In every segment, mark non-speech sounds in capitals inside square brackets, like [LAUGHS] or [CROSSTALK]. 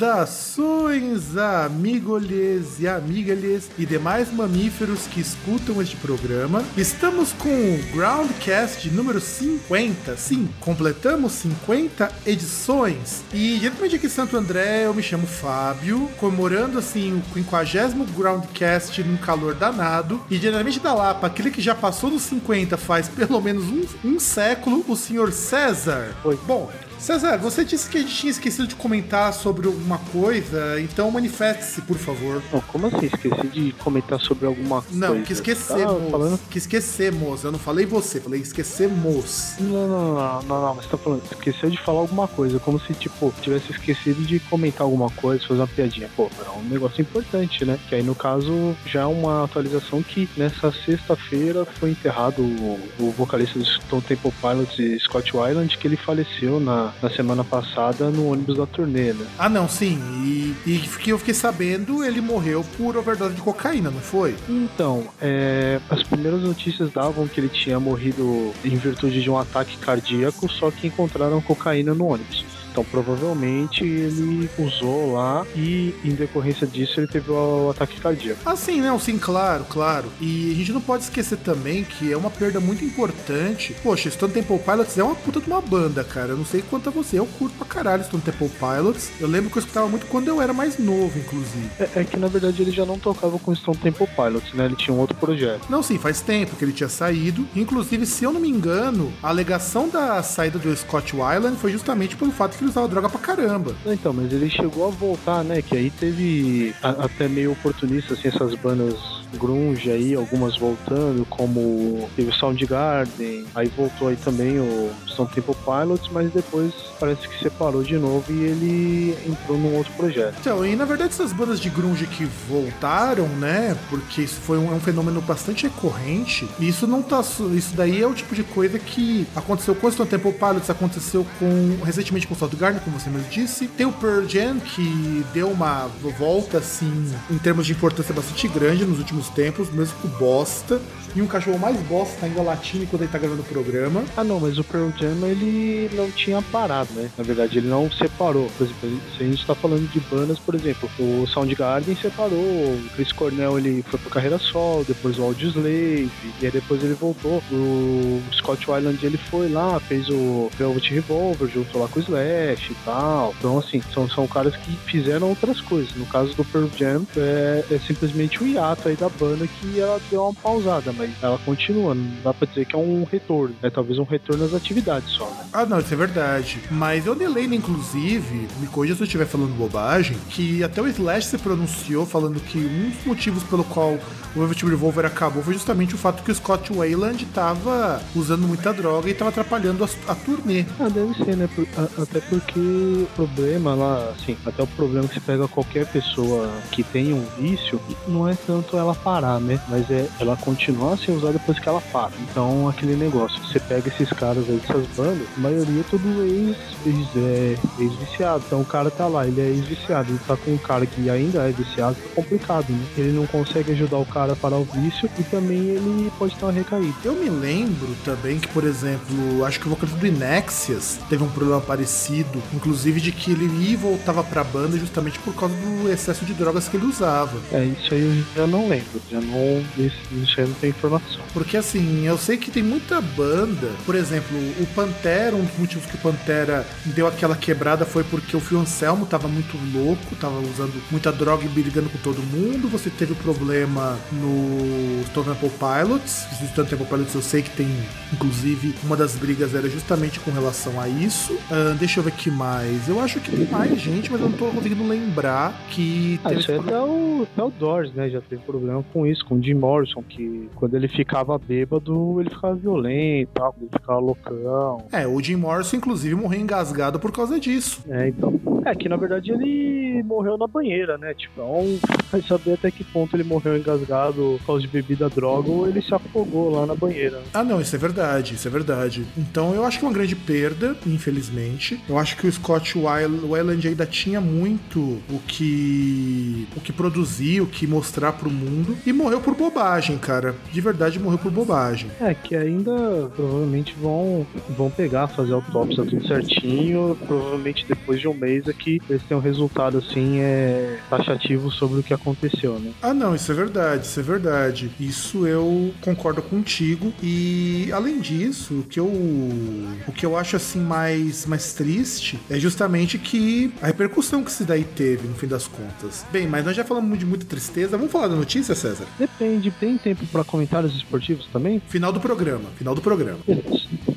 Saudações, amigolhes e amigalhes e demais mamíferos que escutam este programa. Estamos com o Groundcast número 50. Sim, completamos 50 edições. E diretamente aqui em Santo André, eu me chamo Fábio, comemorando assim o 50 Groundcast num calor danado. E diretamente da Lapa, aquele que já passou dos 50 faz pelo menos um, um século, o senhor César. Oi. Bom, César, você disse que a gente tinha esquecido de comentar sobre alguma coisa, então manifeste-se, por favor. Não, como assim? Esqueci de comentar sobre alguma Não, coisa. que esquecemos. Tá falando? Que esquecemos. Eu não falei você, falei esquecemos. Não, não, não, não, não, mas tá falando, esqueceu de falar alguma coisa, como se, tipo, tivesse esquecido de comentar alguma coisa, fazer uma piadinha. Pô, é um negócio importante, né? Que aí, no caso, já é uma atualização que nessa sexta-feira foi enterrado o, o vocalista do Stone Temple Pilots, Scott Weiland, que ele faleceu na, na semana passada no ônibus da turnê, né? Ah, não, sim. E, e que eu fiquei sabendo, ele morreu por overdose de cocaína, não foi? Então, é, as primeiras notícias davam que ele tinha morrido em virtude de um ataque cardíaco, só que encontraram cocaína no ônibus. Então, provavelmente ele usou lá e, em decorrência disso, ele teve o ataque cardíaco. Ah, sim, não, sim, claro, claro. E a gente não pode esquecer também que é uma perda muito importante. Poxa, Stone Temple Pilots é uma puta de uma banda, cara. Eu não sei quanto a você, eu curto pra caralho Stone Temple Pilots. Eu lembro que eu escutava muito quando eu era mais novo, inclusive. É, é que, na verdade, ele já não tocava com Stone Temple Pilots, né? Ele tinha um outro projeto. Não, sim, faz tempo que ele tinha saído. Inclusive, se eu não me engano, a alegação da saída do Scott Weiland foi justamente pelo fato que ele usava droga pra caramba. Então, mas ele chegou a voltar, né? Que aí teve a- até meio oportunista, assim, essas bandas grunge aí, algumas voltando, como teve o Soundgarden, aí voltou aí também o Stone Temple Pilots, mas depois parece que separou de novo e ele entrou num outro projeto. Então, e na verdade essas bandas de grunge que voltaram, né? Porque isso foi um, é um fenômeno bastante recorrente. E isso não tá. Isso daí é o tipo de coisa que aconteceu com o Stone Temple Pilots, aconteceu com recentemente com o Soundgarden, como você mesmo disse. Tem o Pearl Jam, que deu uma volta, assim, em termos de importância bastante grande nos últimos tempos, mesmo com Bosta. E um cachorro mais bosta ainda latino quando ele tá gravando o programa. Ah não, mas o Pearl Jam ele não tinha parado, né? Na verdade, ele não separou. Por exemplo, se a gente tá falando de bandas, por exemplo, o Soundgarden separou, o Chris Cornell ele foi pra carreira solo, depois o Audioslave, e aí depois ele voltou. O Scott Weiland ele foi lá, fez o Velvet Revolver, juntou lá com o Slash e tal. Então, assim, são, são caras que fizeram outras coisas. No caso do Pearl Jam, é, é simplesmente o hiato aí da banda que ela deu uma pausada, mas ela continua. Não dá pra dizer que é um retorno, é talvez um retorno às atividades só, né? Ah, não, isso é verdade. Mas eu Delane, inclusive, me corrija se eu estiver falando bobagem, que até o Slash se pronunciou falando que um dos motivos pelo qual o Velvet Revolver acabou foi justamente o fato que o Scott Wayland estava usando muita droga e estava atrapalhando a, a turnê. Ah, deve ser, né? Por- a- até porque o problema lá, assim, até o problema que você pega qualquer pessoa que tem um vício, não é tanto ela parar, né? Mas é ela continuar a ser usada depois que ela para. Então, aquele negócio, você pega esses caras aí dessas bandas, a maioria é tudo ex, ex, é, ex-viciado. Então o cara tá lá, ele é ex-viciado, ele tá com um cara que ainda é viciado, é complicado, né? Ele não consegue ajudar o cara a parar o vício e também ele pode ter uma recaída. Eu me lembro também que, por exemplo, acho que o vocalista do Inexias teve um problema parecido, inclusive de que ele ia e voltava pra banda justamente por causa do excesso de drogas que ele usava. É, isso aí eu já não lembro, já não. Isso, isso aí não tenho informação. Porque assim, eu sei que tem muita banda, por exemplo, o Pantera, um dos motivos que o Pantera deu aquela quebrada foi porque o Phil Anselmo tava muito louco, tava usando muita droga e brigando com todo mundo. Você teve o problema no Stone Temple Pilots. No Stone Temple Pilots eu sei que tem, inclusive, uma das brigas era justamente com relação a isso. Uh, deixa eu ver que mais. Eu acho que tem mais gente, mas eu não tô conseguindo lembrar que. Ah, isso é até o, até o Doors, né? Já teve problema com isso, com o Jim Morrison, que quando ele ficava bêbado, ele ficava violento, tal, ele ficava loucão. É, o Jim Morrison, inclusive, morreu engasgado por causa disso. É, então. É que na verdade ele morreu na banheira, né? Tipo, então vai saber até que ponto ele morreu engasgado por causa de bebida droga ou ele se afogou lá na banheira. Ah, não, isso é verdade, isso é verdade. Então eu acho que é uma grande perda, infelizmente. Eu acho que o Scott Weiland ainda tinha muito o que o que produzir, o que mostrar pro mundo e morreu por bobagem, cara. De verdade morreu por bobagem. É, que ainda provavelmente vão vão pegar, fazer autópsia tudo certinho, provavelmente depois de um mês aqui eles têm um resultado assim é taxativo sobre o que aconteceu, né? Ah, não, isso é verdade, isso é verdade. Isso eu concordo contigo e além disso, o que eu o que eu acho assim mais mais triste é justamente que a repercussão que isso daí teve no fim das contas. Bem, mas nós já falamos de muita tristeza. Vamos falar da notícia, César? Depende, tem tempo para comentários esportivos também? Final do programa, final do programa.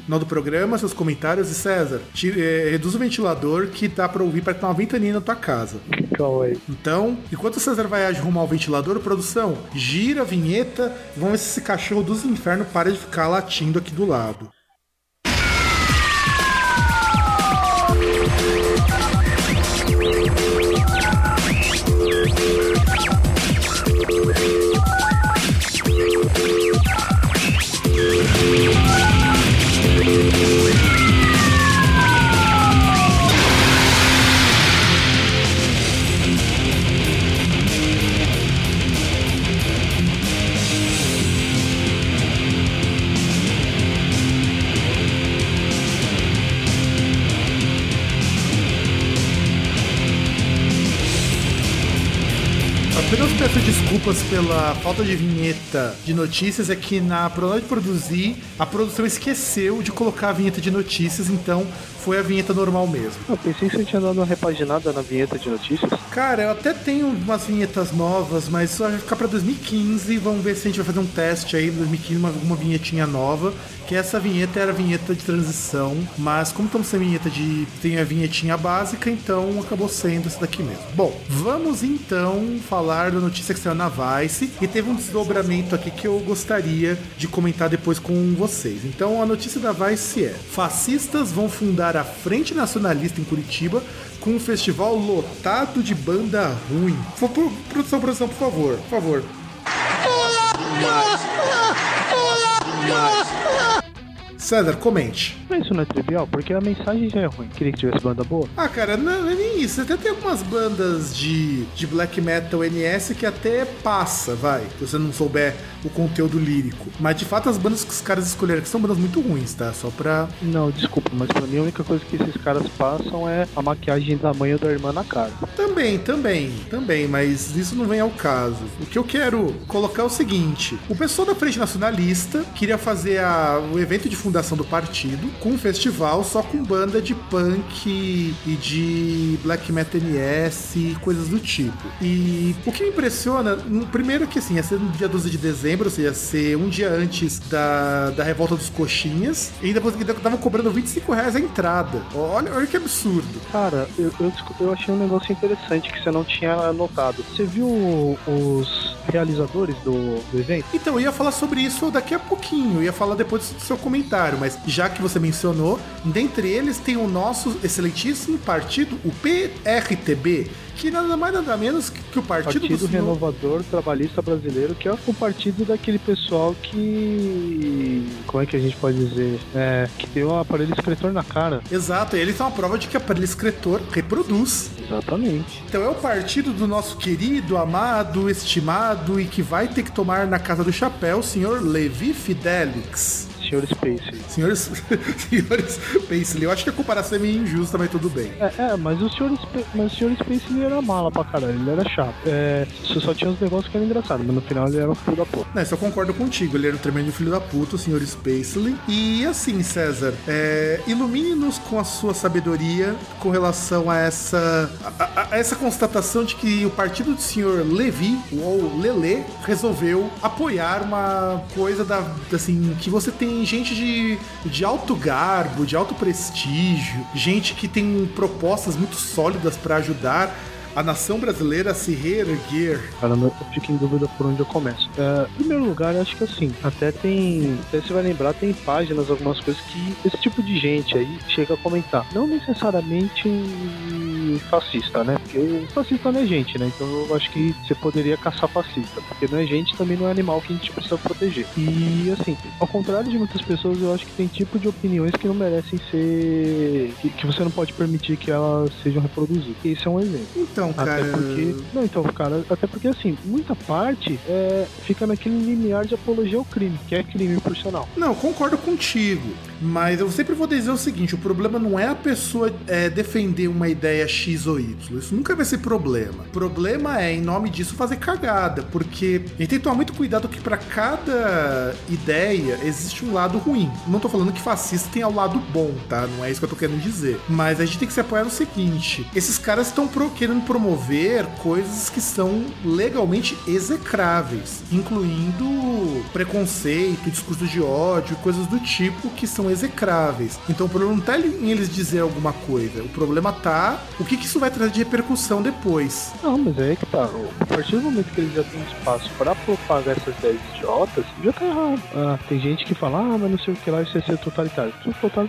Final do programa, seus comentários e César, tira, é, reduz o ventilador que dá para ouvir para ter uma ventania na tua casa. Calma aí. Então, enquanto o César vai arrumar o ventilador, produção, gira a vinheta, vamos ver se esse cachorro dos infernos para de ficar latindo aqui do lado. Apenas peço desculpas pela falta de vinheta de notícias. É que na hora de produzir, a produção esqueceu de colocar a vinheta de notícias, então foi a vinheta normal mesmo. Eu pensei que você tinha dado uma repaginada na vinheta de notícias. Cara, eu até tenho umas vinhetas novas, mas só vai ficar pra 2015. Vamos ver se a gente vai fazer um teste aí, 2015, uma, uma vinhetinha nova. Que essa vinheta era a vinheta de transição, mas como estamos sem vinheta de. tem a vinhetinha básica, então acabou sendo essa daqui mesmo. Bom, vamos então falar da notícia que saiu na Vice e teve um desdobramento aqui que eu gostaria de comentar depois com vocês. Então a notícia da Vice é: fascistas vão fundar a Frente Nacionalista em Curitiba com um festival lotado de banda ruim. Por, por, produção, produção, por favor, por favor. César, comente. Mas isso não é trivial, porque a mensagem já é ruim. Queria que tivesse banda boa. Ah, cara, não, não é nem isso. Até tem algumas bandas de, de black metal NS que até passa, vai. Se você não souber o conteúdo lírico. Mas de fato, as bandas que os caras escolheram aqui são bandas muito ruins, tá? Só pra. Não, desculpa, mas pra mim a única coisa que esses caras passam é a maquiagem da mãe ou da irmã na cara. Também, também, também, mas isso não vem ao caso. O que eu quero colocar é o seguinte: o pessoal da Frente Nacionalista queria fazer a, o evento de fundação do partido com um festival só com banda de punk e de black metal NS e coisas do tipo. E o que me impressiona, primeiro que assim, ia ser no dia 12 de dezembro, ou seja, ia ser um dia antes da, da revolta dos coxinhas, e ainda estavam cobrando 25 reais a entrada. Olha, olha que absurdo. Cara, eu, eu, eu achei um negócio interessante que você não tinha notado. Você viu os realizadores do, do evento? Então, eu ia falar sobre isso daqui a pouquinho, eu ia falar depois do seu comentário, mas já que você mencionou, dentre eles tem o nosso excelentíssimo partido, o PRTB, que nada mais nada menos que o Partido, partido do Renovador Trabalhista Brasileiro, que é o partido daquele pessoal que. Como é que a gente pode dizer? É, que tem um aparelho escritor na cara. Exato, eles são a prova de que o aparelho escritor reproduz. Exatamente. Então é o partido do nosso querido, amado, estimado e que vai ter que tomar na casa do chapéu o senhor Levi Fidelix Senhor Space. Senhor, [LAUGHS] Senhor Space, eu acho que a comparação é meio injusta, mas tudo bem. É, é mas o Senhor, Sp mas o Senhor Space ele era mala pra caralho, ele era chato. É, só tinha uns negócios que eram engraçados, mas no final ele era um filho da puta. Não, isso eu concordo contigo, ele era um tremendo filho da puta, o Senhor Spacely. E assim, César, é, ilumine-nos com a sua sabedoria com relação a essa, a, a, essa constatação de que o partido do senhor Levi, ou Lele, resolveu apoiar uma coisa da, assim, que você tem gente de, de alto garbo, de alto prestígio, gente que tem propostas muito sólidas para ajudar a nação brasileira a se reerguer? Caramba, eu fico em dúvida por onde eu começo. É, em primeiro lugar, acho que assim, até tem. Até você vai lembrar, tem páginas, algumas coisas que esse tipo de gente aí chega a comentar. Não necessariamente fascista, né? Porque fascista não é gente, né? Então eu acho que você poderia caçar fascista. Porque não é gente, também não é animal que a gente precisa proteger. E assim, ao contrário de muitas pessoas, eu acho que tem tipo de opiniões que não merecem ser. que, que você não pode permitir que elas sejam reproduzidas. Esse é um exemplo. Então, cara. Até porque. Não, então, cara, até porque assim, muita parte é, fica naquele limiar de apologia ao crime, que é crime por sinal. Não, concordo contigo. Mas eu sempre vou dizer o seguinte: o problema não é a pessoa é, defender uma ideia X ou Y. Isso nunca vai ser problema. O problema é, em nome disso, fazer cagada. Porque a gente tem que tomar muito cuidado que para cada ideia existe um lado ruim. Não tô falando que fascista tem o lado bom, tá? Não é isso que eu tô querendo dizer. Mas a gente tem que se apoiar no seguinte: esses caras estão pro, querendo promover coisas que são legalmente execráveis, incluindo preconceito, discurso de ódio, coisas do tipo que são execráveis. Então o problema não tá em eles dizer alguma coisa. O problema tá o que, que isso vai trazer de repercussão depois. Não, mas é que tá. A partir do momento que eles já têm espaço para propagar essas ideias idiotas, já tá errado. Ah, tem gente que fala, ah, mas não sei o que lá, isso é ser totalitário.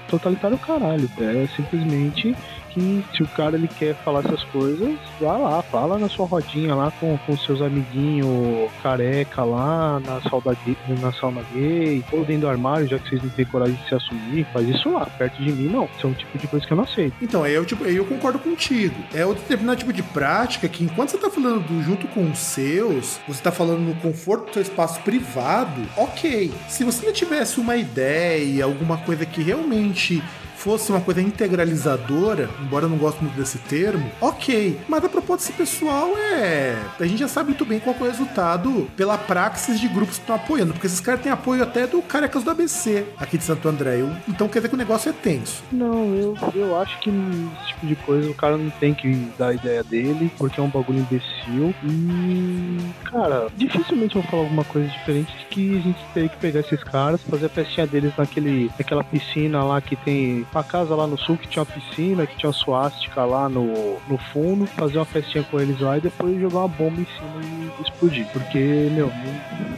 Totalitário caralho. É simplesmente que se o cara ele quer falar essas coisas, vá lá, fala na sua rodinha lá com, com seus amiguinhos careca lá, na sauna, na sauna gay, ou dentro do armário, já que vocês não têm coragem de se assumir, faz isso lá, perto de mim não. Isso é um tipo de coisa que eu não aceito. Então, aí eu, tipo, eu concordo contigo. É outro determinado tipo de prática que enquanto você tá falando do, junto com os seus, você tá falando no conforto do seu espaço privado, ok. Se você não tivesse uma ideia, alguma coisa que realmente fosse uma coisa integralizadora, embora eu não goste muito desse termo, ok. Mas a proposta pessoal é. A gente já sabe muito bem qual é o resultado pela praxis de grupos que estão apoiando, porque esses caras têm apoio até do Carecas do ABC aqui de Santo André. Então quer dizer que o negócio é tenso. Não, eu, eu acho que esse tipo de coisa o cara não tem que dar a ideia dele, porque é um bagulho imbecil. E. Cara, dificilmente eu vou falar alguma coisa diferente de que a gente teria que pegar esses caras, fazer a festinha deles naquele, naquela piscina lá que tem uma casa lá no sul que tinha uma piscina, que tinha uma suástica lá no, no fundo, fazer uma festinha com eles lá e depois jogar uma bomba em cima e explodir. Porque, meu,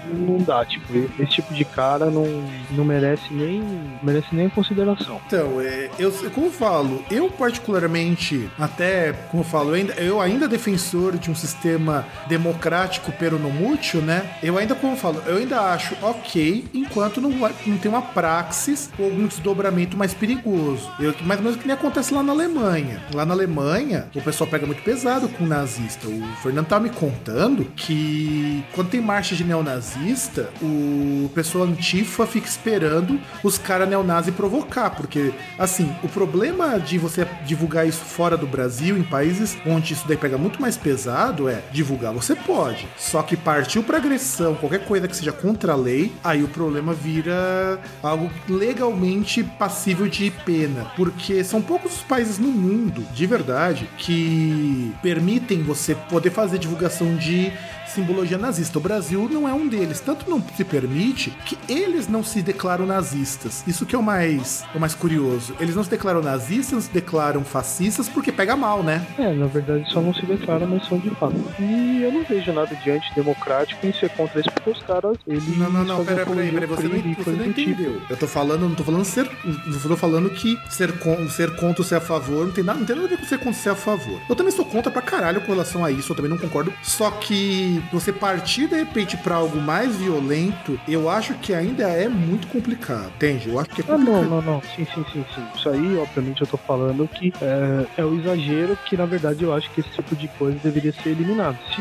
não, não dá. Tipo, esse tipo de cara não, não merece nem merece nem consideração. Então, é, eu, como eu falo, eu particularmente, até, como eu falo, eu ainda, eu ainda defensor de um sistema democrático pero no mútil, né? Eu ainda, como eu falo, eu ainda acho ok enquanto não, não tem uma praxis ou algum desdobramento mais perigoso perigoso. Eu, mais ou menos que nem acontece lá na Alemanha. Lá na Alemanha, o pessoal pega muito pesado com o nazista. O Fernando tava me contando que quando tem marcha de neonazista, o pessoal antifa fica esperando os caras neonazi provocar, porque assim, o problema de você divulgar isso fora do Brasil, em países onde isso daí pega muito mais pesado, é divulgar você pode. Só que partiu para agressão, qualquer coisa que seja contra a lei, aí o problema vira algo legalmente passível de pena, porque são poucos os países no mundo, de verdade, que permitem você poder fazer divulgação de simbologia nazista. O Brasil não é um deles. Tanto não se permite que eles não se declaram nazistas. Isso que é o mais, o mais curioso. Eles não se declaram nazistas, não se declaram fascistas porque pega mal, né? É, na verdade só não se declaram, mas são de fato. E eu não vejo nada de antidemocrático em ser contra isso, porque os caras, eles. Não, não, não, peraí, peraí, peraí, você não, você não entendeu. Eu tô falando, não tô falando ser. Não tô falando que ser, con ser contra ou ser a favor não tem, nada, não tem nada a ver com ser contra ou ser a favor. Eu também sou contra pra caralho com relação a isso, eu também não concordo. Só que você partir de repente pra algo mais violento, eu acho que ainda é muito complicado, entende? Eu acho que é Ah, complicado. não, não, não. Sim, sim, sim, sim. Isso aí, obviamente, eu tô falando que é, é o exagero que, na verdade, eu acho que esse tipo de coisa deveria ser eliminado. Se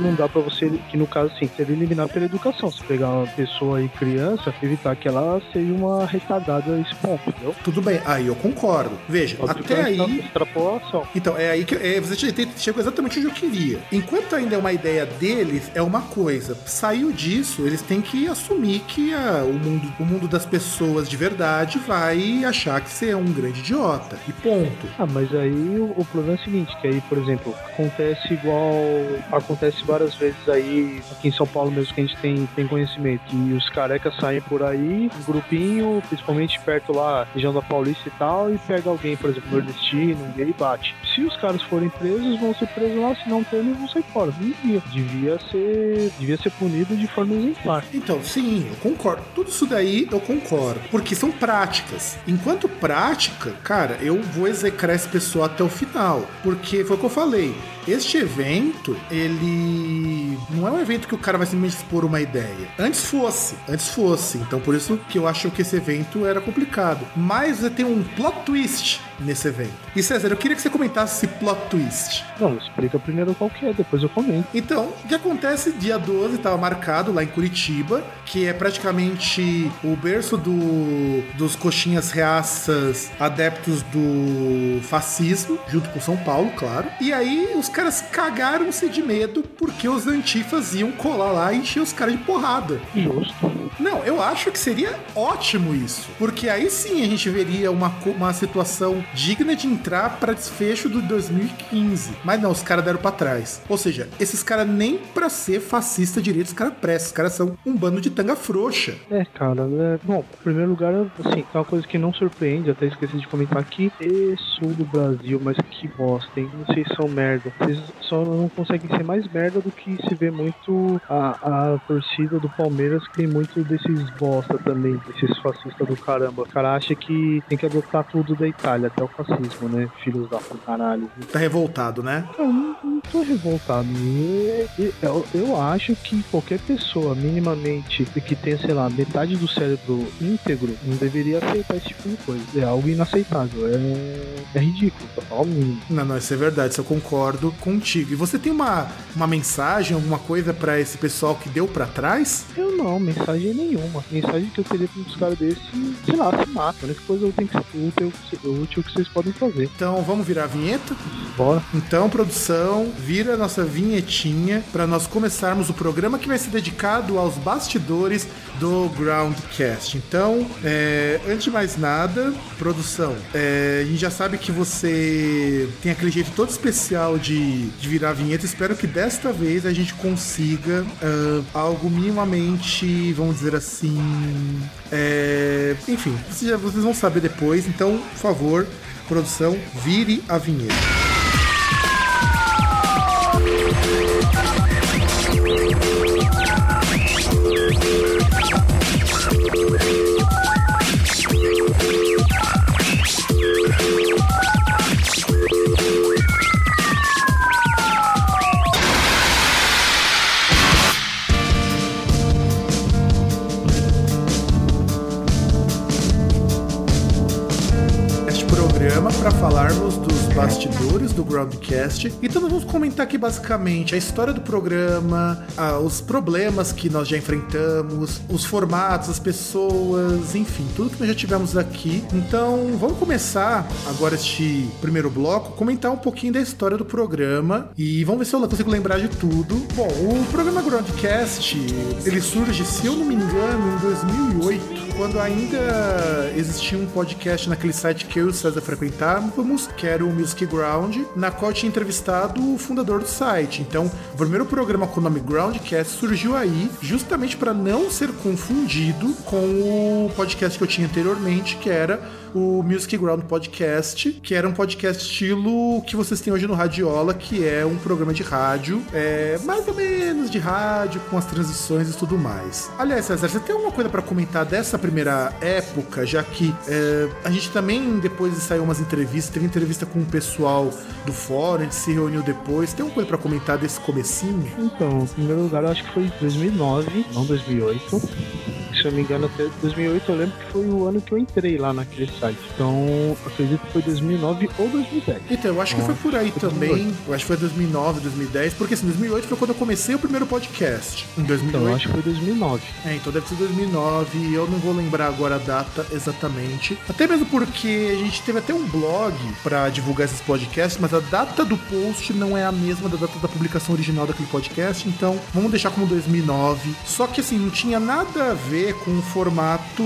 não dá pra você, que no caso, sim, seria eliminado pela educação. Se pegar uma pessoa aí, criança, evitar que ela seja uma retardada ponto, entendeu? Tudo bem, aí eu concordo. Veja, que até aí. extrapolação. Então, é aí que é, você chegou exatamente onde eu queria. Enquanto ainda é uma ideia é uma coisa. Saiu disso, eles têm que assumir que a- o, mundo, o mundo das pessoas de verdade vai achar que você é um grande idiota. E ponto. Ah, mas aí o, o problema é o seguinte, que aí, por exemplo, acontece igual acontece várias vezes aí aqui em São Paulo mesmo que a gente tem, tem conhecimento, que os carecas saem por aí, um grupinho, principalmente perto lá, região da Paulista e tal, e pega alguém, por exemplo, nordestino, e aí bate. Se os caras forem presos, vão ser presos lá, se não forem, vão sair fora. Não devia. Devia ser, devia ser punido de forma exemplar. Então, sim, eu concordo. Tudo isso daí eu concordo. Porque são práticas. Enquanto prática, cara, eu vou execrar esse pessoal até o final. Porque foi o que eu falei. Este evento, ele não é um evento que o cara vai simplesmente expor uma ideia. Antes fosse, antes fosse. Então por isso que eu acho que esse evento era complicado. Mas tem um plot twist nesse evento. E César, eu queria que você comentasse esse plot twist. Não, explica primeiro qual que é, depois eu comento. Então, o que acontece dia 12 estava marcado lá em Curitiba, que é praticamente o berço do, dos coxinhas reaças adeptos do fascismo, junto com São Paulo, claro. E aí os caras cagaram-se de medo porque os antifas iam colar lá e encher os caras de porrada. Justo. Não, eu acho que seria ótimo isso. Porque aí sim a gente veria uma, uma situação digna de entrar para desfecho do 2015. Mas não, os caras deram pra trás. Ou seja, esses caras nem pra ser fascista direito, os caras prestam. Os caras são um bando de tanga frouxa. É, cara, é... bom, em primeiro lugar, assim, é uma coisa que não surpreende, até esqueci de comentar aqui, e sul do Brasil, mas que bosta, hein? Vocês são merda. Vocês só não conseguem ser mais merda do que se vê muito a, a torcida do Palmeiras, que tem muito desses bosta também, desses fascistas do caramba. O cara acha que tem que adotar tudo da Itália, até o fascismo, né? Filhos da caralho. Tá revoltado, né? Eu não, não tô revoltado. Eu, eu acho que qualquer pessoa minimamente que tenha, sei lá, metade do cérebro íntegro não deveria aceitar esse tipo de coisa. É algo inaceitável. É, é ridículo, pra falar o mínimo. Não, não, isso é verdade, isso eu concordo contigo. E você tem uma, uma mensagem, alguma coisa pra esse pessoal que deu pra trás? Eu não, mensagem nenhuma. Mensagem que eu teria pra uns caras desses, sei lá, se matam. A única coisa eu tenho que útil, útil que vocês podem fazer. Então vamos virar a vinheta? Bora. Então, produção, vira a nossa vinhetinha para nós começarmos o programa que vai ser dedicado aos bastidores do Groundcast. Então, é, antes de mais nada, produção, é, a gente já sabe que você tem aquele jeito todo especial de, de virar a vinheta. Espero que desta vez a gente consiga ah, algo minimamente, vamos dizer assim. É, enfim, vocês, vocês vão saber depois. Então, por favor, produção, vire a vinheta. Do Groundcast. Então nós vamos comentar aqui basicamente a história do programa, os problemas que nós já enfrentamos, os formatos, as pessoas, enfim, tudo que nós já tivemos aqui. Então vamos começar agora este primeiro bloco, comentar um pouquinho da história do programa e vamos ver se eu consigo lembrar de tudo. Bom, o programa Groundcast, ele surge, se eu não me engano, em 2008 quando ainda existia um podcast naquele site que eu e o César frequentávamos, que era o Music Ground, na qual tinha entrevistado o fundador do site. Então, o primeiro programa com o nome Groundcast surgiu aí justamente para não ser confundido com o podcast que eu tinha anteriormente, que era o Music Ground Podcast, que era um podcast estilo que vocês têm hoje no Radiola, que é um programa de rádio, é, mais ou menos de rádio, com as transições e tudo mais. Aliás, César, você tem alguma coisa para comentar dessa primeira época, já que é, a gente também, depois de sair umas entrevistas, teve entrevista com o pessoal do fórum, a gente se reuniu depois. Tem alguma coisa para comentar desse comecinho? Então, em primeiro lugar, eu acho que foi 2009, não 2008 se eu não me engano, até 2008 eu lembro que foi o ano que eu entrei lá naquele site. Então, acredito que foi 2009 ou 2010. Então, eu acho que foi por aí foi também. 2008. Eu acho que foi 2009, 2010, porque assim, 2008 foi quando eu comecei o primeiro podcast. Em 2008. Então, eu acho que foi 2009. É, então deve ser 2009, e eu não vou lembrar agora a data exatamente. Até mesmo porque a gente teve até um blog para divulgar esses podcasts, mas a data do post não é a mesma da data da publicação original daquele podcast, então vamos deixar como 2009. Só que assim, não tinha nada a ver ver com o formato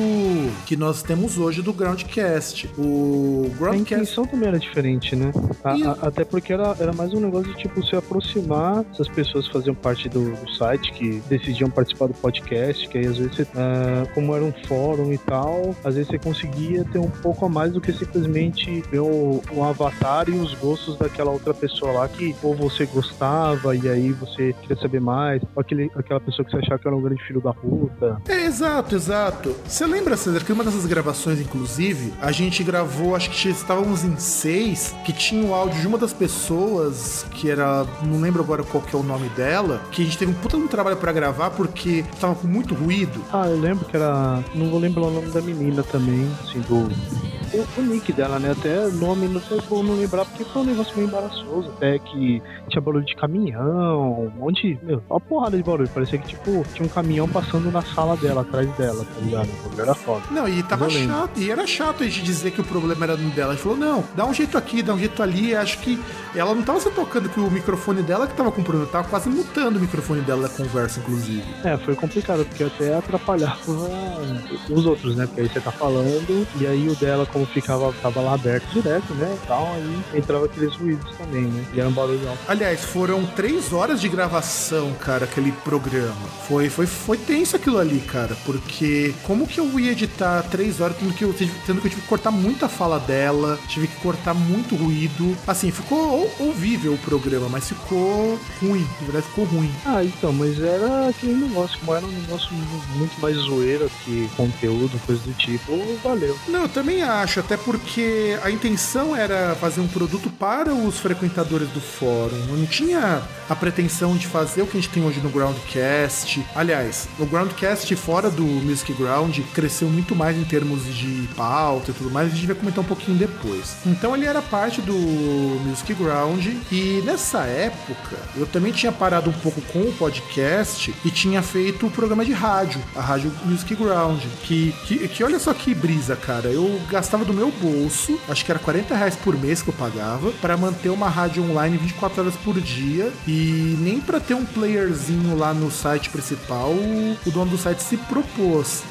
que nós temos hoje do Groundcast. O Groundcast. A intenção também era diferente, né? A, a, até porque era, era mais um negócio de tipo se aproximar, essas pessoas faziam parte do, do site, que decidiam participar do podcast, que aí às vezes, uh, como era um fórum e tal, às vezes você conseguia ter um pouco a mais do que simplesmente ver o, o avatar e os gostos daquela outra pessoa lá que ou você gostava e aí você queria saber mais, ou aquele, aquela pessoa que você achava que era um grande filho da puta. É, exato Exato, exato. Você lembra, César, que uma dessas gravações, inclusive, a gente gravou, acho que estávamos em seis, que tinha o áudio de uma das pessoas, que era. Não lembro agora qual que é o nome dela, que a gente teve um puta um trabalho para gravar porque tava com muito ruído. Ah, eu lembro que era. Não vou lembrar o nome da menina também, assim, do o, o, nick dela, né? Até nome não sei como não lembrar, porque foi um negócio meio embaraçoso. Até que tinha barulho de caminhão, um monte. Meu, uma porrada de barulho. Parecia que, tipo, tinha um caminhão passando na sala dela, atrás dela, tá ligado? O era foda. Não, e tava chato. E era chato a gente dizer que o problema era dela. A gente falou, não, dá um jeito aqui, dá um jeito ali. Acho que ela não tava se tocando que o microfone dela que tava com problema, tava quase mutando o microfone dela da conversa, inclusive. É, foi complicado, porque até atrapalhava os outros, né? Porque aí você tá falando, e aí o dela, como ficava tava lá aberto direto, né? E tal, aí entrava aqueles ruídos também, né? E era um barulho alto. Aliás, foram três horas de gravação, cara, aquele programa. Foi, foi, foi tenso aquilo ali, cara, porque como que eu ia editar três horas tendo que eu, tendo que eu tive que cortar muita fala dela, tive que cortar muito ruído. Assim, ficou ouvível o programa, mas ficou ruim, de verdade ficou ruim. Ah, então, mas era aquele negócio, como era um negócio muito mais zoeira que conteúdo, coisa do tipo, valeu. Não, eu também acho, até porque a intenção era fazer um produto para os frequentadores do fórum. Não tinha a pretensão de fazer o que a gente tem hoje no Groundcast. Aliás, o Groundcast fora do Music Ground cresceu muito mais em termos de pauta e tudo mais, a gente vai comentar um pouquinho depois. Então ele era parte do Music Ground e nessa época eu também tinha parado um pouco com o podcast e tinha feito o programa de rádio, a Rádio Music Ground, que, que, que olha só que brisa, cara. Eu gastava do meu bolso, acho que era 40 reais por mês que eu pagava, para manter uma rádio online 24 horas por dia e nem para ter um playerzinho lá no site principal o dono do site se propôs.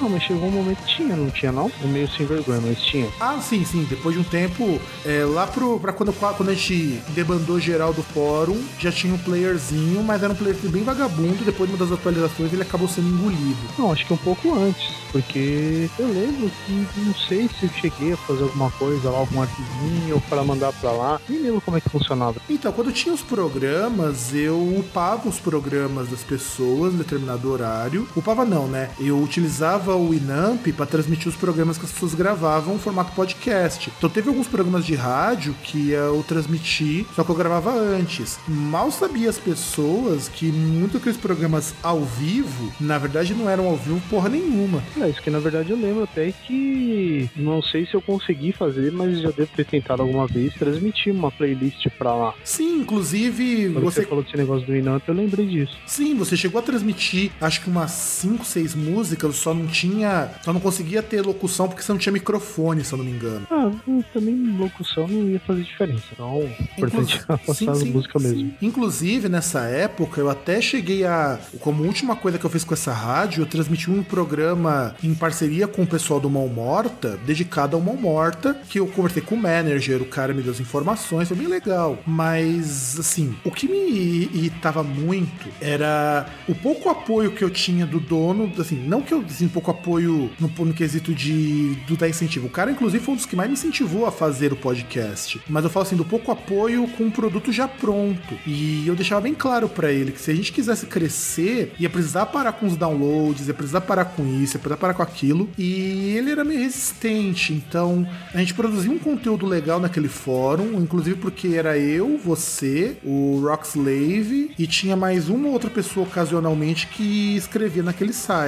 Não, mas chegou um momento que tinha, não tinha não? É meio sem vergonha, mas tinha. Ah, sim, sim. Depois de um tempo, é, lá pro, pra quando, quando a gente debandou geral do fórum, já tinha um playerzinho, mas era um playerzinho bem vagabundo. Depois de uma das atualizações, ele acabou sendo engolido. Não, acho que um pouco antes, porque eu lembro que não sei se eu cheguei a fazer alguma coisa lá, algum arquivinho para mandar para lá. Nem lembro como é que funcionava. Então, quando tinha os programas, eu upava os programas das pessoas em determinado horário. Upava não, né? Eu utilizava o Inamp para transmitir os programas que as pessoas gravavam em formato podcast. Então teve alguns programas de rádio que eu transmiti, só que eu gravava antes. Mal sabia as pessoas que muitos daqueles programas ao vivo, na verdade, não eram ao vivo porra nenhuma. É, isso que na verdade eu lembro até que não sei se eu consegui fazer, mas já devo ter tentado alguma vez transmitir uma playlist pra lá. Sim, inclusive. Quando você... você falou desse negócio do Inamp, eu lembrei disso. Sim, você chegou a transmitir, acho que umas 5, 6 músicas, só não tinha. Só não conseguia ter locução porque você não tinha microfone, se eu não me engano. Ah, também locução não ia fazer diferença. Então, importante é passar música sim. mesmo. Inclusive, nessa época, eu até cheguei a. Como última coisa que eu fiz com essa rádio, eu transmiti um programa em parceria com o pessoal do Mão Morta, dedicado a uma morta, que eu conversei com o manager, o cara me deu as informações, foi bem legal. Mas, assim, o que me irritava muito era o pouco apoio que eu tinha do dono, assim, não que eu, assim, pouco apoio no, no quesito de do dar incentivo. O cara, inclusive, foi um dos que mais me incentivou a fazer o podcast. Mas eu falo assim, do pouco apoio com um produto já pronto. E eu deixava bem claro para ele que se a gente quisesse crescer, ia precisar parar com os downloads, ia precisar parar com isso, ia precisar parar com aquilo. E ele era meio resistente. Então, a gente produziu um conteúdo legal naquele fórum, inclusive porque era eu, você, o Rockslave e tinha mais uma outra pessoa ocasionalmente que escrevia naquele site.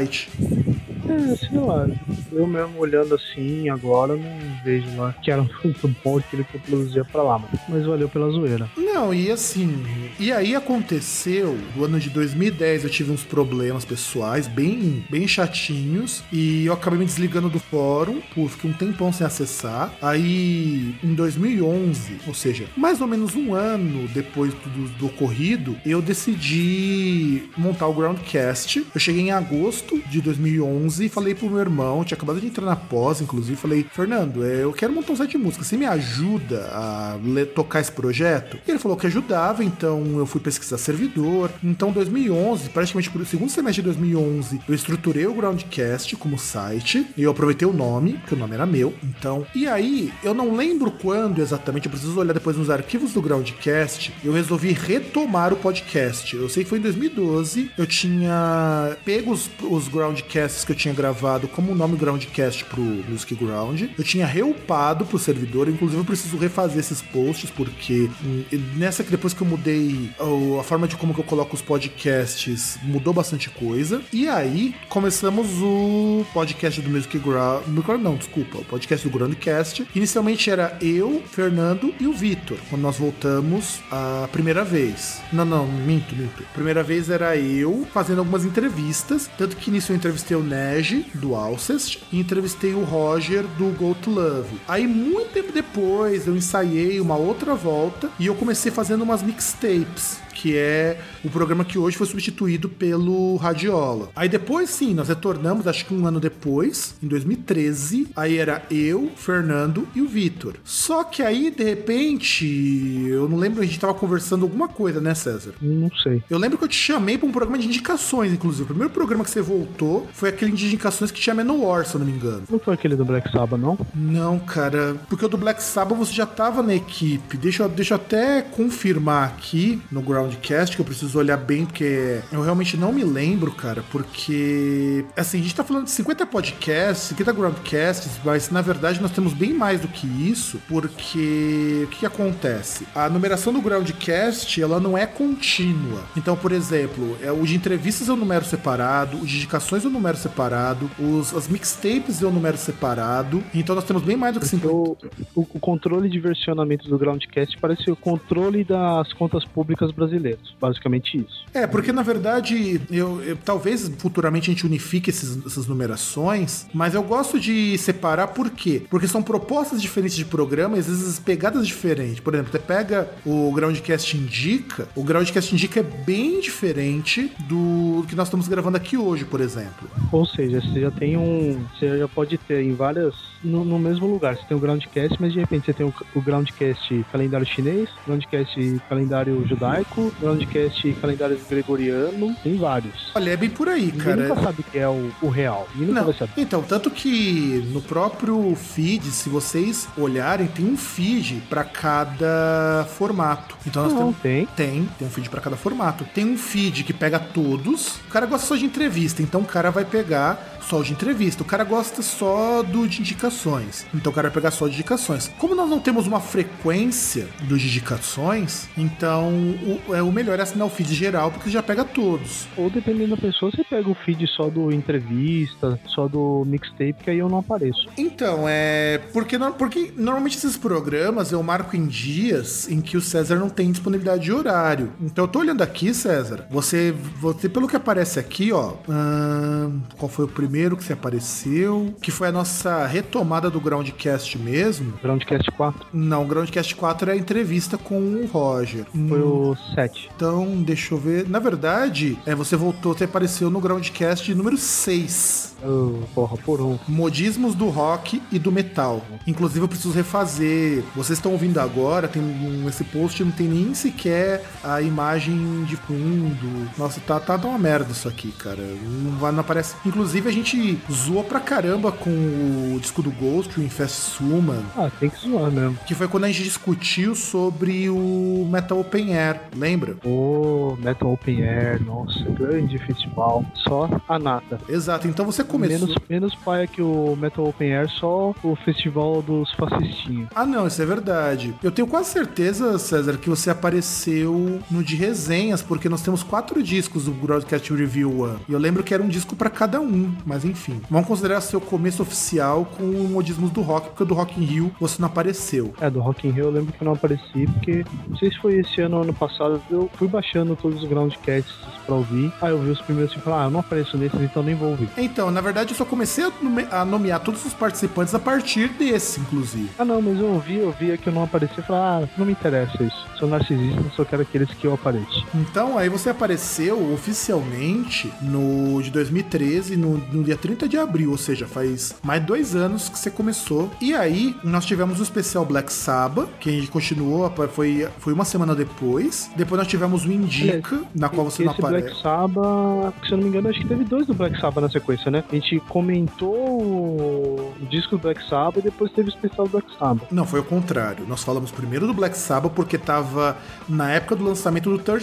É, sei lá. Eu mesmo olhando assim agora não vejo lá que era [LAUGHS] muito bom aquilo que eu produzia pra lá, mas, mas valeu pela zoeira. Não, e assim, e aí aconteceu, no ano de 2010 eu tive uns problemas pessoais bem, bem chatinhos e eu acabei me desligando do fórum, por fiquei um tempão sem acessar. Aí em 2011, ou seja, mais ou menos um ano depois do, do ocorrido, eu decidi montar o Groundcast. Eu cheguei em agosto de 2011 e falei pro meu irmão, tinha acabado de entrar na pós, inclusive, falei, Fernando, é, eu quero montar um site de música, você me ajuda a tocar esse projeto? E ele falou que ajudava, então eu fui pesquisar servidor. Então, 2011, praticamente por segundo semestre de 2011, eu estruturei o Groundcast como site e eu aproveitei o nome, porque o nome era meu. Então, e aí, eu não lembro quando exatamente, eu preciso olhar depois nos arquivos do Groundcast, eu resolvi retomar o podcast. Eu sei que foi em 2012, eu tinha pego os, os Groundcasts que eu tinha gravado como o nome Groundcast pro Music Ground. Eu tinha reupado pro servidor, inclusive eu preciso refazer esses posts, porque hum, nessa que depois que eu mudei a forma de como que eu coloco os podcasts, mudou bastante coisa. E aí começamos o podcast do Music Ground. Não, desculpa, o podcast do Groundcast. Inicialmente era eu, Fernando e o Vitor, quando nós voltamos a primeira vez. Não, não, minto, minto. Primeira vez era eu fazendo algumas entrevistas, tanto que nisso eu entrevistei o Nej, do Alcest, e entrevistei o Roger, do Go to Love. Aí, muito tempo depois, eu ensaiei uma outra volta e eu comecei fazendo umas mixtapes que é o programa que hoje foi substituído pelo Radiola. Aí depois, sim, nós retornamos, acho que um ano depois, em 2013. Aí era eu, Fernando e o Vitor. Só que aí, de repente, eu não lembro, a gente tava conversando alguma coisa, né, César? Não sei. Eu lembro que eu te chamei para um programa de indicações, inclusive. O primeiro programa que você voltou foi aquele de indicações que tinha Menor, se eu não me engano. Não foi aquele do Black Sabbath, não? Não, cara, porque o do Black Sabbath você já tava na equipe. Deixa eu, deixa eu até confirmar aqui no Ground Groundcast, que eu preciso olhar bem, porque eu realmente não me lembro, cara, porque, assim, a gente tá falando de 50 podcasts, 50 Groundcasts, mas na verdade nós temos bem mais do que isso, porque o que, que acontece? A numeração do Groundcast, ela não é contínua. Então, por exemplo, é, o de entrevistas é um número separado, o de indicações é um número separado, os, as mixtapes é um número separado, então nós temos bem mais do que 50. O, o, o controle de versionamento do Groundcast parece o controle das contas públicas brasileiras brasileiros. Basicamente isso. É, porque na verdade, eu, eu talvez futuramente a gente unifique esses, essas numerações, mas eu gosto de separar por quê? Porque são propostas diferentes de programa às vezes pegadas diferentes. Por exemplo, você pega o Groundcast Indica, o Groundcast Indica é bem diferente do que nós estamos gravando aqui hoje, por exemplo. Ou seja, você já tem um. Você já pode ter em várias. No, no mesmo lugar. Você tem o Groundcast, mas de repente você tem o, o Groundcast calendário chinês, Groundcast calendário judaico, Groundcast calendário gregoriano, tem vários. Olha, é bem por aí, Ninguém cara. nunca sabe o que é o, o real. Ninguém nunca Não. vai saber. Então, tanto que no próprio feed, se vocês olharem, tem um feed para cada formato. Então nós Não, temos tem. tem, tem um feed para cada formato. Tem um feed que pega todos. O cara gosta só de entrevista, então o cara vai pegar só de entrevista. O cara gosta só do de indicações. Então o cara vai pegar só de indicações. Como nós não temos uma frequência dos de indicações, então o, é, o melhor é assinar o feed geral, porque já pega todos. Ou dependendo da pessoa, você pega o feed só do entrevista, só do mixtape, que aí eu não apareço. Então, é. Porque, porque normalmente esses programas eu marco em dias em que o César não tem disponibilidade de horário. Então eu tô olhando aqui, César. Você, você pelo que aparece aqui, ó. ahn, qual foi o primeiro primeiro que você apareceu, que foi a nossa retomada do Groundcast mesmo. Groundcast 4? Não, o Groundcast 4 é a entrevista com o Roger. Foi o 7. Então, deixa eu ver. Na verdade, é, você voltou, você apareceu no Groundcast número 6. Oh, porra, por um. Modismos do rock e do metal. Inclusive, eu preciso refazer. Vocês estão ouvindo agora, tem um, esse post não tem nem sequer a imagem de fundo. Nossa, tá, tá uma merda isso aqui, cara. Não, não aparece. Inclusive, a gente zoou pra caramba com o disco do Ghost, o Infest Suman. Ah, tem que zoar mesmo. Que foi quando a gente discutiu sobre o Metal Open Air, lembra? O Metal Open Air, nossa, grande festival. Só a nata. Exato, então você começou. Menos, menos paia que o Metal Open Air, só o festival dos fascistinhos. Ah, não, isso é verdade. Eu tenho quase certeza, César, que você apareceu no de resenhas, porque nós temos quatro discos do Broadcast Review One. E eu lembro que era um disco para cada um, mas enfim. Vamos considerar seu começo oficial com o modismos do rock, porque do Rock in Rio você não apareceu. É, do Rock in Rio eu lembro que eu não apareci, porque não sei se foi esse ano ou ano passado, eu fui baixando todos os Groundcasts pra ouvir. Aí eu vi os primeiros e falei, ah, eu não apareço nesses, então nem vou ouvir. Então, na verdade, eu só comecei a, nome a nomear todos os participantes a partir desse, inclusive. Ah, não, mas eu ouvi, eu via que eu não aparecia e falei, ah, não me interessa isso. Sou narcisista, só quero aqueles que eu apareço. Então, aí você apareceu oficialmente no de 2013, no, no dia 30 de abril, ou seja, faz mais dois anos que você começou. E aí, nós tivemos o especial Black Sabbath, que a gente continuou, foi, foi uma semana depois. Depois nós tivemos o Indica, na qual você não aparece. Black Sabbath, se eu não me engano, acho que teve dois do Black Sabbath na sequência, né? A gente comentou o disco do Black Sabbath e depois teve o especial do Black Sabbath. Não, foi o contrário. Nós falamos primeiro do Black Sabbath porque tava na época do lançamento do 13.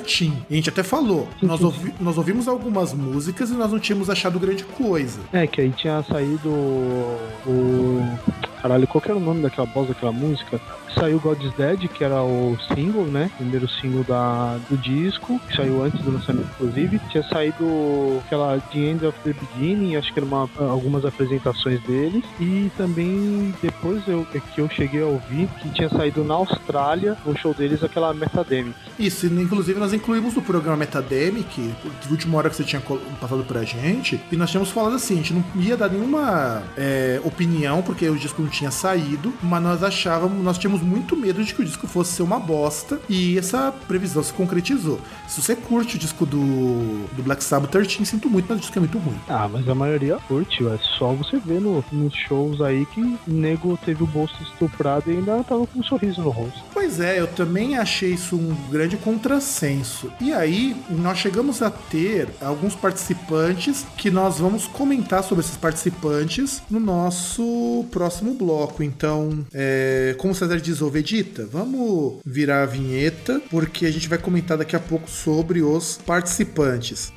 E a gente até falou. Sim, Nós, sim. ouvi- nós ouvimos algumas músicas e nós não tínhamos achado grande coisa. É, que aí tinha saído o. Caralho, qual que era o nome daquela voz daquela música? Saiu God's Dead, que era o single, né? Primeiro single da, do disco, que saiu antes do lançamento, inclusive. Tinha saído aquela The End of the Beginning, acho que era uma, algumas apresentações deles. E também depois eu, é que eu cheguei a ouvir que tinha saído na Austrália, no show deles, aquela Metademic. Isso, inclusive nós incluímos no programa Metademic, de última hora que você tinha passado pra gente, e nós tínhamos falado assim, a gente não ia dar nenhuma é, opinião, porque o disco não tinha saído, mas nós achávamos, nós tínhamos muito medo de que o disco fosse ser uma bosta, e essa previsão se concretizou. Se você curte o disco do, do Black Sabbath 13, sinto muito, mas o disco é muito ruim. Ah, mas a maioria curte, é só você ver no, nos shows aí que o nego teve o bolso estuprado e ainda tava com um sorriso no rosto. Pois é, eu também achei isso um grande contrassenso. E aí, nós chegamos a ter alguns participantes que nós vamos comentar sobre esses participantes no nosso próximo bloco. Então, é, como o César diz, Vegeta, vamos virar a vinheta, porque a gente vai comentar daqui a pouco sobre os participantes.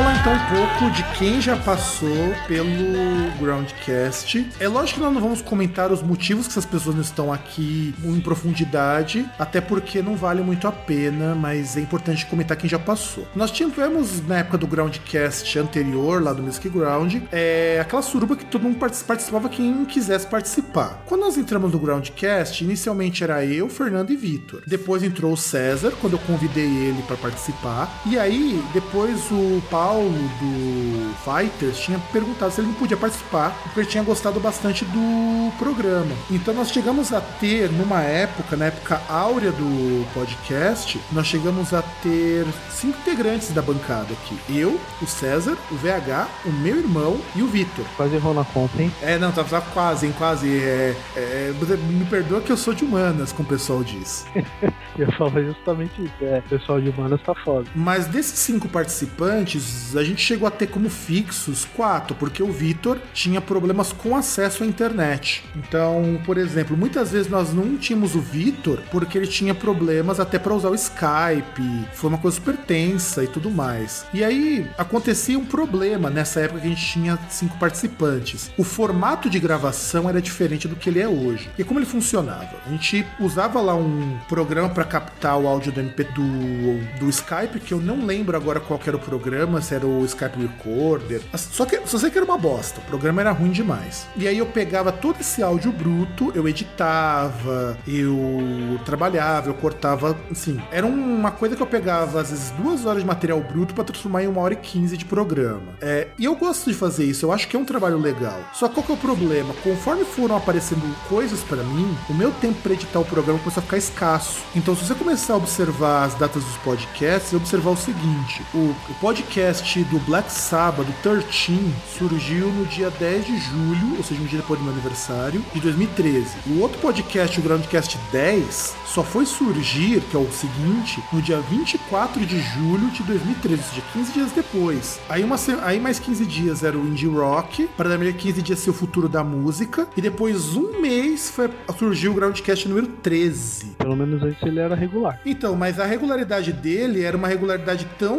Vamos um pouco de quem já passou pelo Groundcast. É lógico que nós não vamos comentar os motivos que essas pessoas não estão aqui em profundidade, até porque não vale muito a pena, mas é importante comentar quem já passou. Nós tivemos na época do Groundcast anterior, lá do Music Ground, é, aquela suruba que todo mundo partici- participava quem quisesse participar. Quando nós entramos no Groundcast, inicialmente era eu, Fernando e Vitor. Depois entrou o César, quando eu convidei ele para participar. E aí, depois o Paulo do Fighters tinha perguntado se ele não podia participar, porque ele tinha gostado bastante do programa. Então nós chegamos a ter, numa época, na época áurea do podcast, nós chegamos a ter cinco integrantes da bancada aqui. Eu, o César, o VH, o meu irmão e o Vitor. Quase errou na conta, hein? É, não, tá, tá quase, hein? Quase. É, é, me perdoa que eu sou de humanas, como o pessoal diz. [LAUGHS] Eu falar justamente isso. É, o pessoal de humanas tá foda. Mas desses cinco participantes, a gente chegou a ter como fixos quatro, porque o Vitor tinha problemas com acesso à internet. Então, por exemplo, muitas vezes nós não tínhamos o Vitor porque ele tinha problemas até para usar o Skype, foi uma coisa super tensa e tudo mais. E aí acontecia um problema nessa época que a gente tinha cinco participantes. O formato de gravação era diferente do que ele é hoje. E como ele funcionava? A gente usava lá um programa para captar o áudio do MP do, do Skype, que eu não lembro agora qual era o programa, se era o Skype Recorder. Só que só sei que era uma bosta. O programa era ruim demais. E aí eu pegava todo esse áudio bruto, eu editava, eu trabalhava, eu cortava, assim, era uma coisa que eu pegava às vezes duas horas de material bruto para transformar em uma hora e quinze de programa. É, e eu gosto de fazer isso, eu acho que é um trabalho legal. Só qual que é o problema? Conforme foram aparecendo coisas para mim, o meu tempo para editar o programa começou a ficar escasso. Então, se você começar a observar as datas dos podcasts, observar o seguinte: o, o podcast do Black Sabbath, do 13, surgiu no dia 10 de julho, ou seja, um dia depois do meu aniversário, de 2013. O outro podcast, o Groundcast 10, só foi surgir, que é o seguinte, no dia 24 de julho de 2013, ou seja, 15 dias depois. Aí, uma, aí mais 15 dias era o Indie Rock, para dar 15 dias ser o futuro da música, e depois um mês foi, surgiu o Groundcast número 13. Pelo menos antes ele era regular. Então, mas a regularidade dele era uma regularidade tão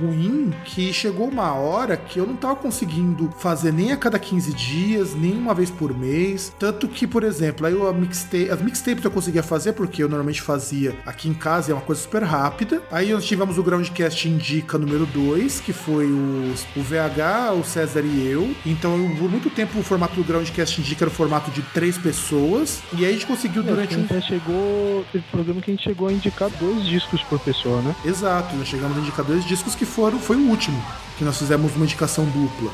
ruim que chegou uma hora que eu não tava conseguindo fazer nem a cada 15 dias, nem uma vez por mês. Tanto que, por exemplo, aí eu, mixtape, as mixtapes eu conseguia fazer porque eu normalmente fazia aqui em casa, é uma coisa super rápida. Aí nós tivemos o Groundcast Indica número 2, que foi o, o VH, o César e eu. Então, eu, por muito tempo o formato do Groundcast Indica era o formato de três pessoas. E aí a gente conseguiu É, durante a um chegou. Teve programa que a gente chegou a indicar dois discos por pessoa, né? Exato, nós chegamos a indicar dois discos que foram, foi o último, que nós fizemos uma indicação dupla.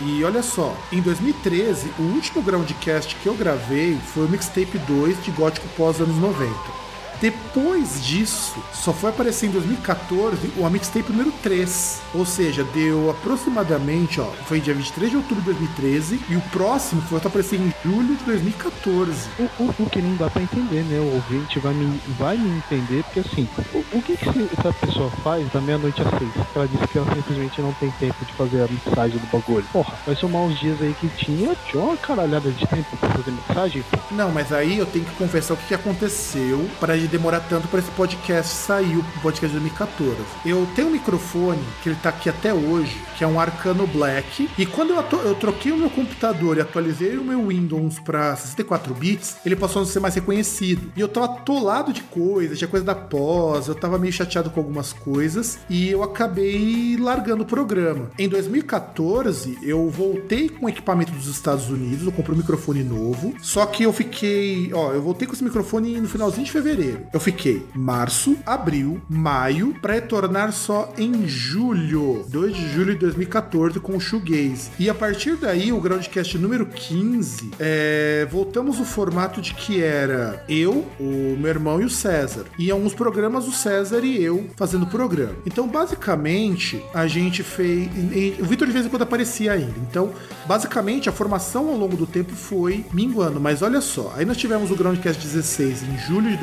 E olha só, em 2013, o último Groundcast que eu gravei foi o Mixtape 2 de Gótico pós anos 90. Depois disso, só foi aparecer em 2014 o a mixtape número 3. Ou seja, deu aproximadamente, ó, foi dia 23 de outubro de 2013 e o próximo foi aparecer em julho de 2014. O, o, o que não dá pra entender, né? O ouvinte vai me, vai me entender, porque assim, o, o que, que essa pessoa faz da meia-noite às seis? Ela disse que ela simplesmente não tem tempo de fazer a mixagem do bagulho. Porra, vai somar os dias aí que tinha, tinha uma caralhada de tempo pra fazer mixagem. Não, mas aí eu tenho que confessar o que aconteceu para demorar tanto para esse podcast sair, o podcast de 2014. Eu tenho um microfone que ele tá aqui até hoje, que é um Arcano Black, e quando eu, eu troquei o meu computador e atualizei o meu Windows para 64 bits, ele passou a ser mais reconhecido. E eu tava atolado de coisas, tinha coisa da pós, eu tava meio chateado com algumas coisas e eu acabei largando o programa. Em 2014, eu voltei com equipamento dos Estados Unidos, eu comprei um microfone novo, só que eu fiquei, ó, eu voltei com esse microfone no finalzinho de fevereiro. Eu fiquei março, abril, maio, para retornar só em julho, 2 de julho de 2014 com o Shoegaze. E a partir daí, o Groundcast número 15, é, voltamos o formato de que era eu, o meu irmão e o César. E em alguns programas, o César e eu fazendo programa. Então, basicamente, a gente fez. e- e O Vitor de vez em quando aparecia ainda. Então, basicamente, a formação ao longo do tempo foi minguando. Mas olha só, aí nós tivemos o Groundcast 16 em julho de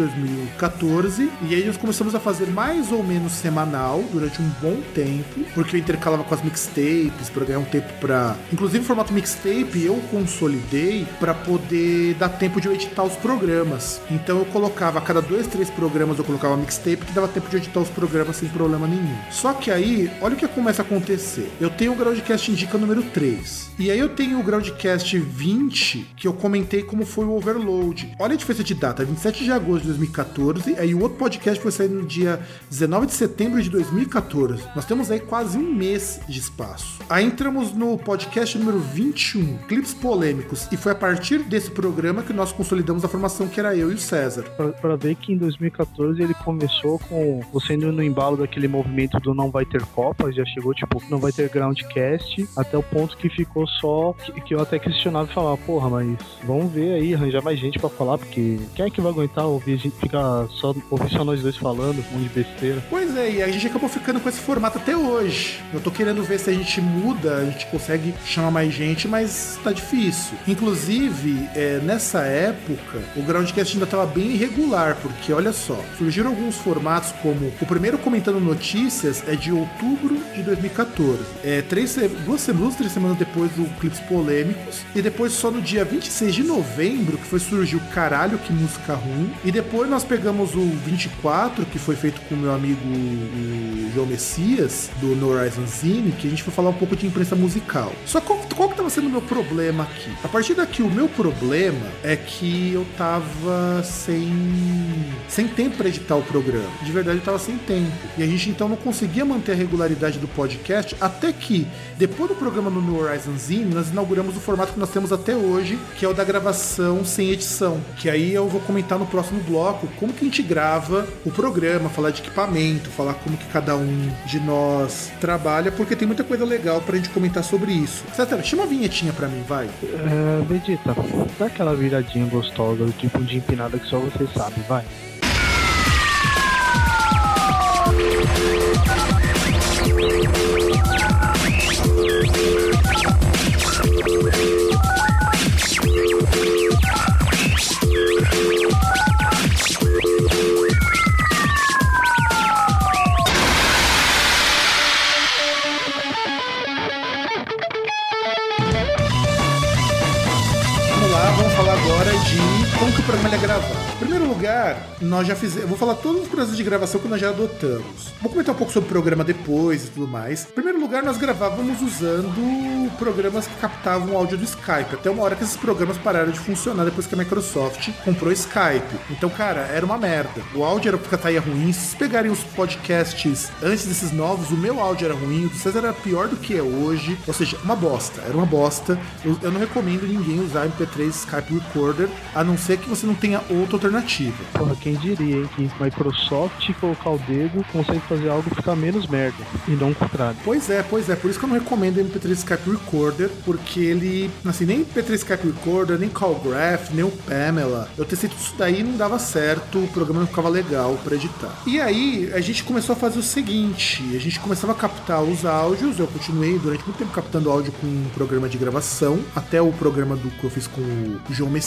2014. E aí nós começamos a fazer mais ou menos semanal durante um bom tempo. Porque eu intercalava com as mixtapes para ganhar um tempo para. Inclusive, o formato mixtape eu consolidei para poder dar tempo de eu editar os programas. Então eu colocava a cada dois, três programas eu colocava mixtape que dava tempo de editar os programas sem problema nenhum. Só que aí, olha o que começa a acontecer. Eu tenho o Groundcast Indica número 3. E aí eu tenho o Groundcast 20, que eu comentei como foi o Overload. Olha a diferença de data, 27 de agosto de 2014, aí o outro podcast foi sair no dia 19 de setembro de 2014. Nós temos aí quase um mês de espaço. Aí entramos no podcast número 21, Clipes Polêmicos, e foi a partir desse programa que nós consolidamos a formação que era eu e o César. Pra ver que em 2014 ele começou com você indo no embalo daquele movimento do não vai ter Copa, já chegou tipo, não vai ter Groundcast, até o ponto que ficou só, que, que eu até questionava e falava, porra, mas vamos ver aí, arranjar mais gente pra falar, porque quem é que vai aguentar ouvir a gente, ficar ficar só ouvir só nós dois falando, um de besteira. Pois é, e a gente acabou ficando com esse formato até hoje. Eu tô querendo ver se a gente muda, a gente consegue chamar mais gente, mas tá difícil. Inclusive, é, nessa época, o Groundcast ainda tava bem irregular, porque olha só, surgiram alguns formatos como o primeiro comentando notícias é de outubro de 2014. É, três, duas semanas, três semanas depois do Clipes Polêmicos. E depois só no dia 26 de novembro que foi surgir o Caralho, que música ruim. E depois nós pegamos o 24, que foi feito com o meu amigo o João Messias, do No Horizon Zine, que a gente foi falar um pouco de imprensa musical. Só qual, qual que tava sendo o meu problema aqui? A partir daqui, o meu problema é que eu tava sem, sem tempo para editar o programa. De verdade, eu tava sem tempo. E a gente então não conseguia manter a regularidade do podcast até que, depois do programa no Horizon Zine, nós inauguramos o formato que nós temos até hoje, que é o da gravação sem edição. Que aí eu vou comentar no próximo bloco como que a gente grava o programa, falar de equipamento, falar como que cada um de nós trabalha, porque tem muita coisa legal pra gente comentar sobre isso. César, chama uma vinhetinha pra mim, vai. É, Vegeta, dá aquela viradinha gostosa, tipo de empinada que só você sabe, vai. Vamos agora de como que o programa é gravado. Em primeiro lugar, nós já fizemos. Vou falar todos os processos de gravação que nós já adotamos. Vou comentar um pouco sobre o programa depois e tudo mais. Em primeiro lugar, nós gravávamos usando programas que captavam áudio do Skype. Até uma hora que esses programas pararam de funcionar depois que a Microsoft comprou Skype. Então, cara, era uma merda. O áudio era porque saía ruim. Se vocês pegarem os podcasts antes desses novos, o meu áudio era ruim, o do César era pior do que é hoje. Ou seja, uma bosta. Era uma bosta. Eu, eu não recomendo ninguém usar MP3 Skype A não ser que você não tenha outra alternativa. Porra, quem diria, hein, que Microsoft colocar o dedo consegue fazer algo ficar menos merda, e não o contrário. Pois é, pois é, por isso que eu não recomendo MP3 Skype Recorder, porque ele, assim, nem MP3 Skype Recorder, nem Callgraph, nem o Pamela. Eu testei tudo isso daí e não dava certo, o programa não ficava legal pra editar. E aí, a gente começou a fazer o seguinte, a gente começava a captar os áudios, eu continuei durante muito tempo captando áudio com um programa de gravação, até o programa do que eu fiz com o João Messias,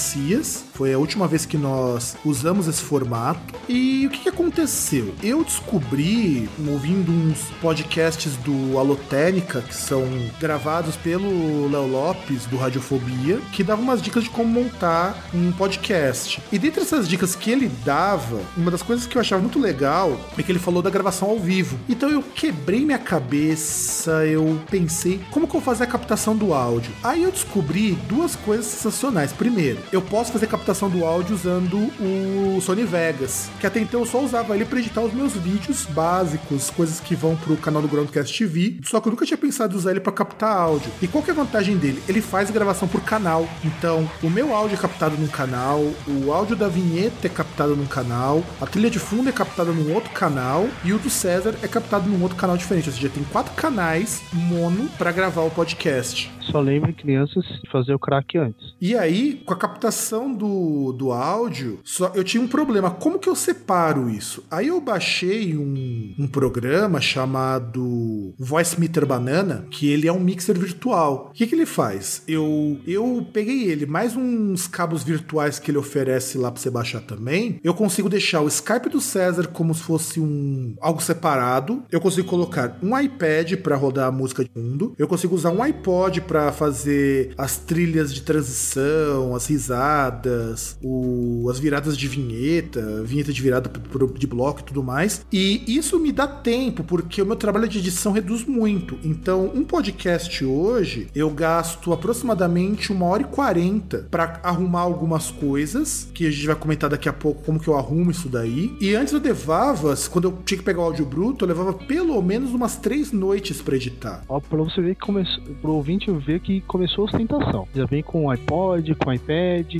foi a última vez que nós usamos esse formato. E o que, que aconteceu? Eu descobri, ouvindo uns podcasts do Alotênica, que são gravados pelo Léo Lopes, do Radiofobia, que dava umas dicas de como montar um podcast. E dentre essas dicas que ele dava, uma das coisas que eu achava muito legal é que ele falou da gravação ao vivo. Então eu quebrei minha cabeça, eu pensei, como que eu vou fazer a captação do áudio? Aí eu descobri duas coisas sensacionais. Primeiro, eu posso fazer captação do áudio usando o Sony Vegas, que até então eu só usava ele para editar os meus vídeos básicos, coisas que vão pro canal do Groundcast TV, só que eu nunca tinha pensado em usar ele para captar áudio. E qual que é a vantagem dele? Ele faz gravação por canal. Então, o meu áudio é captado num canal, o áudio da vinheta é captado num canal, a trilha de fundo é captada num outro canal e o do César é captado num outro canal diferente. Ou seja, tem quatro canais mono para gravar o podcast. Só lembre, crianças, de fazer o crack antes. E aí, com a captação do, do áudio, só eu tinha um problema. Como que eu separo isso? Aí eu baixei um, um programa chamado Voice Meter Banana, que ele é um mixer virtual. O que, que ele faz? Eu, eu peguei ele, mais uns cabos virtuais que ele oferece lá pra você baixar também. Eu consigo deixar o Skype do César como se fosse um algo separado. Eu consigo colocar um iPad para rodar a música de fundo. Eu consigo usar um iPod para fazer as trilhas de transição, as risadas, o, as viradas de vinheta, vinheta de virada de bloco e tudo mais. E isso me dá tempo, porque o meu trabalho de edição reduz muito. Então, um podcast hoje, eu gasto aproximadamente uma hora e quarenta para arrumar algumas coisas, que a gente vai comentar daqui a pouco como que eu arrumo isso daí. E antes eu levava, quando eu tinha que pegar o áudio bruto, eu levava pelo menos umas três noites para editar. Ó, pra você ver que começou, pro ouvinte ver que começou a ostentação. Já vem com iPod, com o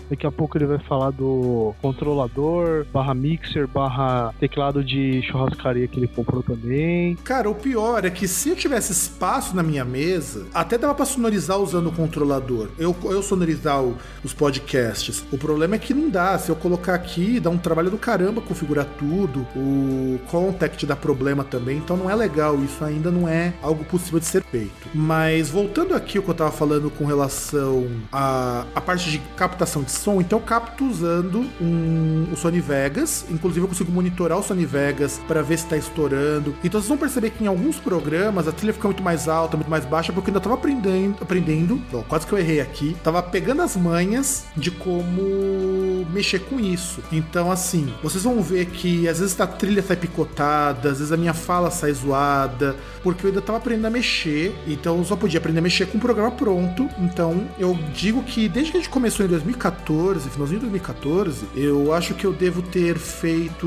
daqui a pouco ele vai falar do controlador, barra mixer, barra teclado de churrascaria que ele comprou também. Cara, o pior é que se eu tivesse espaço na minha mesa, até dava pra sonorizar usando o controlador. Eu, eu sonorizar o, os podcasts. O problema é que não dá. Se eu colocar aqui, dá um trabalho do caramba configurar tudo. O contact dá problema também, então não é legal. Isso ainda não é algo possível de ser feito. Mas voltando aqui o que eu tava falando com relação à, à parte de captação de som, então eu capto usando um, o Sony Vegas. Inclusive eu consigo monitorar o Sony Vegas para ver se tá estourando. Então vocês vão perceber que em alguns programas a trilha fica muito mais alta, muito mais baixa, porque eu ainda tava aprendendo, aprendendo, não, quase que eu errei aqui, tava pegando as manhas de como mexer com isso. Então assim, vocês vão ver que às vezes a trilha sai picotada, às vezes a minha fala sai zoada, porque eu ainda tava aprendendo a mexer, então eu só podia aprender a mexer com o programa pronto. Então eu digo que desde que a gente começou em 2014, finalzinho de 2014, eu acho que eu devo ter feito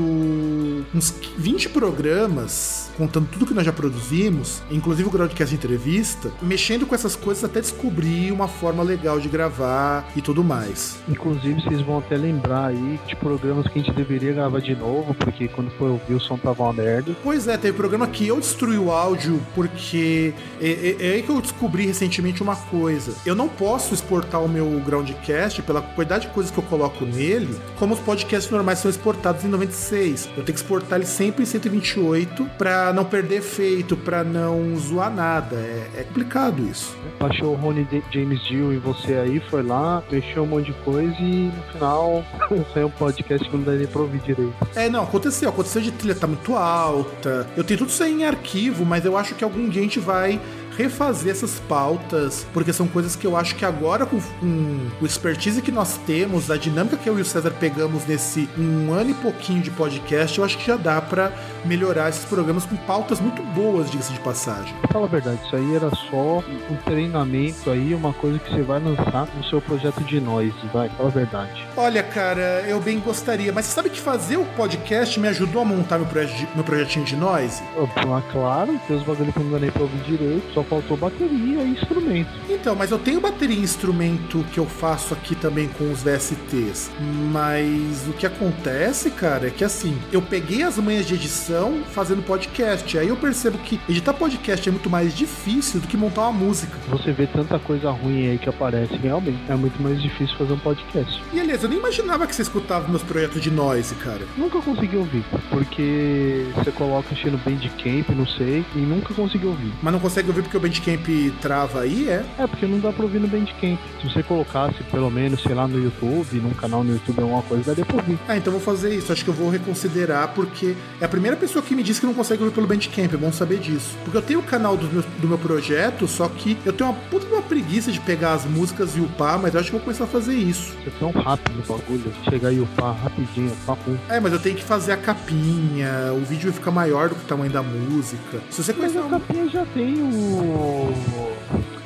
uns 20 programas, contando tudo que nós já produzimos, inclusive o Groundcast Entrevista, mexendo com essas coisas até descobrir uma forma legal de gravar e tudo mais. Inclusive, vocês vão até lembrar aí de programas que a gente deveria gravar de novo, porque quando foi ouvir o som tava uma merda. Pois é, teve programa que eu destruí o áudio porque é, é, é aí que eu descobri recentemente uma coisa. Eu não posso exportar o meu Groundcast pela quantidade de coisas que eu coloco nele, como os podcasts normais são exportados em 96. Eu tenho que exportar ele sempre em 128 para não perder efeito, para não zoar nada. É, é complicado isso. Baixou o Rony James Dio e você aí, foi lá, mexeu um monte de coisa e no final [LAUGHS] saiu um podcast que não dá nem pra ouvir direito. É, não, aconteceu. Aconteceu de trilha tá muito alta. Eu tenho tudo isso aí em arquivo, mas eu acho que algum dia a gente vai refazer essas pautas, porque são coisas que eu acho que agora, com, com o expertise que nós temos, a dinâmica que eu e o César pegamos nesse um ano e pouquinho de podcast, eu acho que já dá pra melhorar esses programas com pautas muito boas, diga-se de passagem. Fala a verdade, isso aí era só um treinamento aí, uma coisa que você vai lançar no seu projeto de noise, vai, fala a verdade. Olha, cara, eu bem gostaria, mas você sabe que fazer o podcast me ajudou a montar meu, proje meu projetinho de noise? Ah, claro, tem os bagulho que não dá nem pra ouvir direito, só faltou bateria e instrumento. Então, mas eu tenho bateria e instrumento que eu faço aqui também com os VSTs. Mas o que acontece, cara, é que assim, eu peguei as manhas de edição fazendo podcast. Aí eu percebo que editar podcast é muito mais difícil do que montar uma música. Você vê tanta coisa ruim aí que aparece, realmente. É muito mais difícil fazer um podcast. E aliás, eu nem imaginava que você escutava meus projetos de noise, cara. Nunca consegui ouvir, porque você coloca achei no Bandcamp, não sei, e nunca consegui ouvir. Mas não consegue ouvir porque o Bandcamp trava aí, é? É, porque não dá pra ouvir no Bandcamp. Se você colocasse, pelo menos, sei lá, no YouTube, num canal no YouTube, alguma coisa, daria pra ouvir. Ah, então eu vou fazer isso. Acho que eu vou reconsiderar, porque é a primeira pessoa que me disse que não consegue ouvir pelo Bandcamp. É bom saber disso. Porque eu tenho o canal do meu, do meu projeto, só que eu tenho uma puta uma preguiça de pegar as músicas e upar, mas eu acho que vou começar a fazer isso. É tão rápido o bagulho, chegar e upar rapidinho, papo. É, mas eu tenho que fazer a capinha, o vídeo vai ficar maior do que o tamanho da música. Se você Mas começar a capinha já tem o.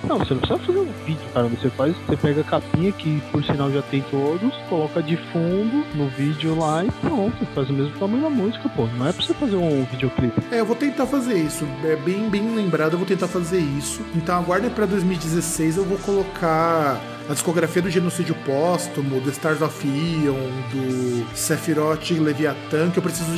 Não, você não precisa fazer um vídeo, cara. Você faz, você pega a capinha, que por sinal já tem todos, coloca de fundo no vídeo lá e pronto. Faz o mesmo tamanho da música, pô. Não é pra você fazer um videoclipe. É, eu vou tentar fazer isso. É bem, bem lembrado, eu vou tentar fazer isso. Então aguardem pra 2016, eu vou colocar a discografia do Genocídio Póstumo, do Stars of Ion, do Sephiroth Leviathan, que eu preciso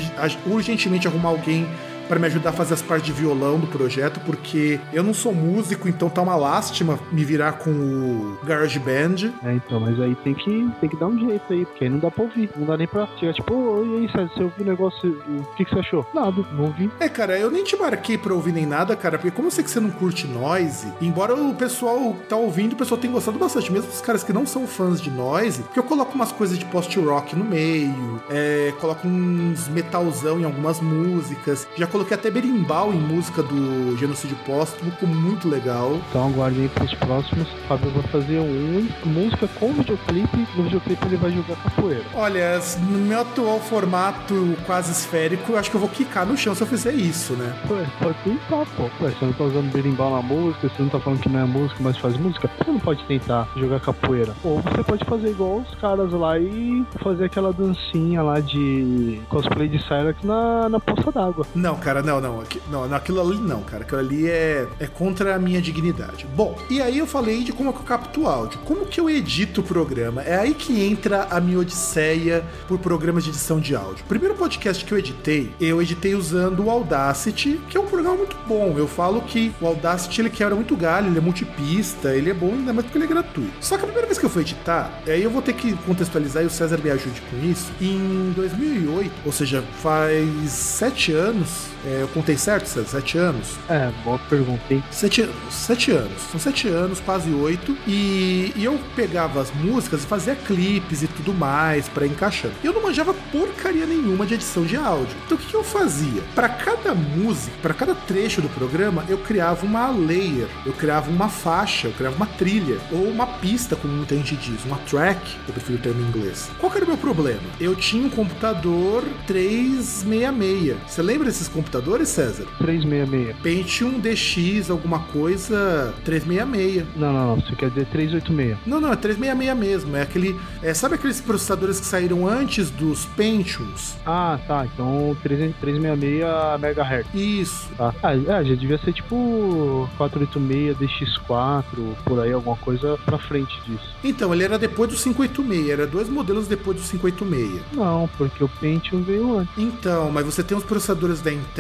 urgentemente arrumar alguém para me ajudar a fazer as partes de violão do projeto, porque eu não sou músico, então tá uma lástima me virar com o GarageBand. É, então, mas aí tem que, tem que dar um jeito aí, porque aí não dá pra ouvir. Não dá nem pra chegar, tipo, ô, e aí, César, você ouviu o negócio, o que, que você achou? Nada, não ouvi. É, cara, eu nem te marquei pra ouvir nem nada, cara, porque como eu sei que você não curte noise, embora o pessoal tá ouvindo, o pessoal tem gostado bastante, mesmo os caras que não são fãs de noise, porque eu coloco umas coisas de post-rock no meio, é, coloco uns metalzão em algumas músicas, já coloquei até berimbau em música do Genocídio Póstumo, ficou muito legal. Então aguardem aí pros próximos. O Fábio vai fazer um música com videoclipe. No videoclipe ele vai jogar capoeira. Olha, no meu atual formato quase esférico, eu acho que eu vou quicar no chão se eu fizer isso, né? Ué, pode tentar, pô. Ué, você não tá usando berimbau na música, você não tá falando que não é música, mas faz música, você não pode tentar jogar capoeira. Ou você pode fazer igual os caras lá e fazer aquela dancinha lá de cosplay de Cyrax na, na poça d'água. Não, cara. Cara, não, não, aqui, não, aquilo ali não, cara, aquilo ali é, é contra a minha dignidade. Bom, e aí eu falei de como é que eu capto áudio, como que eu edito o programa, é aí que entra a minha odisseia por programas de edição de áudio. O primeiro podcast que eu editei, eu editei usando o Audacity, que é um programa muito bom, eu falo que o Audacity ele quebra muito galho, ele é multipista, ele é bom ainda mais porque ele é gratuito. Só que a primeira vez que eu fui editar, aí eu vou ter que contextualizar e o César me ajude com isso, em 2008, ou seja, faz sete anos, é, eu contei certo, César? Sete anos? É, boa pergunta, hein? Sete, sete anos. São sete anos, quase oito. E, e eu pegava as músicas e fazia clipes e tudo mais para encaixando. E eu não manjava porcaria nenhuma de edição de áudio. Então o que, que eu fazia? Para cada música, para cada trecho do programa, eu criava uma layer, eu criava uma faixa, eu criava uma trilha, ou uma pista, como muita gente diz, uma track, eu prefiro o termo em inglês. Qual que era o meu problema? Eu tinha um computador 366. Você lembra desses computadores, César? 366. Pentium DX, alguma coisa 366. Não, não, não. Você quer dizer 386. Não, não, é 366 mesmo. É aquele. É, sabe aqueles processadores que saíram antes dos Pentiums? Ah, tá. Então 366 MHz. Isso. Tá. Ah, é, já devia ser tipo 486 DX4, por aí, alguma coisa pra frente disso. Então, ele era depois do 586, era dois modelos depois do 586. Não, porque o Pentium veio antes. Então, mas você tem os processadores da Intel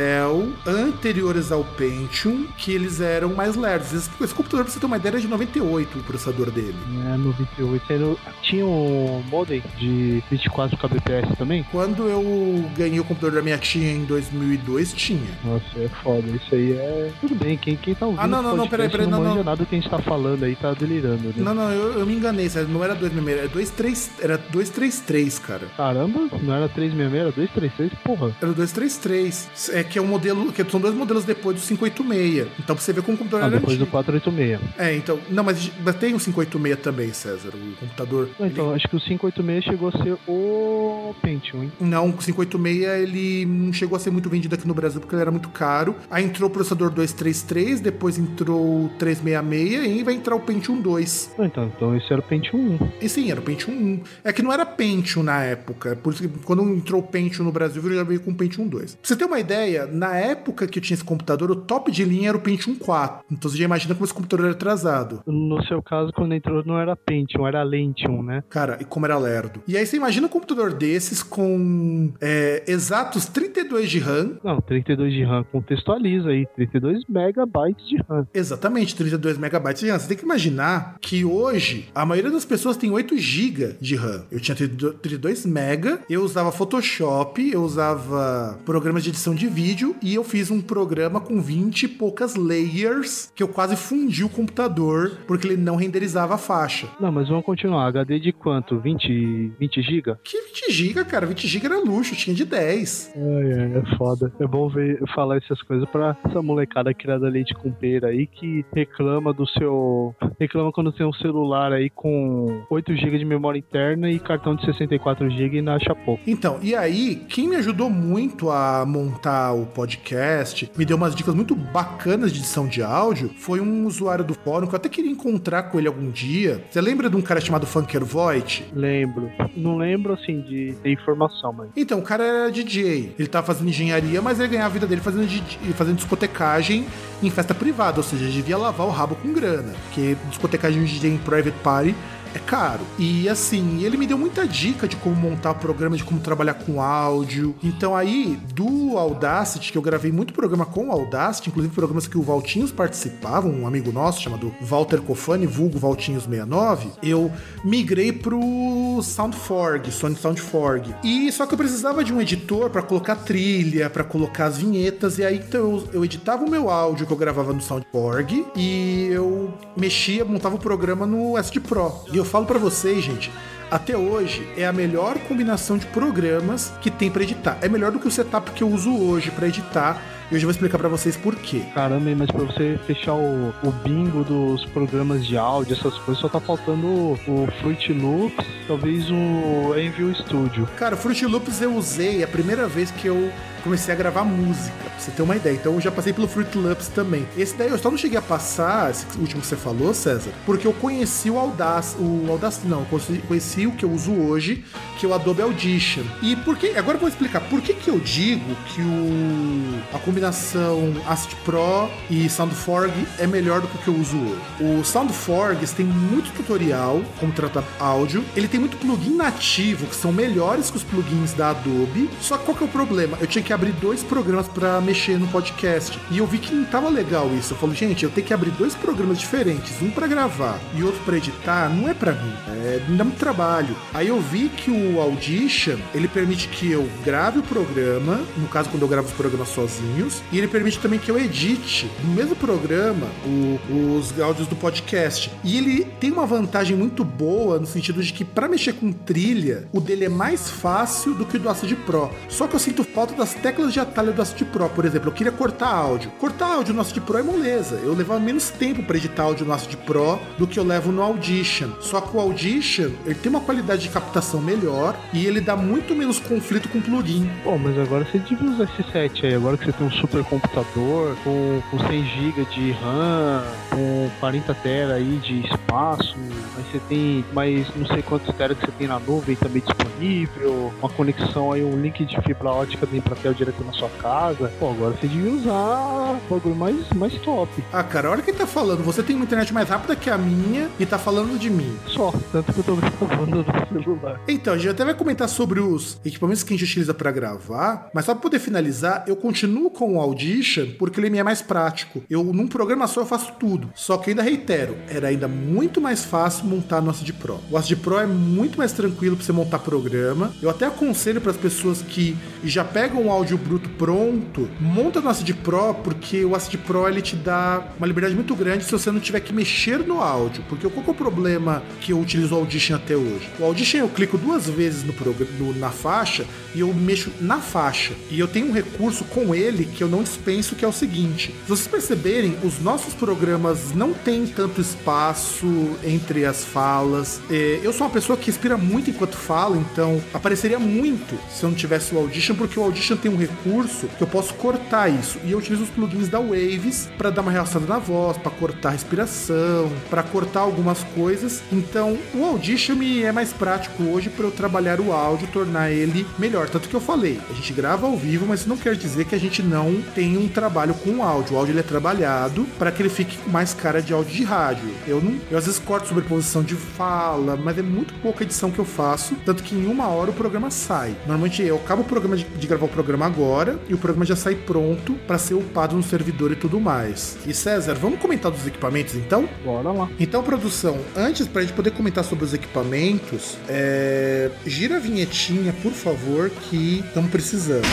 anteriores ao Pentium, que eles eram mais lerdos. Esse, esse computador, pra você ter uma ideia, era de 98 o processador dele. É, 98. Era- Tinha um modem de 24 kbps também? Quando eu ganhei o computador da minha tia em 2002, tinha. Nossa, é foda. Isso aí é. Tudo bem, quem, quem tá ouvindo. Ah, não, não, não, peraí, peraí, não, manja não. nada que a gente tá falando aí, tá delirando, né? Não, não, eu, eu me enganei, não era 266, era 23, era 233, cara. Caramba, não era 366, era 236? Porra. Era o 233. É que é um modelo. Que são dois modelos depois do 586. Então pra você ver como o computador Ah, era depois do antigo. 486. É, então. Não, mas, mas tem o 586 também, César, o computador. Não, Então, acho que o 586 chegou a ser o Pentium, hein? Não, o 586 ele não chegou a ser muito vendido aqui no Brasil porque ele era muito caro. Aí entrou o processador 233, depois entrou o 366 e vai entrar o Pentium 2. Ah, Então, então esse era o Pentium 1. E sim, era o Pentium 1. É que não era Pentium na época. Por isso que quando entrou o Pentium no Brasil, ele já veio com o Pentium 2. Pra você ter uma ideia, na época que eu tinha esse computador, o top de linha era o Pentium 4. Então você já imagina como esse computador era atrasado. No seu caso, quando entrou, não era Pentium, era Lentium, né? Cara, e como era lerdo. E aí você imagina um computador desses com é, exatos 32 de RAM. Não, 32 de RAM, contextualiza aí, 32 megabytes de RAM. Exatamente, 32 megabytes de RAM. Você tem que imaginar que hoje a maioria das pessoas tem 8 GB de RAM. Eu tinha 32 mega, eu usava Photoshop, eu usava programas de edição de vídeo e eu fiz um programa com 20 e poucas layers que eu quase fundi o computador porque ele não renderizava a faixa. Não, mas vamos continuar. HD de quanto? 20, 20 GB? Que 20 GB, cara? 20 GB era luxo, tinha de 10. Ai, ai, é foda. É bom ver, falar essas coisas pra essa molecada criada leite com pera aí que reclama do seu. Reclama quando tem um celular aí com 8 GB de memória interna e cartão de 64 GB e não acha pouco. Então, e aí, quem me ajudou muito a montar o podcast, me deu umas dicas muito bacanas de edição de áudio, foi um usuário do fórum que eu até queria encontrar com ele algum dia. Você lembra de um cara chamado Funker Voigt? Lembro. Não lembro assim de ter informação, mas. Então, o cara era DJ. Ele tava fazendo engenharia, mas ele ganhava a vida dele fazendo, DJ fazendo discotecagem em festa privada, ou seja, devia lavar o rabo com grana. Porque discotecagem de DJ em private party é caro. E assim, ele me deu muita dica de como montar programa, de como trabalhar com áudio. Então aí, do Audacity, que eu gravei muito programa com o Audacity, inclusive programas que o Valtinhos participava, um amigo nosso chamado Walter Cofani, vulgo Valtinhos69, eu migrei pro Soundforge, Sony Soundforge. E só que eu precisava de um editor para colocar trilha, para colocar as vinhetas, e aí então eu, eu editava o meu áudio que eu gravava no Soundforge e eu mexia, montava o programa no SD Pro. E eu falo pra vocês, gente, até hoje é a melhor combinação de programas que tem pra editar. É melhor do que o setup que eu uso hoje pra editar. E hoje eu vou explicar pra vocês por quê. Caramba, mas pra você fechar o, o bingo dos programas de áudio, essas coisas, só tá faltando o, o Fruit Loops, talvez o Envio Studio. Cara, o Fruit Loops eu usei a primeira vez que eu comecei a gravar música, pra você ter uma ideia. Então eu já passei pelo Fruit Loops também. Esse daí eu só não cheguei a passar, esse último que você falou, César, porque eu conheci o Audacity, o Audacity não, eu conheci o que eu uso hoje, que é o Adobe Audition. E por que, agora eu vou explicar por que que eu digo que o a combinação Acid Pro e SoundForge é melhor do que o que eu uso hoje. O SoundForge tem muito tutorial como tratar áudio, ele tem muito plugin nativo que são melhores que os plugins da Adobe. Só que qual que é o problema? Eu tinha que abrir dois programas para mexer no podcast e eu vi que não tava legal isso. Eu falo, gente, eu tenho que abrir dois programas diferentes, um para gravar e outro para editar, não é para mim. É, me dá muito trabalho. Aí eu vi que o Audition, ele permite que eu grave o programa, no caso quando eu gravo os programas sozinhos, e ele permite também que eu edite no mesmo programa o, os áudios do podcast. E ele tem uma vantagem muito boa no sentido de que para mexer com trilha, o dele é mais fácil do que o do Acid Pro. Só que eu sinto falta das teclas de atalho do Acid Pro, por exemplo. Eu queria cortar áudio. Cortar áudio no Acid Pro é moleza. Eu levava menos tempo para editar áudio no Acid Pro do que eu levo no Audition. Só que o Audition, ele tem uma qualidade de captação melhor e ele dá muito menos conflito com o plugin. Bom, mas agora você devia usar esse set aí. Agora que você tem um super computador com, com 100 GB de RAM, com 40 TB aí de espaço, aí você tem mais não sei quantos TB que você tem na nuvem também disponível, uma conexão aí, um link de fibra ótica também pra ter direto na sua casa. Pô, agora você devia usar o bagulho mais, mais top. Ah, cara, olha quem tá falando. Você tem uma internet mais rápida que a minha e tá falando de mim. Só, tanto que eu tô [LAUGHS] gravando no celular. Então, a gente até vai comentar sobre os equipamentos que a gente utiliza para gravar, mas só pra poder finalizar, eu continuo com o Audition porque ele me é mais prático. Eu, num programa só, eu faço tudo. Só que ainda reitero, era ainda muito mais fácil montar no Acid Pro. O Acid Pro é muito mais tranquilo para você montar programa. Eu até aconselho para as pessoas que já pegam o áudio bruto pronto, monta no Acid Pro, porque o Acid Pro ele te dá uma liberdade muito grande se você não tiver que mexer no áudio. Porque qual é o problema que eu utilizo o Audition até hoje? O Audition eu clico duas vezes no, no na faixa e eu mexo na faixa. E eu tenho um recurso com ele que eu não dispenso, que é o seguinte: se vocês perceberem, os nossos programas não têm tanto espaço entre as falas. É, eu sou uma pessoa que respira muito enquanto fala, então apareceria muito se eu não tivesse o Audition, porque o Audition tem um recurso que eu posso cortar isso. E eu utilizo os plugins da Waves para dar uma realçada na voz, para cortar a respiração, para cortar algumas coisas. Então, o Audition me é mais prático hoje para eu trabalhar o áudio, tornar ele melhor. Tanto que eu falei, a gente grava ao vivo, mas isso não quer dizer que a gente não tem um trabalho com o áudio. O áudio ele é trabalhado para que ele fique mais cara de áudio de rádio. Eu não, eu às vezes corto sobreposição de fala, mas é muito pouca edição que eu faço, tanto que em uma hora o programa sai. Normalmente eu acabo o programa de, de gravar o programa agora e o programa já sai pronto para ser upado no servidor e tudo mais. E César, vamos comentar dos equipamentos então? Bora lá. Então, produção, antes pra gente poder comentar sobre os equipamentos, é... gira a vinhetinha, por favor, que estamos precisando.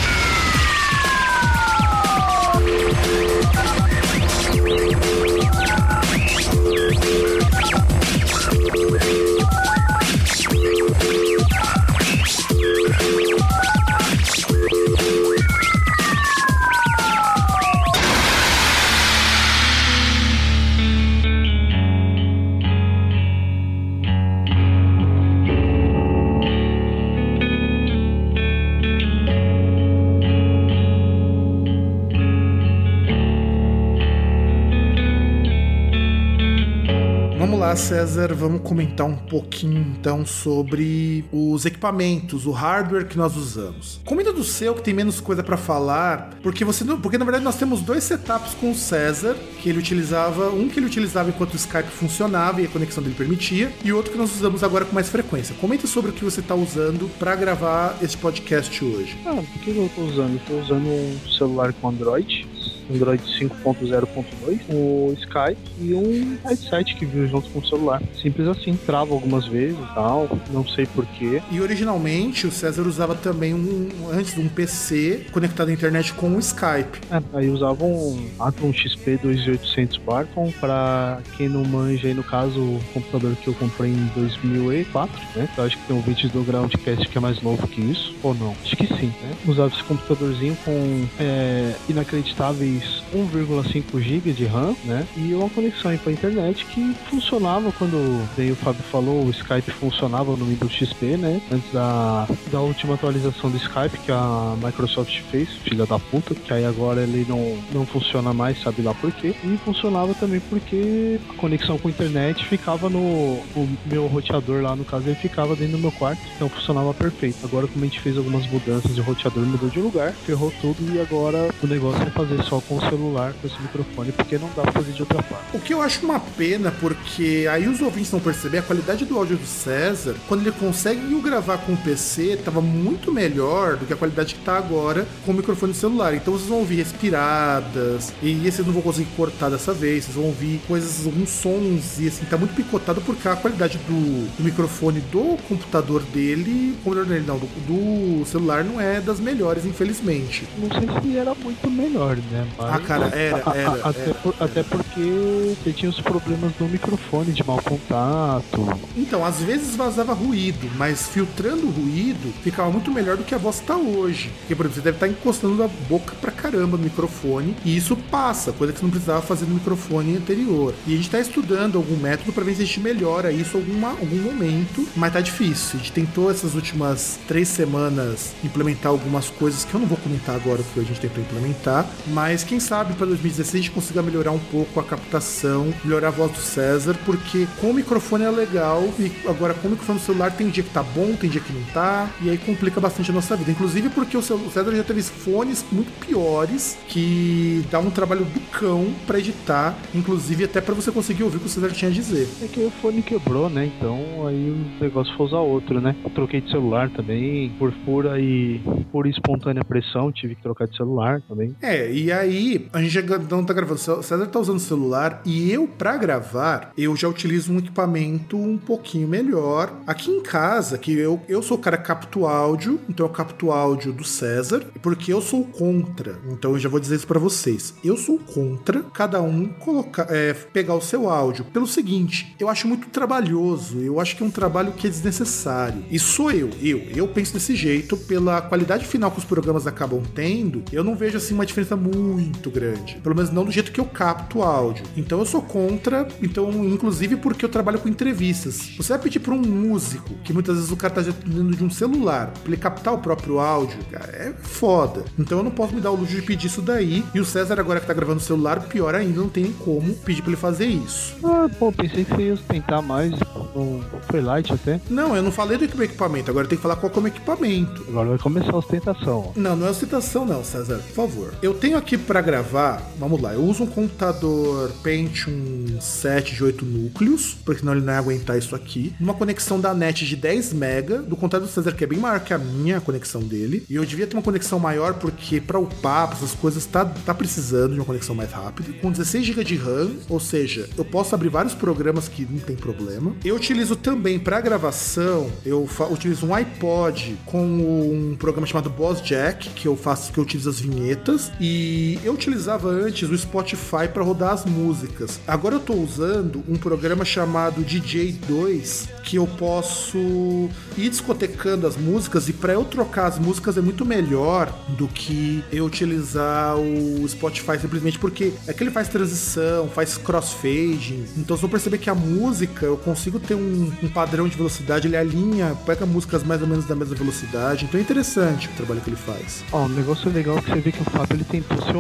César, vamos comentar um pouquinho então sobre os equipamentos, o hardware que nós usamos. Comenta do seu que tem menos coisa para falar, porque você porque na verdade nós temos dois setups com o César que ele utilizava, um que ele utilizava enquanto o Skype funcionava e a conexão dele permitia, e outro que nós usamos agora com mais frequência. Comenta sobre o que você está usando para gravar este podcast hoje. Ah, o que eu estou usando? Estou usando um celular com Android Android 5.0.2, o Skype e um headset que veio junto com o celular. Simples assim, trava algumas vezes e tal, não sei porquê. E originalmente o César usava também um, antes um PC conectado à internet com o Skype. É, aí usava um Atom XP 2800 Barton, para quem não manja aí no caso, o computador que eu comprei em 2004, né? Eu acho que tem um vídeo do Groundcast que é mais novo que isso, ou não? Acho que sim, né? Usava esse computadorzinho com é, inacreditáveis mais 1,5 GB de RAM, né? E uma conexão para internet que funcionava quando veio o Fábio falou, o Skype funcionava no Windows XP, né? Antes da, da última atualização do Skype que a Microsoft fez, filha da puta, que aí agora ele não, não funciona mais, sabe lá por quê. E funcionava também porque a conexão com a internet ficava no o meu roteador lá, no caso, ele ficava dentro do meu quarto, então funcionava perfeito. Agora, como a gente fez algumas mudanças de roteador, mudou de lugar, ferrou tudo e agora o negócio é fazer só com o celular, com esse microfone, porque não dá pra fazer de outra forma. O que eu acho uma pena, porque aí os ouvintes não perceber a qualidade do áudio do César, quando ele consegue gravar com o PC, tava muito melhor do que a qualidade que tá agora com o microfone celular. Então vocês vão ouvir respiradas, e vocês não vão conseguir cortar dessa vez, vocês vão ouvir coisas, alguns sons, e assim, tá muito picotado porque a qualidade do, do microfone do computador dele, computador dele não, do, do, celular não é das melhores, infelizmente. Não sei se era muito melhor, né? Mas... Ah, cara, era, era. A, [LAUGHS] a, até, era, por, era. até porque você tinha os problemas do microfone de mau contato. Então, às vezes vazava ruído, mas filtrando o ruído ficava muito melhor do que a voz tá hoje. Porque, por exemplo, você deve estar tá encostando a boca pra caramba no microfone e isso passa, coisa que você não precisava fazer no microfone anterior. E a gente tá estudando algum método para ver se a gente melhora isso alguma, algum momento, mas tá difícil. A gente tentou essas últimas três semanas implementar algumas coisas que eu não vou comentar agora o que a gente tentou implementar, mas quem sabe para 2016 a gente consiga melhorar um pouco a captação, melhorar a voz do César, porque com o microfone é legal e agora com o microfone do celular tem dia que tá bom, tem dia que não tá, e aí complica bastante a nossa vida. Inclusive porque o César já teve fones muito piores que dá um trabalho do cão para editar, inclusive até para você conseguir ouvir o que o César tinha a dizer. É que o fone quebrou, né? Então aí o negócio foi usar outro, né? Eu troquei de celular também, por pura e por espontânea pressão, tive que trocar de celular também. É, e aí a gente não tá gravando, o César tá usando o celular e eu, para gravar, eu já utilizo um equipamento um pouquinho melhor. Aqui em casa, que eu, eu sou o cara que capto áudio, então eu capto áudio do César, porque eu sou contra. Então eu já vou dizer isso para vocês. Eu sou contra cada um colocar, é, pegar o seu áudio. Pelo seguinte, eu acho muito trabalhoso, eu acho que é um trabalho que é desnecessário. E sou eu, eu, eu penso desse jeito, pela qualidade final que os programas acabam tendo, eu não vejo assim uma diferença muito grande. Pelo menos não do jeito que eu capto áudio. Então eu sou contra, então, inclusive porque eu trabalho com entrevistas. Você vai pedir para um músico, que muitas vezes o cara tá dentro de um celular, pra ele captar o próprio áudio, cara, é foda. Então eu não posso me dar o luxo de pedir isso daí. E o César, agora que tá gravando no celular, pior ainda, não tem nem como pedir pra ele fazer isso. Ah, pô, pensei que você ia tentar mais. Não foi light até? Não, eu não falei do equipamento, agora tem que falar qual é o equipamento. Agora vai começar a ostentação. Não, não é ostentação não, César, por favor. Eu tenho aqui para gravar, vamos lá, eu uso um computador Pentium 7 de 8 núcleos, porque senão ele não ia aguentar isso aqui. Uma conexão da net de 10 mega, do computador do César que é bem maior que a minha, a conexão dele. E eu devia ter uma conexão maior porque para upar, pra essas coisas, tá, tá precisando de uma conexão mais rápida. Com 16 GB de RAM, ou seja, eu posso abrir vários programas que não tem problema. Eu utilizo também para gravação, eu utilizo um iPod com um programa chamado Boss Jack, que eu faço, que eu utilizo as vinhetas, e eu utilizava antes o Spotify para rodar as músicas. Agora eu tô usando um programa chamado DJ2, que eu posso ir discotecando as músicas e para eu trocar as músicas é muito melhor do que eu utilizar o Spotify simplesmente porque é que ele faz transição, faz crossfading. Então se eu perceber que a música eu consigo ter um, um padrão de velocidade, ele alinha, pega músicas mais ou menos da mesma velocidade. Então é interessante o trabalho que ele faz. Ó, um negócio legal que você vê que o Fábio ele tentou ser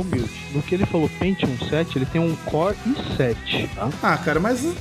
No que ele falou Pentium 7, ele tem um Core i7, tá? Ah, cara, mas o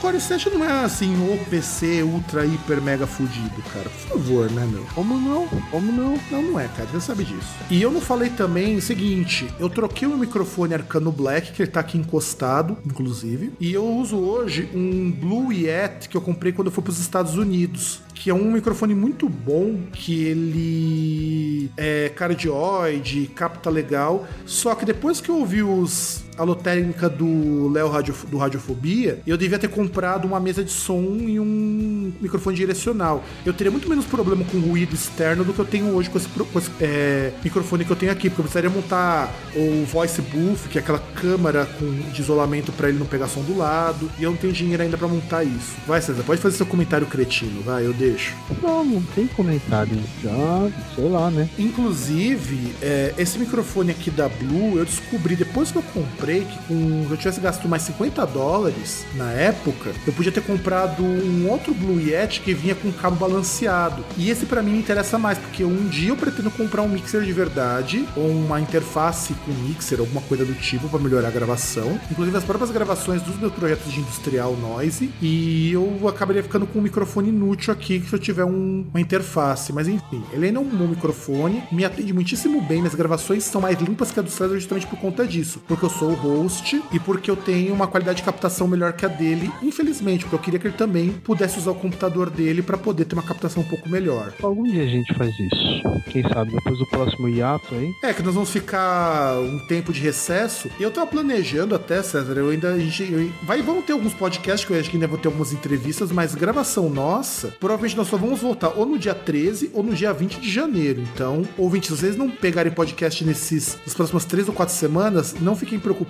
Core i7 não é assim o PC ultra hiper mega fudido, cara. Por favor, né, meu? Como não? Como não? Não, não é, cara. Você sabe disso. E eu não falei também o seguinte: eu troquei o meu microfone Arcano Black, que ele tá aqui encostado, inclusive. E eu uso hoje um Blue Yeti que eu comprei quando eu fui pros Estados Unidos que é um microfone muito bom, que ele é cardioide, capta legal. Só que depois que eu ouvi os a lotérica do Léo Radio, do Radiofobia, eu devia ter comprado uma mesa de som e um microfone direcional. Eu teria muito menos problema com ruído externo do que eu tenho hoje com esse, com esse é, microfone que eu tenho aqui, porque eu precisaria montar o voice booth, que é aquela câmera com, de isolamento para ele não pegar som do lado, e eu não tenho dinheiro ainda para montar isso. Vai, César, pode fazer seu comentário cretino, vai, eu deixo. Não, não tem comentário. Já, sei lá, né? Inclusive, é, esse microfone aqui da Blue, eu descobri depois que eu comprei que com, se eu tivesse gasto mais 50 dólares na época, eu podia ter comprado um outro Blue Yeti que vinha com cabo balanceado. E esse para mim me interessa mais, porque um dia eu pretendo comprar um mixer de verdade, ou uma interface com mixer, alguma coisa do tipo, para melhorar a gravação. Inclusive as próprias gravações dos meus projetos de industrial noise. E eu acabaria ficando com um microfone inútil aqui se eu tiver um, uma interface. Mas enfim, ele ainda é um bom microfone, me atende muitíssimo bem. Minhas gravações são mais limpas que a do César justamente por conta disso. Porque eu sou host e porque eu tenho uma qualidade de captação melhor que a dele, infelizmente, porque eu queria que ele também pudesse usar o computador dele para poder ter uma captação um pouco melhor. Algum dia a gente faz isso. Quem sabe depois do próximo hiato aí. É, que nós vamos ficar um tempo de recesso. E eu tava planejando até, César, eu ainda. A gente, eu, vai, vamos ter alguns podcasts que eu acho que ainda vou ter algumas entrevistas, mas gravação nossa, provavelmente nós só vamos voltar ou no dia 13 ou no dia 20 de janeiro. Então, ouvintes, se vocês não pegarem podcast nesses nas próximas três ou quatro semanas, não fiquem preocupados,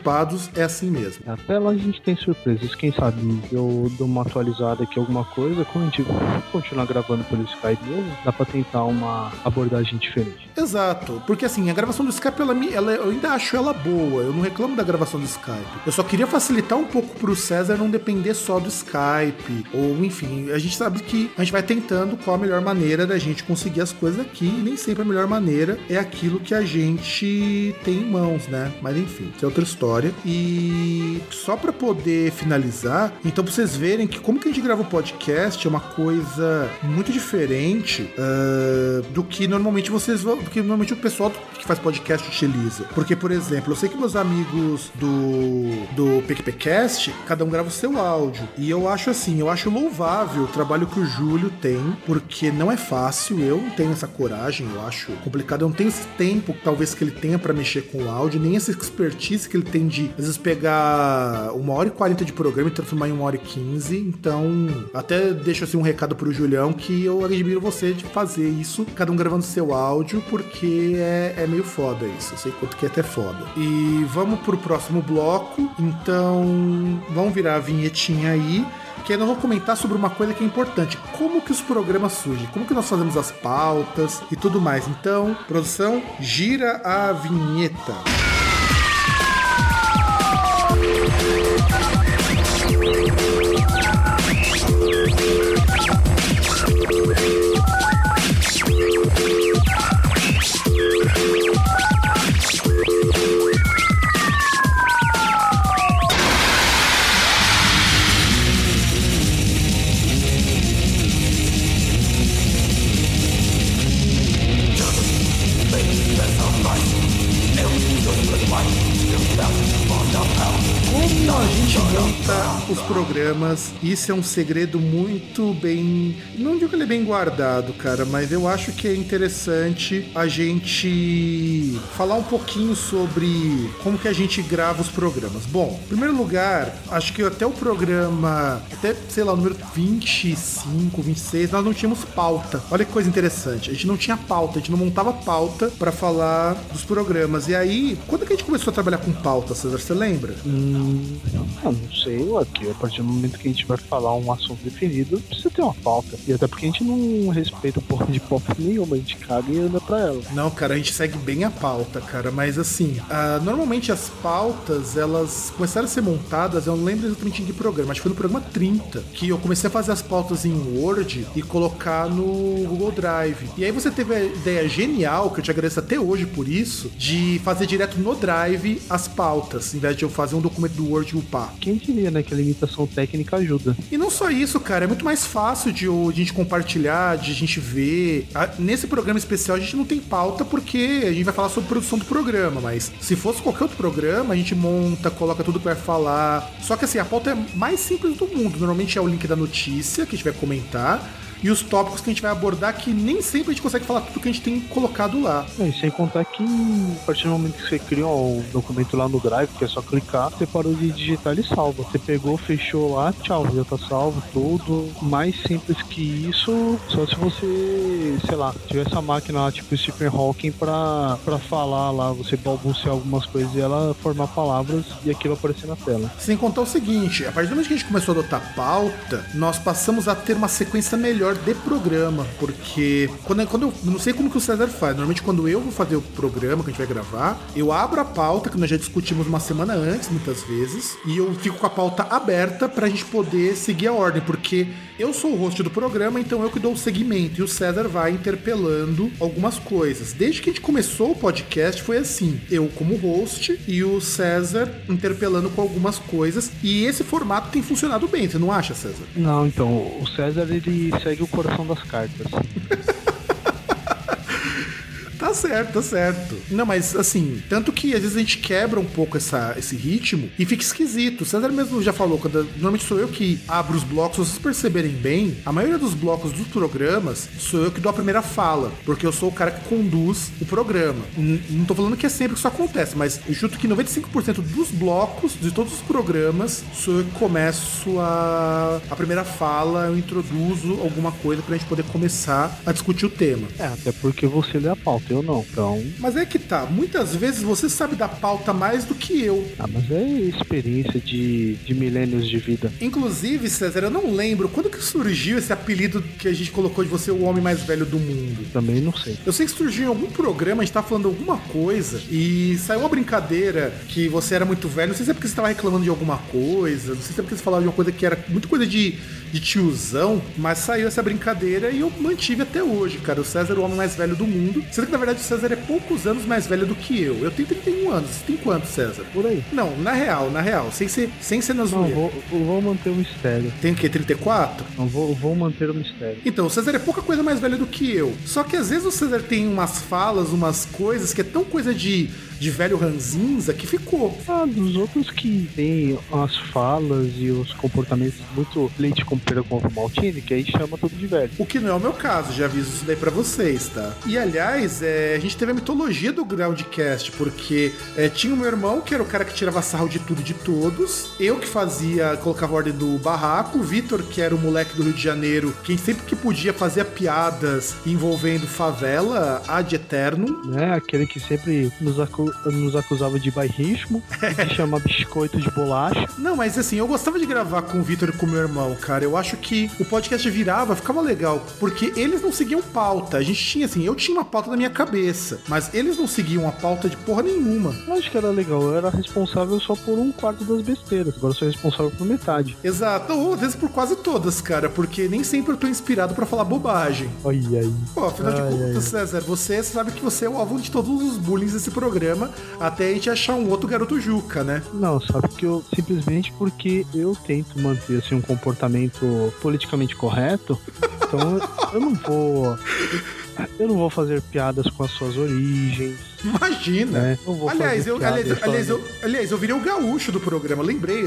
é assim mesmo. Até lá a gente tem surpresas. Quem sabe eu dou uma atualizada aqui, alguma coisa, quando a gente continuar gravando pelo Skype mesmo, dá pra tentar uma abordagem diferente. Exato, porque assim, a gravação do Skype, ela, ela, eu ainda acho ela boa, eu não reclamo da gravação do Skype. Eu só queria facilitar um pouco pro César não depender só do Skype, ou enfim, a gente sabe que a gente vai tentando qual a melhor maneira da gente conseguir as coisas aqui, e nem sempre a melhor maneira é aquilo que a gente tem em mãos, né? Mas enfim, isso é outra história. E só para poder finalizar, então pra vocês verem que como que a gente grava o podcast é uma coisa muito diferente uh, do que normalmente vocês vão, do que normalmente o pessoal que faz podcast utiliza. Porque, por exemplo, eu sei que meus amigos do, do PQPcast, cada um grava o seu áudio. E eu acho assim, eu acho louvável o trabalho que o Júlio tem, porque não é fácil, eu não tenho essa coragem, eu acho complicado, eu não tenho esse tempo, talvez, que ele tenha para mexer com o áudio, nem essa expertise que ele de, às vezes, pegar uma hora e quarenta de programa e transformar em uma hora e quinze. Então, até deixo assim um recado pro Julião que eu admiro você de fazer isso, cada um gravando seu áudio, porque é, é meio foda isso. Eu sei quanto que é até foda. E vamos pro próximo bloco. Então, vamos virar a vinhetinha aí que nós vamos comentar sobre uma coisa que é importante: como que os programas surgem, como que nós fazemos as pautas e tudo mais. Então, produção, gira a vinheta. Thank you. Monta os programas, isso é um segredo muito bem. Não digo que ele é bem guardado, cara, mas eu acho que é interessante a gente falar um pouquinho sobre como que a gente grava os programas. Bom, em primeiro lugar, acho que até o programa, até, sei lá, o número 25, 26, nós não tínhamos pauta. Olha que coisa interessante. A gente não tinha pauta, a gente não montava pauta para falar dos programas. E aí, quando que a gente começou a trabalhar com pauta, César? Você lembra? Hum, eu não sei, aqui, a partir do momento que a gente vai falar um assunto definido, precisa ter uma pauta. E até porque a gente não respeita porra de pauta nenhuma, a gente caga e anda pra ela. Não, cara, a gente segue bem a pauta, cara, mas assim, ah, normalmente as pautas, elas começaram a ser montadas, eu não lembro exatamente em que programa, acho que foi no programa 30, que eu comecei a fazer as pautas em Word e colocar no Google Drive. E aí você teve a ideia genial, que eu te agradeço até hoje por isso, de fazer direto no Drive as pautas, em vez de eu fazer um documento do Word e upar. Quem diria, né, que a limitação técnica ajuda. E não só isso, cara, é muito mais fácil de, de a gente compartilhar, de a gente ver. Nesse programa especial a gente não tem pauta porque a gente vai falar sobre produção do programa, mas se fosse qualquer outro programa, a gente monta, coloca tudo para falar. Só que assim, a pauta é mais simples do mundo. Normalmente é o link da notícia que a gente vai comentar. E os tópicos que a gente vai abordar, que nem sempre a gente consegue falar tudo que a gente tem colocado lá. É, e sem contar que a partir do momento que você cria o documento lá no Drive, que é só clicar, você parou de digitar e salva. Você pegou, fechou lá, tchau, já tá salvo tudo. Mais simples que isso, só se você, sei lá, tiver essa máquina lá, tipo Stephen Hawking, pra, pra falar lá, você balbuciar algumas coisas e ela formar palavras e aquilo aparecer na tela. Sem contar o seguinte, a partir do momento que a gente começou a adotar pauta, nós passamos a ter uma sequência melhor de programa, porque quando, quando eu não sei como que o César faz, normalmente quando eu vou fazer o programa que a gente vai gravar, eu abro a pauta que nós já discutimos uma semana antes, muitas vezes, e eu fico com a pauta aberta pra gente poder seguir a ordem, porque eu sou o host do programa, então eu que dou o segmento e o César vai interpelando algumas coisas. Desde que a gente começou o podcast foi assim, eu como host e o César interpelando com algumas coisas, e esse formato tem funcionado bem, você não acha, César? Não, então, o César ele segue o coração das cartas. [LAUGHS] Tá certo, tá certo. Não, mas assim, tanto que às vezes a gente quebra um pouco essa, esse ritmo e fica esquisito. O César mesmo já falou, quando, normalmente sou eu que abro os blocos, se vocês perceberem bem, a maioria dos blocos dos programas sou eu que dou a primeira fala, porque eu sou o cara que conduz o programa. Não tô falando que é sempre que isso acontece, mas eu chuto que 95% dos blocos de todos os programas sou eu que começo a, a primeira fala, eu introduzo alguma coisa pra gente poder começar a discutir o tema. É, até porque você lê a pauta, eu não. Então. Mas é que tá, muitas vezes você sabe da pauta mais do que eu. Ah, mas é experiência de, de milênios de vida. Inclusive, César, eu não lembro quando que surgiu esse apelido que a gente colocou de você o homem mais velho do mundo. Também não sei. Eu sei que surgiu em algum programa, a gente tava falando alguma coisa e saiu uma brincadeira que você era muito velho. Não sei se é porque você tava reclamando de alguma coisa, não sei se é porque você falava de uma coisa que era muito coisa de, de tiozão, mas saiu essa brincadeira e eu mantive até hoje, cara. O César é o homem mais velho do mundo. Sendo que na verdade o César é poucos anos mais velho do que eu. Eu tenho 31 anos. Você tem quanto, César? Por aí. Não, na real, na real. Sem ser, sem ser na Não, zoeira. vou, eu vou manter o mistério. Tem o quê? 34? Não vou, vou manter o mistério. Então, o César é pouca coisa mais velho do que eu. Só que às vezes o César tem umas falas, umas coisas que é tão coisa de, de velho ranzinza que ficou. Ah, dos outros que tem as falas e os comportamentos muito leite com pera com maltine, que aí chama tudo de velho. O que não é o meu caso, já aviso isso daí pra vocês, tá? E aliás, é, a gente teve a mitologia do Groundcast, porque é, tinha o meu irmão, que era o cara que tirava sarro de tudo e de todos, eu que fazia, colocava ordem do barraco, o Vitor, que era o moleque do Rio de Janeiro, quem sempre que podia fazia piadas envolvendo favela ad eternum. Né? Aquele que sempre nos, acu- nos acusava de bairrismo, de [LAUGHS] chamar biscoito de bolacha. Não, mas assim, eu gostava de gravar com o Vitor e com o meu irmão, cara. Eu acho que o podcast virava, ficava legal, porque eles não seguiam pauta. A gente tinha, assim, eu tinha uma pauta na minha cabeça, mas eles não seguiam a pauta de porra nenhuma. Eu acho que era legal, eu era responsável só por um quarto das besteiras, agora eu sou responsável por metade. Exato, ou às vezes por quase todas, cara, porque nem sempre eu tô inspirado pra falar bobagem. Olha aí. Pô, afinal de Ai, contas, César, você sabe que você é o alvo de todos os bullying desse programa, até a gente achar um outro garoto Juca, né? Não, sabe que eu simplesmente porque eu tento manter assim um comportamento politicamente correto, então eu- eu não vou eu não vou fazer piadas com as suas origens, Imagina. né? Não vou Aliás fazer eu, aliás, aliás, eu, aliás, eu virei o gaúcho do programa, lembrei.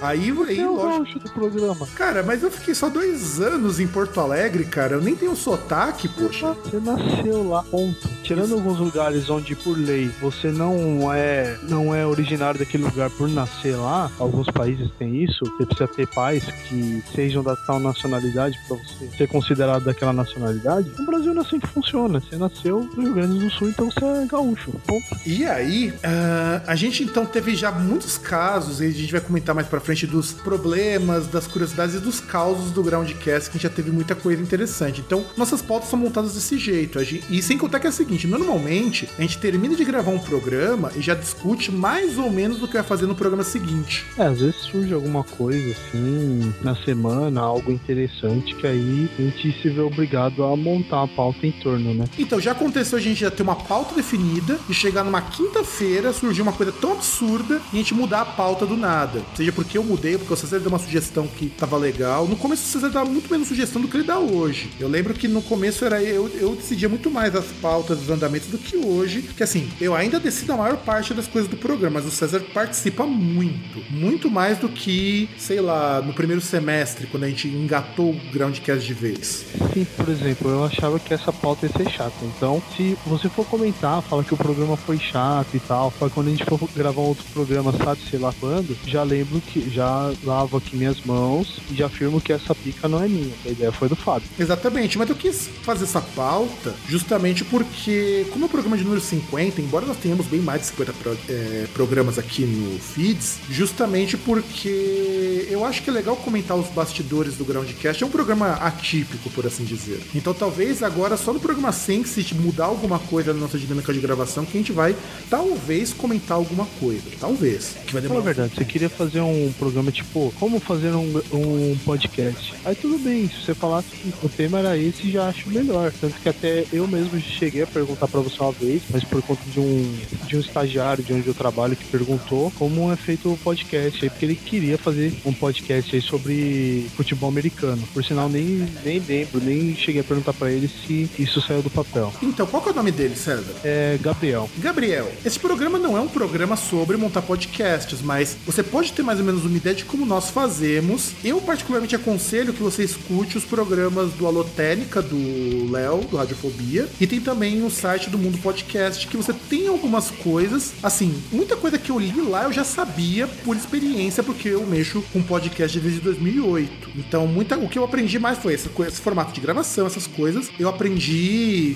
Aí, aí é o lógico. gaúcho do programa. Cara, mas eu fiquei só dois anos em Porto Alegre, cara. Eu nem tenho sotaque, poxa. Você nasceu lá, ponto. Tirando alguns lugares onde, por lei, você não é não é originário daquele lugar por nascer lá, alguns países têm isso, você precisa ter pais que sejam da tal nacionalidade pra você ser considerado daquela nacionalidade. No Brasil não é que funciona. Você nasceu no Rio Grande do Sul, então você é gaúcho. Ponto. E aí, ah, a gente então teve já muitos casos, e a gente vai comentar mais pra frente dos problemas, das curiosidades e dos causos do Groundcast, que a gente já teve muita coisa interessante. Então, nossas pautas são montadas desse jeito. E sem contar que é o seguinte, normalmente, a gente termina de gravar um programa e já discute mais ou menos o que vai fazer no programa seguinte. É, às vezes surge alguma coisa assim na semana, algo interessante, que aí a gente se vê obrigado a montar a pauta em né? Então, já aconteceu a gente já ter uma pauta definida e chegar numa quinta-feira, surgir uma coisa tão absurda e a gente mudar a pauta do nada. Seja porque eu mudei, porque o César deu uma sugestão que tava legal. No começo o César dava muito menos sugestão do que ele dá hoje. Eu lembro que no começo era eu, eu decidia muito mais as pautas dos andamentos do que hoje. Que assim, eu ainda decido a maior parte das coisas do programa, mas o César participa muito. Muito mais do que, sei lá, no primeiro semestre, quando a gente engatou o Groundcast de vez. Sim, por exemplo, eu achava que essa pauta ia ser chata. Então, se você for comentar, fala que o programa foi chato e tal, para quando a gente for gravar um outro programa, sabe, sei lá quando, já lembro que já lavo aqui minhas mãos e já afirmo que essa pica não é minha. A ideia foi do Fábio. Exatamente, mas eu quis fazer essa pauta justamente porque, como é o programa de número 50, embora nós tenhamos bem mais de 50 pro, é, programas aqui no Feeds, justamente porque eu acho que é legal comentar os bastidores do Groundcast. É um programa atípico, por assim dizer. Então talvez agora só no programa 100, se mudar alguma coisa na nossa dinâmica de gravação, que a gente vai talvez comentar alguma coisa. Talvez. Que vai demorar. Fala a verdade, você queria fazer um programa tipo, como fazer um, um podcast? Aí tudo bem, se você falasse que o tema era esse, já acho melhor. Tanto que até eu mesmo cheguei a perguntar para você uma vez, mas por conta de um, de um estagiário de onde eu trabalho que perguntou como é feito o podcast aí, porque ele queria fazer um podcast aí sobre futebol americano. Por sinal, nem, nem lembro, nem cheguei a perguntar para ele se isso saiu do papel. Então, qual é o nome dele, César? É Gabriel. Gabriel, esse programa não é um programa sobre montar podcasts, mas você pode ter mais ou menos uma ideia de como nós fazemos. Eu, particularmente, aconselho que você escute os programas do Alotênica, do Léo, do Radiofobia, e tem também o site do Mundo Podcast, que você tem algumas coisas, assim, muita coisa que eu li lá eu já sabia por experiência, porque eu mexo com podcast desde 2008. Então, muita, o que eu aprendi mais foi esse, esse formato de gravação, essas coisas, eu aprendi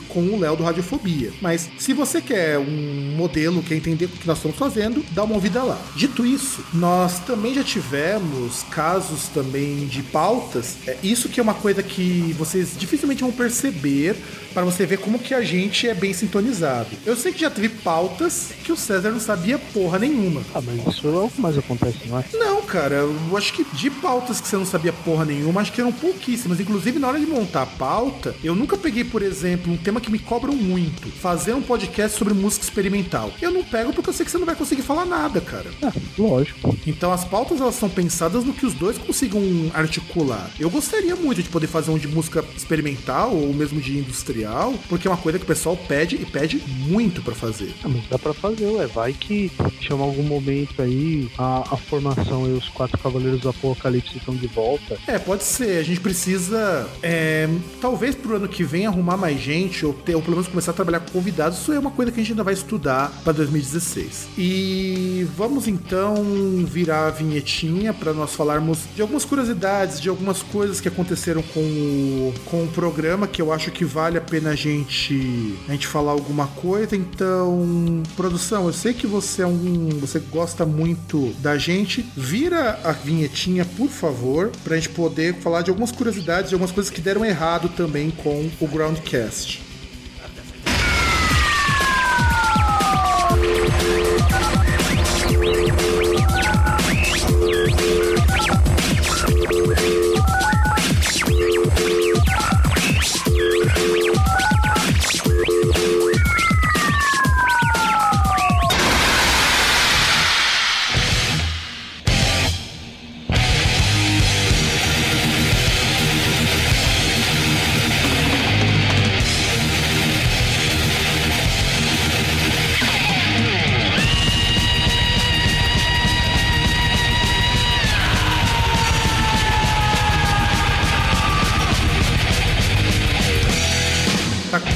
com o Léo do Radiofobia. Mas se você quer um modelo, quer entender o que nós estamos fazendo, dá uma ouvida lá. Dito isso, nós também já tivemos casos também de pautas. É isso que é uma coisa que vocês dificilmente vão perceber para você ver como que a gente é bem sintonizado. Eu sei que já teve pautas que o César não sabia porra nenhuma. Ah, mas isso é o que mais acontece, não é? Não, cara, eu acho que de pautas que você não sabia porra nenhuma, acho que eram pouquíssimas. Inclusive, na hora de montar a pauta, eu nunca peguei, por exemplo, um tema que me cobram muito: fazer um podcast sobre música experimental. Eu não pego porque eu sei que você não vai conseguir falar nada, cara. Ah, lógico. Então as pautas elas são pensadas no que os dois consigam articular. Eu gostaria muito de poder fazer um de música experimental ou mesmo de industrial, porque é uma coisa que o pessoal pede e pede muito para fazer. Ah, mas dá para fazer, ué. Vai que chama algum momento aí a, a formação e os quatro cavaleiros do apocalipse estão de volta. É, pode ser. A gente precisa, é, talvez pro ano que vem, arrumar mais gente ou, ter, ou pelo menos começar a trabalhar com convidados. Isso é uma coisa que a gente ainda vai estudar para 2016. E vamos então virar a vinhetinha para nós falarmos de algumas curiosidades, de algumas coisas que aconteceram com o, com o programa que eu acho que vale a pena a gente, a gente falar alguma coisa. Então, produção, eu sei que você é um. Você gosta muito da gente. Vira a vinhetinha, por favor, pra gente poder falar de algumas curiosidades, de algumas coisas que deram errado também com o podcast.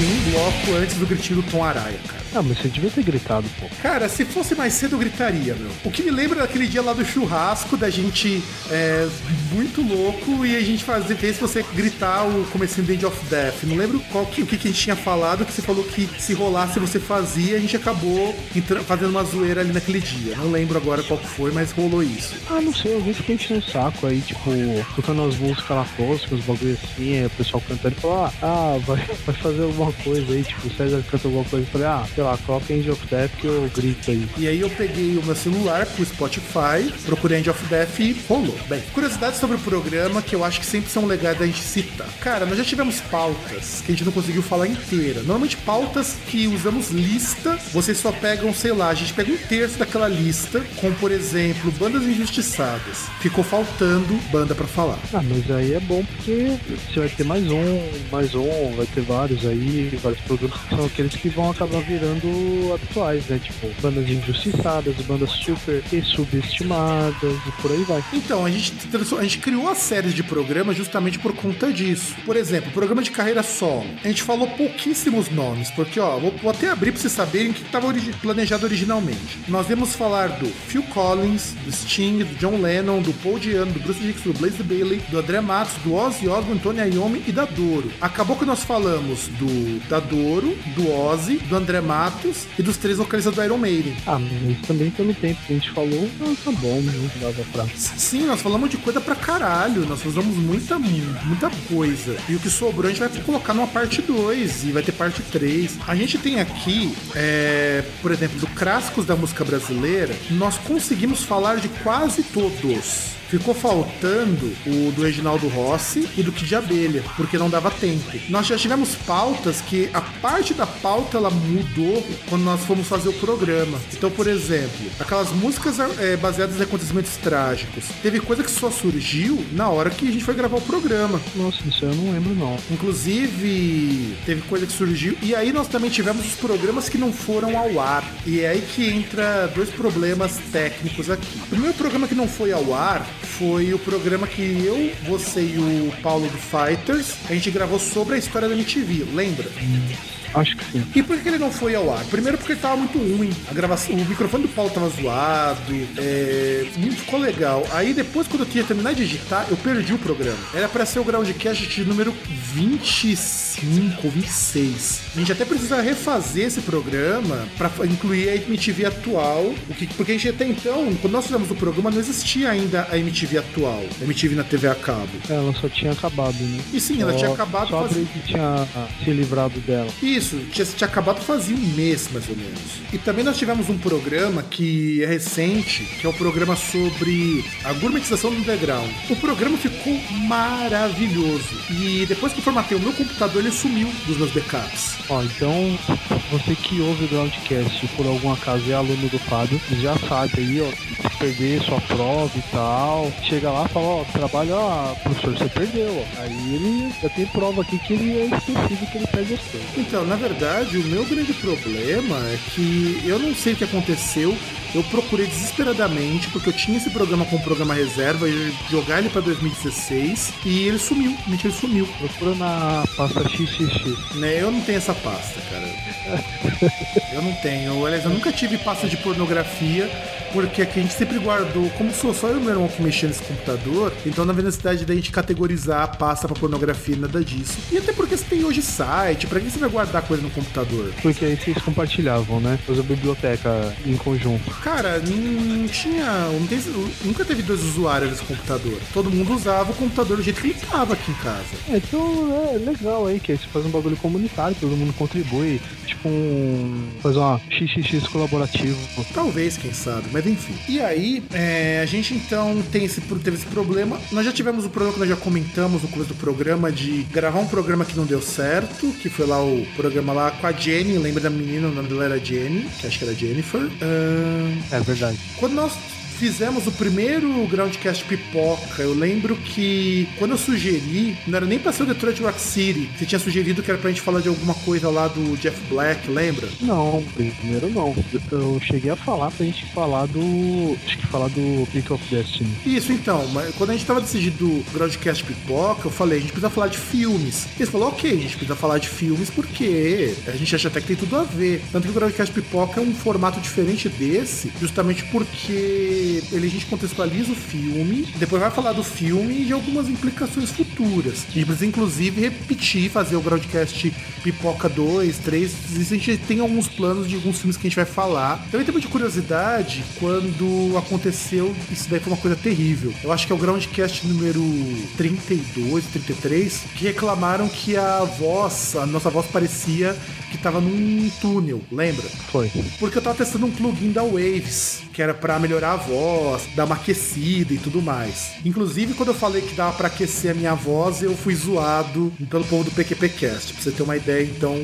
Groundcast. bloco antes do gritinho do Tom Araia, cara. Ah, mas você devia ter gritado, pô. Cara, se fosse mais cedo eu gritaria, meu. O que me lembra daquele dia lá do churrasco, da gente é, muito louco e a gente fazer, fez você gritar o comecinho do End of Death. Não lembro qual que, o que, que a gente tinha falado, que você falou que se rolasse você fazia, a gente acabou fazendo uma zoeira ali naquele dia. Não lembro agora qual que foi, mas rolou isso. Ah, não sei, eu vi que a gente no saco aí, tipo, tocando as músicas lá toscas, os bagulho assim, aí o pessoal cantando e falou, ah, ah vai, [LAUGHS] vai fazer alguma coisa aí, tipo, o César canta alguma coisa. Eu falei, ah, sei lá, coloca Angel of Death que eu grito aí. E aí eu peguei o meu celular pro Spotify, procurei Angel of Death e rolou. Bem, curiosidades sobre o programa que eu acho que sempre são legais da gente citar. Cara, nós já tivemos pautas que a gente não conseguiu falar inteira. Normalmente pautas que usamos lista, vocês só pegam, sei lá, a gente pega um terço daquela lista, como por exemplo, bandas injustiçadas. Ficou faltando banda para falar. Ah, mas aí é bom porque você vai ter mais um, mais um, vai ter vários aí, vários [LAUGHS] produtos que são aqueles que vão acabar virando atuais, né? Tipo, bandas injustiçadas, bandas super subestimadas e por aí vai. Então, a gente, a gente criou a série de programas justamente por conta disso. Por exemplo, programa de carreira solo. A gente falou pouquíssimos nomes, porque, ó, vou, vou até abrir pra vocês saberem o que estava origi planejado originalmente. Nós vamos falar do Phil Collins, do Sting, do John Lennon, do Paul Diano, do Bruce Dixon, do Blaze Bailey, do André Matos, do Ozzy Osbourne, Tony Iommi e da Doro. Acabou que nós falamos do da Doro, do Ozzy, do André Matos e dos três vocalistas do Iron Maiden. Ah, mas também pelo tempo que a gente falou, tá bom, não dava pra. Sim, nós falamos de coisa pra caralho. Nós usamos muita, muita coisa. E o que sobrou a gente vai colocar numa parte 2 e vai ter parte 3. A gente tem aqui, é, por exemplo, do Clássicos da Música Brasileira, nós conseguimos falar de quase todos. Ficou faltando o do Reginaldo Rossi e do Kid Abelha, porque não dava tempo. Nós já tivemos pautas que a parte da pauta ela mudou quando nós fomos fazer o programa. Então, por exemplo, aquelas músicas é, baseadas em acontecimentos trágicos. Teve coisa que só surgiu na hora que a gente foi gravar o programa. Nossa, isso eu não lembro não. Inclusive, teve coisa que surgiu. E aí nós também tivemos os programas que não foram ao ar. E é aí que entra dois problemas técnicos aqui. O primeiro programa que não foi ao ar foi o programa que eu, você e o Paulo do Fighters, a gente gravou sobre a história da MTV, lembra? Acho que sim. E por que ele não foi ao ar? Primeiro porque ele tava muito ruim. A gravação, o microfone do Paulo tava zoado. É, não ficou legal. Aí depois, quando eu tinha terminado de digitar, eu perdi o programa. Era para ser o Groundcast de número 25 ou 26. A gente até precisa refazer esse programa para incluir a MTV atual. Porque a gente até então, quando nós fizemos o programa, não existia ainda a MTV atual. A MTV na TV a cabo. Ela só tinha acabado, né? E sim, ela só, tinha acabado. Só faz... que tinha se livrado dela. Isso, tinha, tinha acabado fazia um mês, mais ou menos. E também nós tivemos um programa que é recente, que é o programa sobre a gourmetização do underground. O programa ficou maravilhoso. E depois que eu formatei o meu computador, ele sumiu dos meus backups. Ó, então, você que ouve o Groundcast por algum acaso é aluno do Fábio, já sabe aí, ó, perder sua prova e tal, chega lá e fala, ó, trabalho, ó, professor, você perdeu, ó. Aí ele já tem prova aqui que ele é esquecido que ele perde as coisas. Então, na verdade, o meu grande problema é que eu não sei o que aconteceu. Eu procurei desesperadamente, porque eu tinha esse programa com programa reserva, e jogar ele pra 2016 e ele sumiu. Mentira, ele sumiu. Procura na pasta XXX. Né, eu não tenho essa pasta, cara. [LAUGHS] eu não tenho. Aliás, eu nunca tive pasta de pornografia porque aqui a gente sempre guardou, como sou só eu e meu irmão que mexia nesse computador, então não havia necessidade da gente categorizar a pasta pra pornografia, nada disso. E até porque você tem hoje site, pra que você vai guardar coisa no computador? Porque aí vocês compartilhavam, né? Usa biblioteca em conjunto. Cara, não tinha. Não tem, nunca teve dois usuários nesse computador. Todo mundo usava o computador do jeito que ele tava aqui em casa. É, então é legal aí, que aí você faz um bagulho comunitário, todo mundo contribui. Tipo um. Fazer uma XXX colaborativo. Talvez, quem sabe, mas enfim. E aí, é, a gente então tem esse, teve esse problema. Nós já tivemos o problema que nós já comentamos no começo do programa de gravar um programa que não deu certo, que foi lá o programa lá com a Jenny, lembra da menina, o nome dela era Jenny, que acho que era Jennifer. Uh, é verdade. Quando nós fizemos o primeiro Groundcast Pipoca, eu lembro que quando eu sugeri, não era nem pra ser o Detroit Rock City, você tinha sugerido que era pra gente falar de alguma coisa lá do Jeff Black, lembra? Não, primeiro não. Eu cheguei a falar pra gente falar do. Acho que falar do Pick of Destiny. Isso, então, mas quando a gente tava decidindo o Groundcast Pipoca, eu falei, a gente precisa falar de filmes. E eles falaram, ok, a gente precisa falar de filmes porque a gente acha até que tem tudo a ver. Tanto que o Groundcast Pipoca é um formato diferente desse, justamente porque porque ele, a gente contextualiza o filme, depois vai falar do filme e de algumas implicações futuras. A gente precisa, inclusive, repetir, fazer o Groundcast Pipoca 2, 3. A gente tem alguns planos de alguns filmes que a gente vai falar. Também tem muita curiosidade quando aconteceu, isso daí foi uma coisa terrível. Eu acho que é o Groundcast número 32, 33, que reclamaram que a voz, a nossa voz parecia que tava num túnel, lembra? Foi. Porque eu tava testando um plugin da Waves, que era para melhorar a voz, dar uma aquecida e tudo mais. Inclusive, quando eu falei que dava para aquecer a minha voz, eu fui zoado pelo povo do PQPcast, pra você ter uma ideia, então,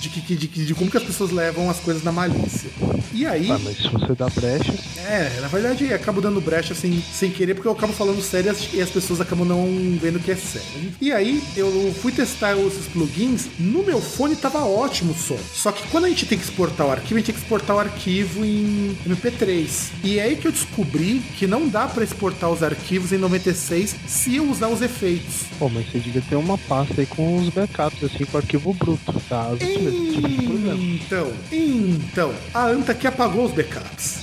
de, que, de, de, de como que as pessoas levam as coisas na malícia. E aí... Ah, mas se você dá brecha... É, na verdade, acabo dando brecha sem, sem querer, porque eu acabo falando sério e as pessoas acabam não vendo que é sério. E aí, eu fui testar esses plugins, no meu fone tava ótimo ótimo som. Só que quando a gente tem que exportar o arquivo, a gente tem que exportar o arquivo em MP3. E é aí que eu descobri que não dá para exportar os arquivos em 96 se eu usar os efeitos. Pô, mas você devia ter uma pasta aí com os backups, assim, com o arquivo bruto, tá? Então, então, a Anta que apagou os backups.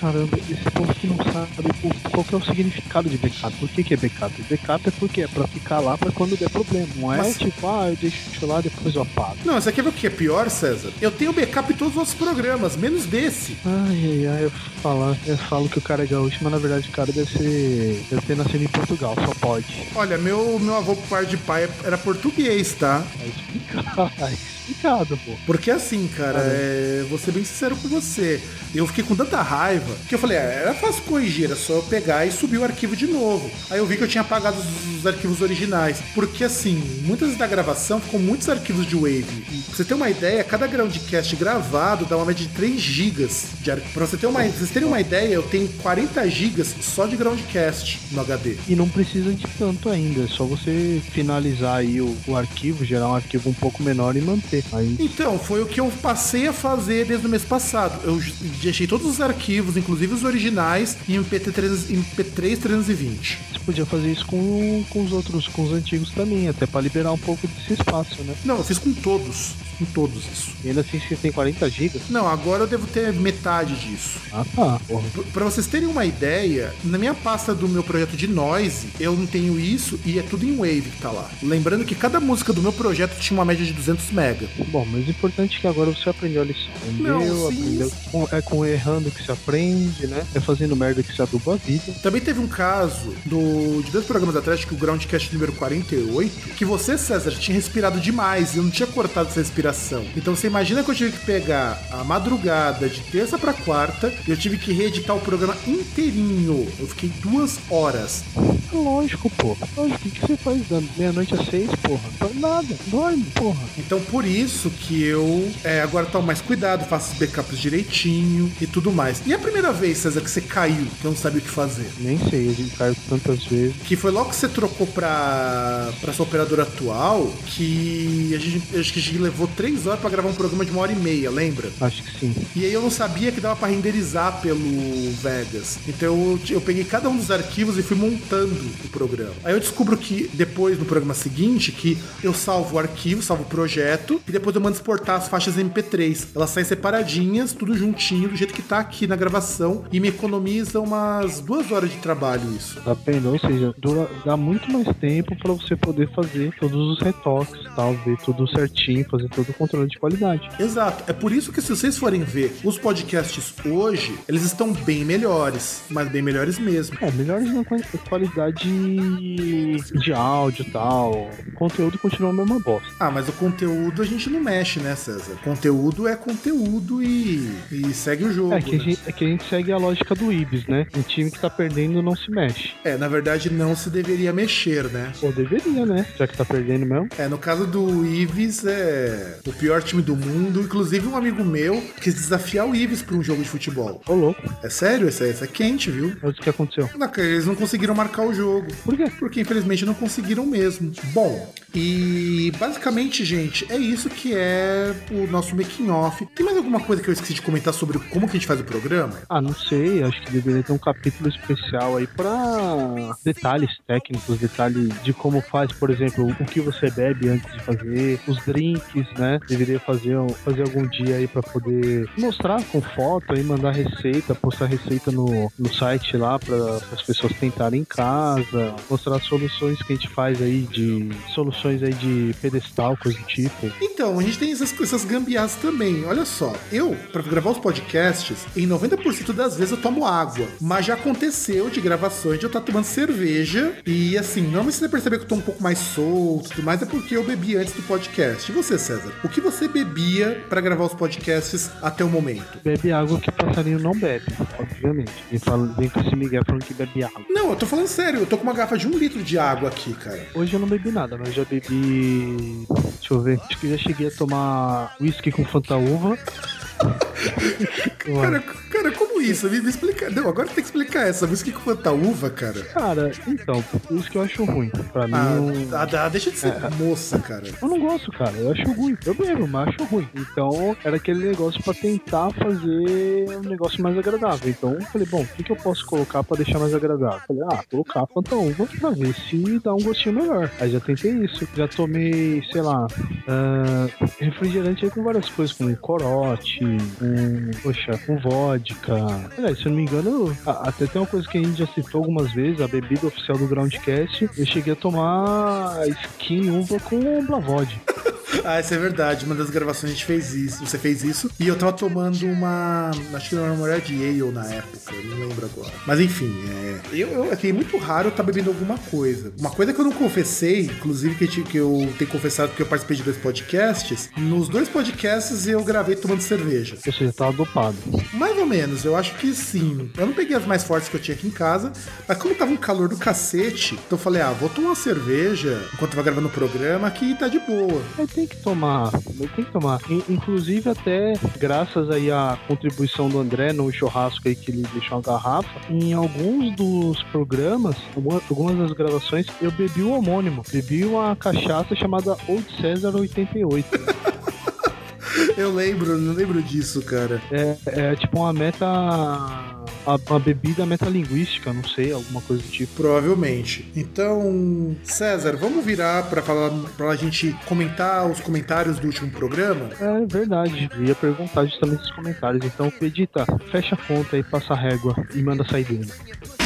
Caramba, esse povo que não sabe qual é o significado de backup. Por que, que é backup? Backup é porque é pra ficar lá pra quando der problema. Não é Mas... tipo, ah, eu deixo lá, depois eu apago. Não, isso aqui é o que é pior, César? Eu tenho backup em todos os outros programas, menos desse. Ai, ai, ai, eu falo, eu falo que o cara é gaúcho, mas na verdade o cara deve ser. deve ter nascido em Portugal, só pode. Olha, meu, meu avô por parte de pai era português, tá? É explicado, [LAUGHS] explicado, pô. Porque assim, cara, é, vou ser bem sincero com você. Eu fiquei com tanta raiva que eu falei, ah, era fácil corrigir, era só eu pegar e subir o arquivo de novo. Aí eu vi que eu tinha apagado os, os arquivos originais. Porque assim, muitas da gravação ficam muitos arquivos de Wave. E pra você ter uma ideia, cada groundcast gravado dá uma média de 3 gigas de arquivo. Pra você ter uma, vocês terem uma ideia, eu tenho 40 gigas só de groundcast no HD. E não precisa de tanto ainda, é só você finalizar aí o, o arquivo, gerar um arquivo um pouco menor e manter. Aí... Então, foi o que eu passei a fazer desde o mês passado. Eu deixei todos os arquivos, inclusive os originais, em MP3, MP3 320. Você podia fazer isso com, com os outros, com os antigos também, até para liberar um pouco desse espaço, né? Não, eu fiz com todos com todos isso. E ainda assim você tem 40 GB? Não, agora eu devo ter metade disso. Ah tá. Porra. Pra vocês terem uma ideia, na minha pasta do meu projeto de Noise, eu não tenho isso e é tudo em Wave que tá lá. Lembrando que cada música do meu projeto tinha uma média de 200 mega. Bom, mas o importante é que agora você aprendeu a lição. Entendeu? Não, aprendeu. Com, é com errando que se aprende, né? É fazendo merda que se aduba a vida. Também teve um caso do, de dois programas atrás, que o Groundcast número 48, que você, César, tinha respirado demais e eu não tinha cortado essa respiração respiração. Então você imagina que eu tive que pegar a madrugada de terça para quarta e eu tive que reeditar o programa inteirinho. Eu fiquei duas horas. Lógico, pô. Lógico, o que você faz dando meia-noite às seis, porra? Não nada, dorme, porra. Então por isso que eu é, agora tomo mais cuidado, faço os backups direitinho e tudo mais. E a primeira vez, César, que você caiu, que eu não sabia o que fazer? Nem sei, a gente caiu tantas vezes. Que foi logo que você trocou pra, pra sua operadora atual, que a gente, acho que a gente levou três horas para gravar um programa de uma hora e meia, lembra? Acho que sim. E aí eu não sabia que dava para renderizar pelo Vegas. Então eu, eu peguei cada um dos arquivos e fui montando o programa. Aí eu descubro que depois, no programa seguinte, que eu salvo o arquivo, salvo o projeto, e depois eu mando exportar as faixas MP3. Elas saem separadinhas, tudo juntinho, do jeito que tá aqui na gravação, e me economiza umas duas horas de trabalho isso. Tá vendo? Ou seja, dura, dá muito mais tempo para você poder fazer todos os retoques, tal, ver tudo certinho, fazer todo do controle de qualidade. Exato. É por isso que se vocês forem ver os podcasts hoje, eles estão bem melhores, mas bem melhores mesmo. É, melhores na qualidade de áudio e tal. O conteúdo continua a mesma bosta. Ah, mas o conteúdo a gente não mexe, né, César? Conteúdo é conteúdo e, e segue o jogo. É que, né? a gente, é que a gente segue a lógica do Ibis, né? Um time que tá perdendo não se mexe. É, na verdade não se deveria mexer, né? Ou deveria, né? Já que tá perdendo mesmo. É, no caso do Ibis, é o pior time do mundo. Inclusive, um amigo meu quis desafiar o Ives para um jogo de futebol. Ô, louco. É sério? Essa, essa é quente, viu? O que aconteceu? Não, eles não conseguiram marcar o jogo. Por quê? Porque, infelizmente, não conseguiram mesmo. Bom, e basicamente, gente, é isso que é o nosso making off. Tem mais alguma coisa que eu esqueci de comentar? comentar sobre como que a gente faz o programa? Ah, não sei. Acho que deveria ter um capítulo especial aí pra detalhes técnicos, detalhes de como faz, por exemplo, o que você bebe antes de fazer, os drinks, né? Deveria fazer, fazer algum dia aí pra poder mostrar com foto aí, mandar receita, postar receita no, no site lá para as pessoas tentarem em casa, mostrar soluções que a gente faz aí de soluções aí de pedestal, coisa do tipo. Então, a gente tem essas, essas gambiarras também. Olha só, eu, para gravar os podcasts, em 90% das vezes eu tomo água. Mas já aconteceu de gravações de eu estar tomando cerveja. E assim, normalmente você perceber que eu tô um pouco mais solto tudo mais, é porque eu bebi antes do podcast. E você, César? O que você bebia para gravar os podcasts até o momento? Bebe água que passarinho não bebe, obviamente. E fala, vem com esse Miguel falando que bebe água. Não, eu tô falando sério, eu tô com uma garrafa de um litro de água aqui, cara. Hoje eu não bebi nada, mas já bebi. Deixa eu ver. Acho que já cheguei a tomar whisky com Fanta Uva. [LAUGHS] cara, como isso? Me, me explica. Não, agora tem que explicar essa música com quanta uva, cara. Cara, então, isso que eu acho ruim. Pra mim. Ah, ah, deixa de ser é, moça, cara. Eu não gosto, cara. Eu acho ruim. Eu bebo, mas acho ruim. Então, era aquele negócio pra tentar fazer um negócio mais agradável. Então, eu falei, bom, o que, que eu posso colocar pra deixar mais agradável? falei, ah, colocar Fanta Uva pra ver se dá um gostinho melhor. Aí já tentei isso. Já tomei, sei lá, uh, refrigerante aí com várias coisas, como corote, com, poxa, com vodka. Aliás, se eu não me engano, até tem uma coisa que a gente já citou algumas vezes, a bebida oficial do Groundcast, eu cheguei a tomar skin uva com Blavod. [LAUGHS] ah, isso é verdade. Uma das gravações a gente fez isso. Você fez isso. E eu tava tomando uma. Acho que era uma mulher de Ale na época. Não lembro agora. Mas enfim, é. Eu, eu, assim, é muito raro eu estar tá bebendo alguma coisa. Uma coisa que eu não confessei, inclusive que, que eu tenho confessado porque eu participei de dois podcasts. Nos dois podcasts eu gravei tomando cerveja. Ou seja, tava dopado. Mais ou menos, eu acho que sim. Eu não peguei as mais fortes que eu tinha aqui em casa. Mas como tava um calor do cacete, então eu falei, ah, vou tomar uma cerveja enquanto eu tava gravando o programa que tá de boa. É tem que tomar, tem que tomar. Inclusive até graças aí à contribuição do André no churrasco aí que ele deixou uma garrafa, em alguns dos programas, algumas das gravações, eu bebi o homônimo. Bebi uma cachaça chamada Old César 88. [LAUGHS] Eu lembro, não lembro disso, cara. É, é tipo uma meta uma bebida metalinguística, não sei, alguma coisa do tipo. Provavelmente. Então, César, vamos virar para falar para a gente comentar os comentários do último programa? É verdade. Eu ia perguntar justamente os comentários. Então, Edita, fecha a conta e passa a régua e manda sair dele.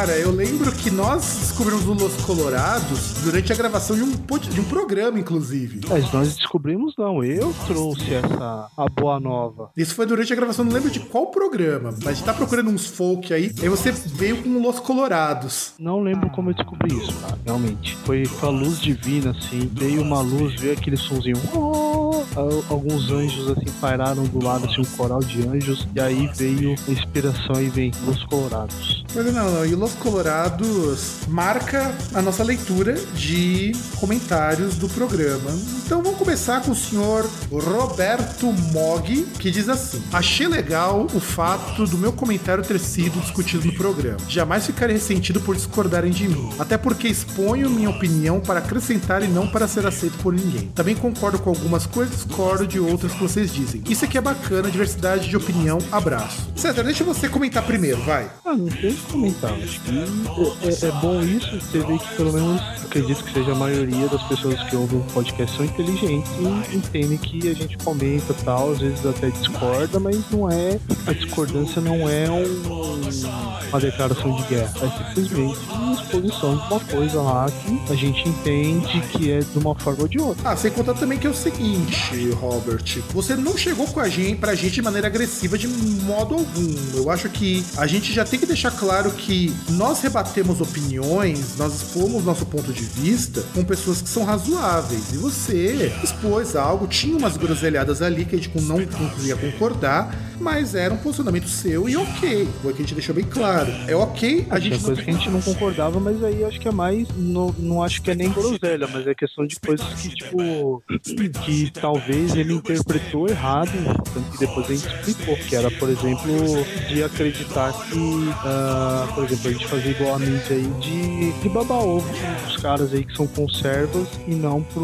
Cara, eu lembro que nós descobrimos o Los Colorados durante a gravação de um, de um programa, inclusive. Mas nós descobrimos não, eu trouxe essa a boa nova. Isso foi durante a gravação, não lembro de qual programa, mas a gente tá procurando uns folk aí, aí você veio com Los Colorados. Não lembro como eu descobri isso, cara, realmente. Foi com a luz divina, assim, veio uma luz, veio aquele sonzinho. Oh! Alguns anjos, assim, pairaram do lado, assim, um coral de anjos, e aí veio a inspiração e vem Los Colorados. Mas não, não, e Los Colorados marca a nossa leitura de comentários do programa. Então vamos começar com o senhor Roberto Mog, que diz assim: Achei legal o fato do meu comentário ter sido discutido no programa. Jamais ficarei ressentido por discordarem de mim, até porque exponho minha opinião para acrescentar e não para ser aceito por ninguém. Também concordo com algumas coisas, discordo de outras que vocês dizem. Isso aqui é bacana, diversidade de opinião. Abraço. César, deixa você comentar primeiro, vai. Ah, não tem que comentar. Acho que é, é, bom isso, você vê que pelo menos acredito que seja a maioria das pessoas que ouvem o podcast são inteligentes e entendem que a gente comenta tal, às vezes até discorda, mas não é. A discordância não é um, uma declaração de guerra, é simplesmente uma exposição de uma coisa lá que a gente entende que é de uma forma ou de outra. Ah, sem contar também que é o seguinte, Robert, você não chegou com a gente pra gente de maneira agressiva de modo algum. Eu acho que a gente já tem que deixar claro que nós rebatemos opiniões, nós expomos nosso ponto de vista com pessoas que são razoáveis. E você expôs algo, tinha umas groselhadas ali que a gente não, não ia concordar, mas era um posicionamento seu e ok. Foi o que a gente deixou bem claro. É ok, a gente. Coisa que a gente não concordava, mas aí acho que é mais. Não, não acho que é nem groselha, mas é questão de coisas que, tipo. que talvez ele interpretou errado, tanto que depois a gente explicou. Que era, por exemplo, de acreditar que, uh, por exemplo, a gente fazer igual a mídia aí de, de babar ovo os caras aí que são conservas e não pro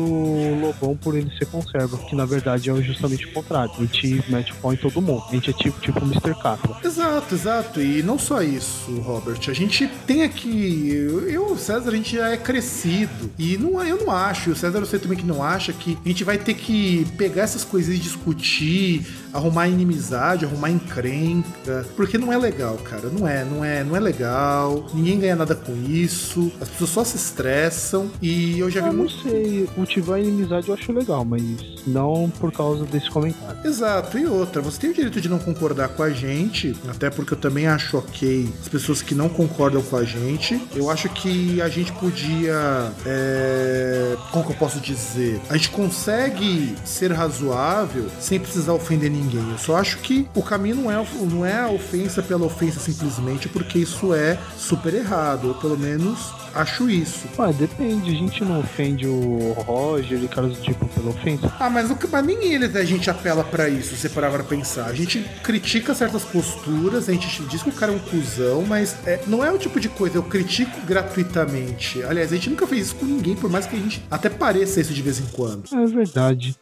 Lobão por ele ser conserva, que na verdade é justamente o contrário. A gente mete pau em todo mundo. A gente é tipo, tipo Mr. Catra. Exato, exato. E não só isso, Robert. A gente tem aqui. Eu e o César, a gente já é crescido. E não, eu não acho, e o César eu sei também que não acha, que a gente vai ter que pegar essas coisas e discutir arrumar inimizade, arrumar encrenca, porque não é legal, cara. Não é, não é, não é legal. Ninguém ganha nada com isso. As pessoas só se estressam e eu já vi não muito sei, cultivar inimizade eu acho legal, mas não por causa desse comentário. Exato, e outra, você tem o direito de não concordar com a gente, até porque eu também acho ok as pessoas que não concordam com a gente. Eu acho que a gente podia. É... Como que eu posso dizer? A gente consegue ser razoável sem precisar ofender ninguém. Eu só acho que o caminho não é, não é a ofensa pela ofensa simplesmente, porque isso é super errado. Eu, pelo menos, acho isso. Ué, depende, a gente não ofende o Roger e caras do tipo pela ofensa. Ah, mas, o, mas nem eles a gente apela pra isso, se parar pra pensar. A gente critica certas posturas, a gente diz que o cara é um cuzão, mas é, não é o tipo de coisa, eu critico gratuitamente. Aliás, a gente nunca fez isso com ninguém, por mais que a gente até pareça isso de vez em quando. É verdade.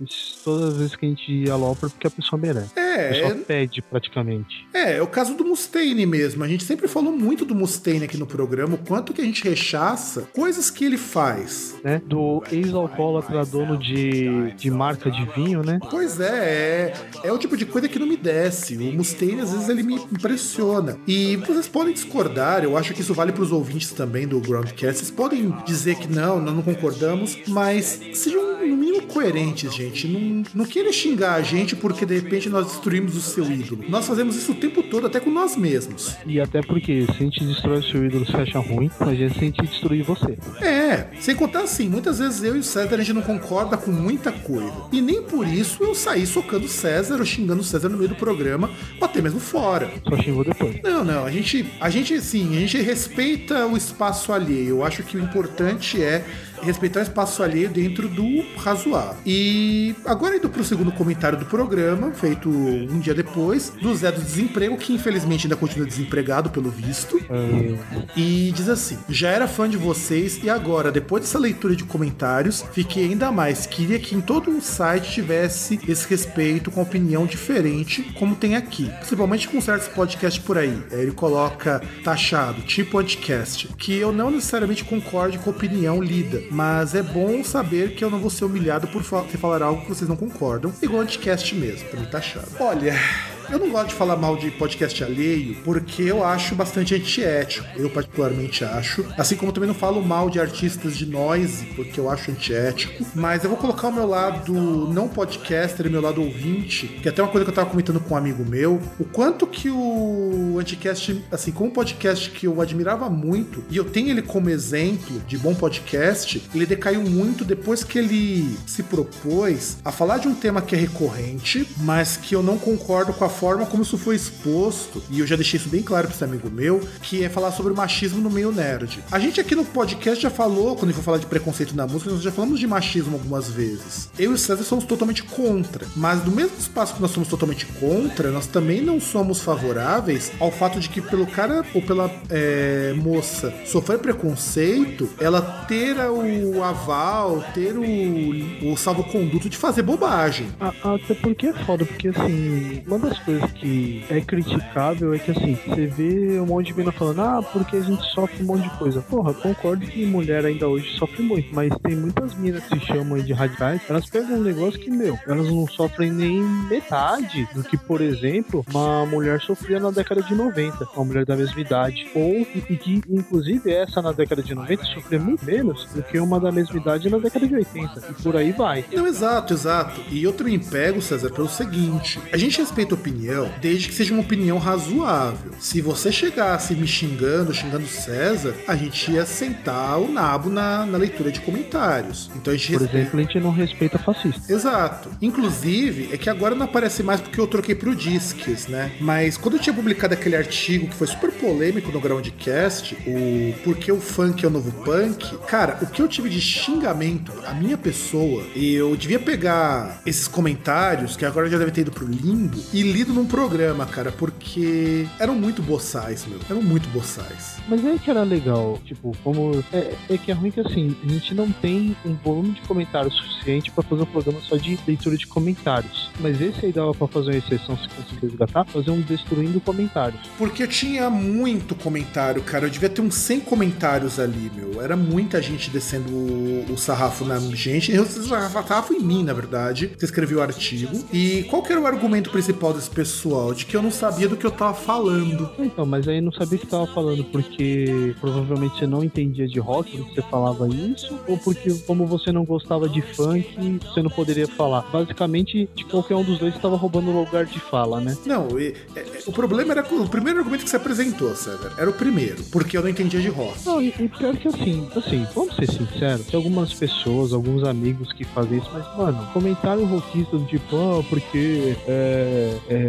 Todas as vezes que a gente alopra, porque a pessoa merece. É, A pessoa é, pede praticamente. é, é o caso do Mustaine mesmo. A gente sempre falou muito do Mustaine aqui no programa, o quanto que a gente rechaça coisas que ele faz. Né? Do ex-alcoólatra dono de, de marca de vinho, né? Pois é, é, é o tipo de coisa que não me desce. O Mustaine, às vezes, ele me impressiona. E vocês podem discordar, eu acho que isso vale para os ouvintes também do Groundcast. Vocês podem dizer que não, nós não concordamos, mas sejam no mínimo coerentes, gente. Não, não queira xingar a gente porque de repente nós destruímos o seu ídolo. Nós fazemos isso o tempo todo, até com nós mesmos. E até porque se a gente destrói o seu ídolo, você acha ruim, se a gente destruir você. É, sem contar assim, muitas vezes eu e o César a gente não concorda com muita coisa. E nem por isso eu saí socando o César ou xingando o César no meio do programa, ou até mesmo fora. Só xingou depois. Não, não, a gente, a gente sim, a gente respeita o espaço alheio. Eu acho que o importante é respeitar o espaço alheio dentro do razoável. E agora indo pro segundo comentário do programa, feito um dia depois, do Zé do Desemprego, que infelizmente ainda continua desempregado pelo visto. E diz assim: já era fã de vocês e agora, depois dessa leitura de comentários, fiquei ainda mais. Queria que em todo o site tivesse esse respeito com opinião diferente, como tem aqui. Principalmente com certos podcasts por aí. Aí Ele coloca taxado, tipo podcast, que eu não necessariamente concorde com a opinião lida, mas é bom saber que eu não vou ser humilhado por fa- falar algo que vocês não concordam, igual podcast mesmo, também taxado. Olha. Eu não gosto de falar mal de podcast alheio porque eu acho bastante antiético. Eu, particularmente, acho. Assim como também não falo mal de artistas de noise porque eu acho antiético. Mas eu vou colocar o meu lado não podcaster meu lado ouvinte, que é até uma coisa que eu tava comentando com um amigo meu. O quanto que o Anticast, assim, como um podcast que eu admirava muito, e eu tenho ele como exemplo de bom podcast, ele decaiu muito depois que ele se propôs a falar de um tema que é recorrente, mas que eu não concordo com a forma como isso foi exposto, e eu já deixei isso bem claro pra esse amigo meu, que é falar sobre machismo no meio nerd. A gente aqui no podcast já falou, quando a gente for falar de preconceito na música, nós já falamos de machismo algumas vezes. Eu e o César somos totalmente contra, mas no mesmo espaço que nós somos totalmente contra, nós também não somos favoráveis ao fato de que pelo cara ou pela é, moça sofrer preconceito, ela ter o aval, ter o, o salvo-conduto de fazer bobagem. Até porque é foda, porque assim, uma das coisas que é criticável é que assim, você vê um monte de mina falando, ah, porque a gente sofre um monte de coisa. Porra, concordo que mulher ainda hoje sofre muito, mas tem muitas minas que se chamam de radicais, elas pegam um negócio que, meu, elas não sofrem nem metade do que, por exemplo, uma mulher sofria na década de 90, uma mulher da mesma idade. Ou, e, que, inclusive, essa na década de 90 sofria muito menos do que uma da mesma idade na década de 80. E por aí vai. Não, exato, exato. E eu também pego, César, pelo seguinte: a gente respeita opinião, desde que seja uma opinião razoável. Se você chegasse me xingando, xingando César, a gente ia sentar o nabo na, na leitura de comentários. Então a gente Por respeita... exemplo, a gente não respeita fascista. Exato. Inclusive, é que agora não aparece mais porque eu troquei pro Disques, né? Mas quando eu tinha publicado aquele artigo que foi super polêmico no Groundcast, o Por que o funk é o novo punk, cara, o que eu tive de xingamento a minha pessoa, eu devia pegar esses comentários, que agora já deve ter ido pro limbo, e num programa, cara, porque eram muito boçais, meu. Eram muito boçais. Mas é que era legal, tipo, como. É, é que é ruim que assim, a gente não tem um volume de comentários suficiente para fazer um programa só de leitura de comentários. Mas esse aí dava pra fazer uma exceção se conseguir resgatar, fazer um destruindo comentários. Porque eu tinha muito comentário, cara. Eu devia ter uns 100 comentários ali, meu. Era muita gente descendo o, o sarrafo na gente. Eu sarrafo em mim, na verdade. Você escreveu o artigo. E qual que era o argumento principal desse pessoal? De que eu não sabia do que eu tava falando. Então, mas aí não sabia o que tava falando porque provavelmente você não entendia de rock, você falava isso, ou porque como você não gostava de funk, você não poderia falar. Basicamente, de qualquer um dos dois estava roubando o lugar de fala, né? Não, e, e, o problema era o primeiro argumento que você apresentou, César. Era o primeiro, porque eu não entendia de rock. Não, e, e pior que assim, assim, vamos ser sinceros, tem algumas pessoas, alguns amigos que fazem isso, mas, mano, comentário rockista do tipo, ah, porque é, é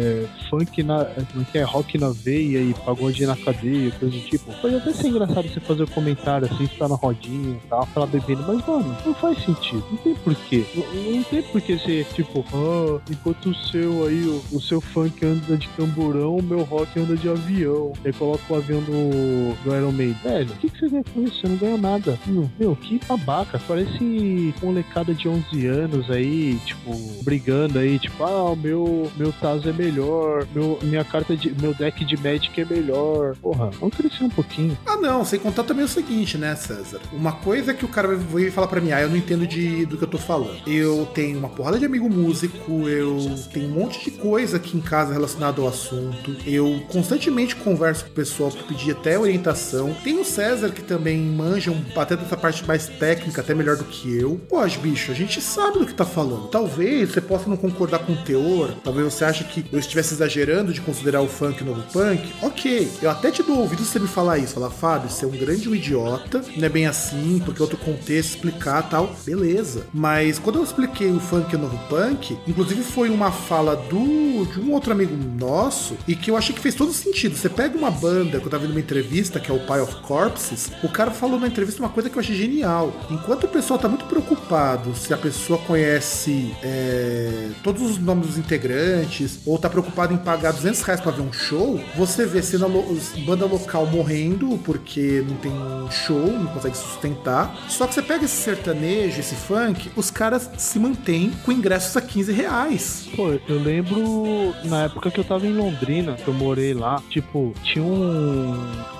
funk na. Como é que é? Rock na veia e pagode na cadeia, coisa do tipo. Pode até ser engraçado você fazer o um comentário assim, estar na rodinha e tal, falar bebendo, mas, mano, não faz sentido. Não tem porquê. Não, não tem porquê ser, tipo, ah, enquanto o seu aí, o, o seu funk anda de camburão, o meu rock anda de avião. Aí coloca o avião no, no Iron Maiden. Velho, o que, que você ganha com isso? Você não ganha nada. Meu, meu, que babaca. Parece molecada de 11 anos aí, tipo, brigando aí, tipo, ah, o meu, meu Tazo é melhor, meu, minha carta de. meu deck de Magic é melhor. Porra, vamos crescer um pouquinho. Ah, não, sem contar também o seguinte, né, César? Uma coisa que o cara vai falar pra mim, ah, eu não entendo de, do que eu tô falando. Eu tenho uma porrada de amigo músico, eu tenho um monte de coisa aqui em casa relacionada ao assunto. Eu constantemente converso com o pessoal pra pedir até orientação. Tem o César que também manja um, até dessa parte mais técnica, até melhor do que eu. Pô, bicho, a gente sabe do que tá falando. Talvez você possa não concordar com o teor, talvez você ache que eu estivesse exagerando de considerar o funk novo punk. Ok, eu até te dou ouvido você me falar isso. Falar, Fábio, você é um grande idiota, não é bem assim, porque outro contexto, explicar tal. Beleza. Mas quando eu expliquei o funk novo punk, inclusive foi uma fala do de um outro amigo nosso e que eu achei que fez todo sentido. Você pega uma banda que eu tava vendo uma entrevista, que é o Pie of Corpses, o cara falou na entrevista uma coisa que eu achei genial. Enquanto o pessoal tá muito preocupado se a pessoa conhece é, todos os nomes dos integrantes ou tá preocupado em pagar 200 reais pra ver um show, você vê cena lo banda local morrendo porque não tem show, não consegue sustentar. Só que você pega esse sertanejo, esse funk, os caras se mantêm com ingressos a 15 reais. Pô, eu lembro na época que eu tava em Londrina, que eu morei lá, tipo, tinha um,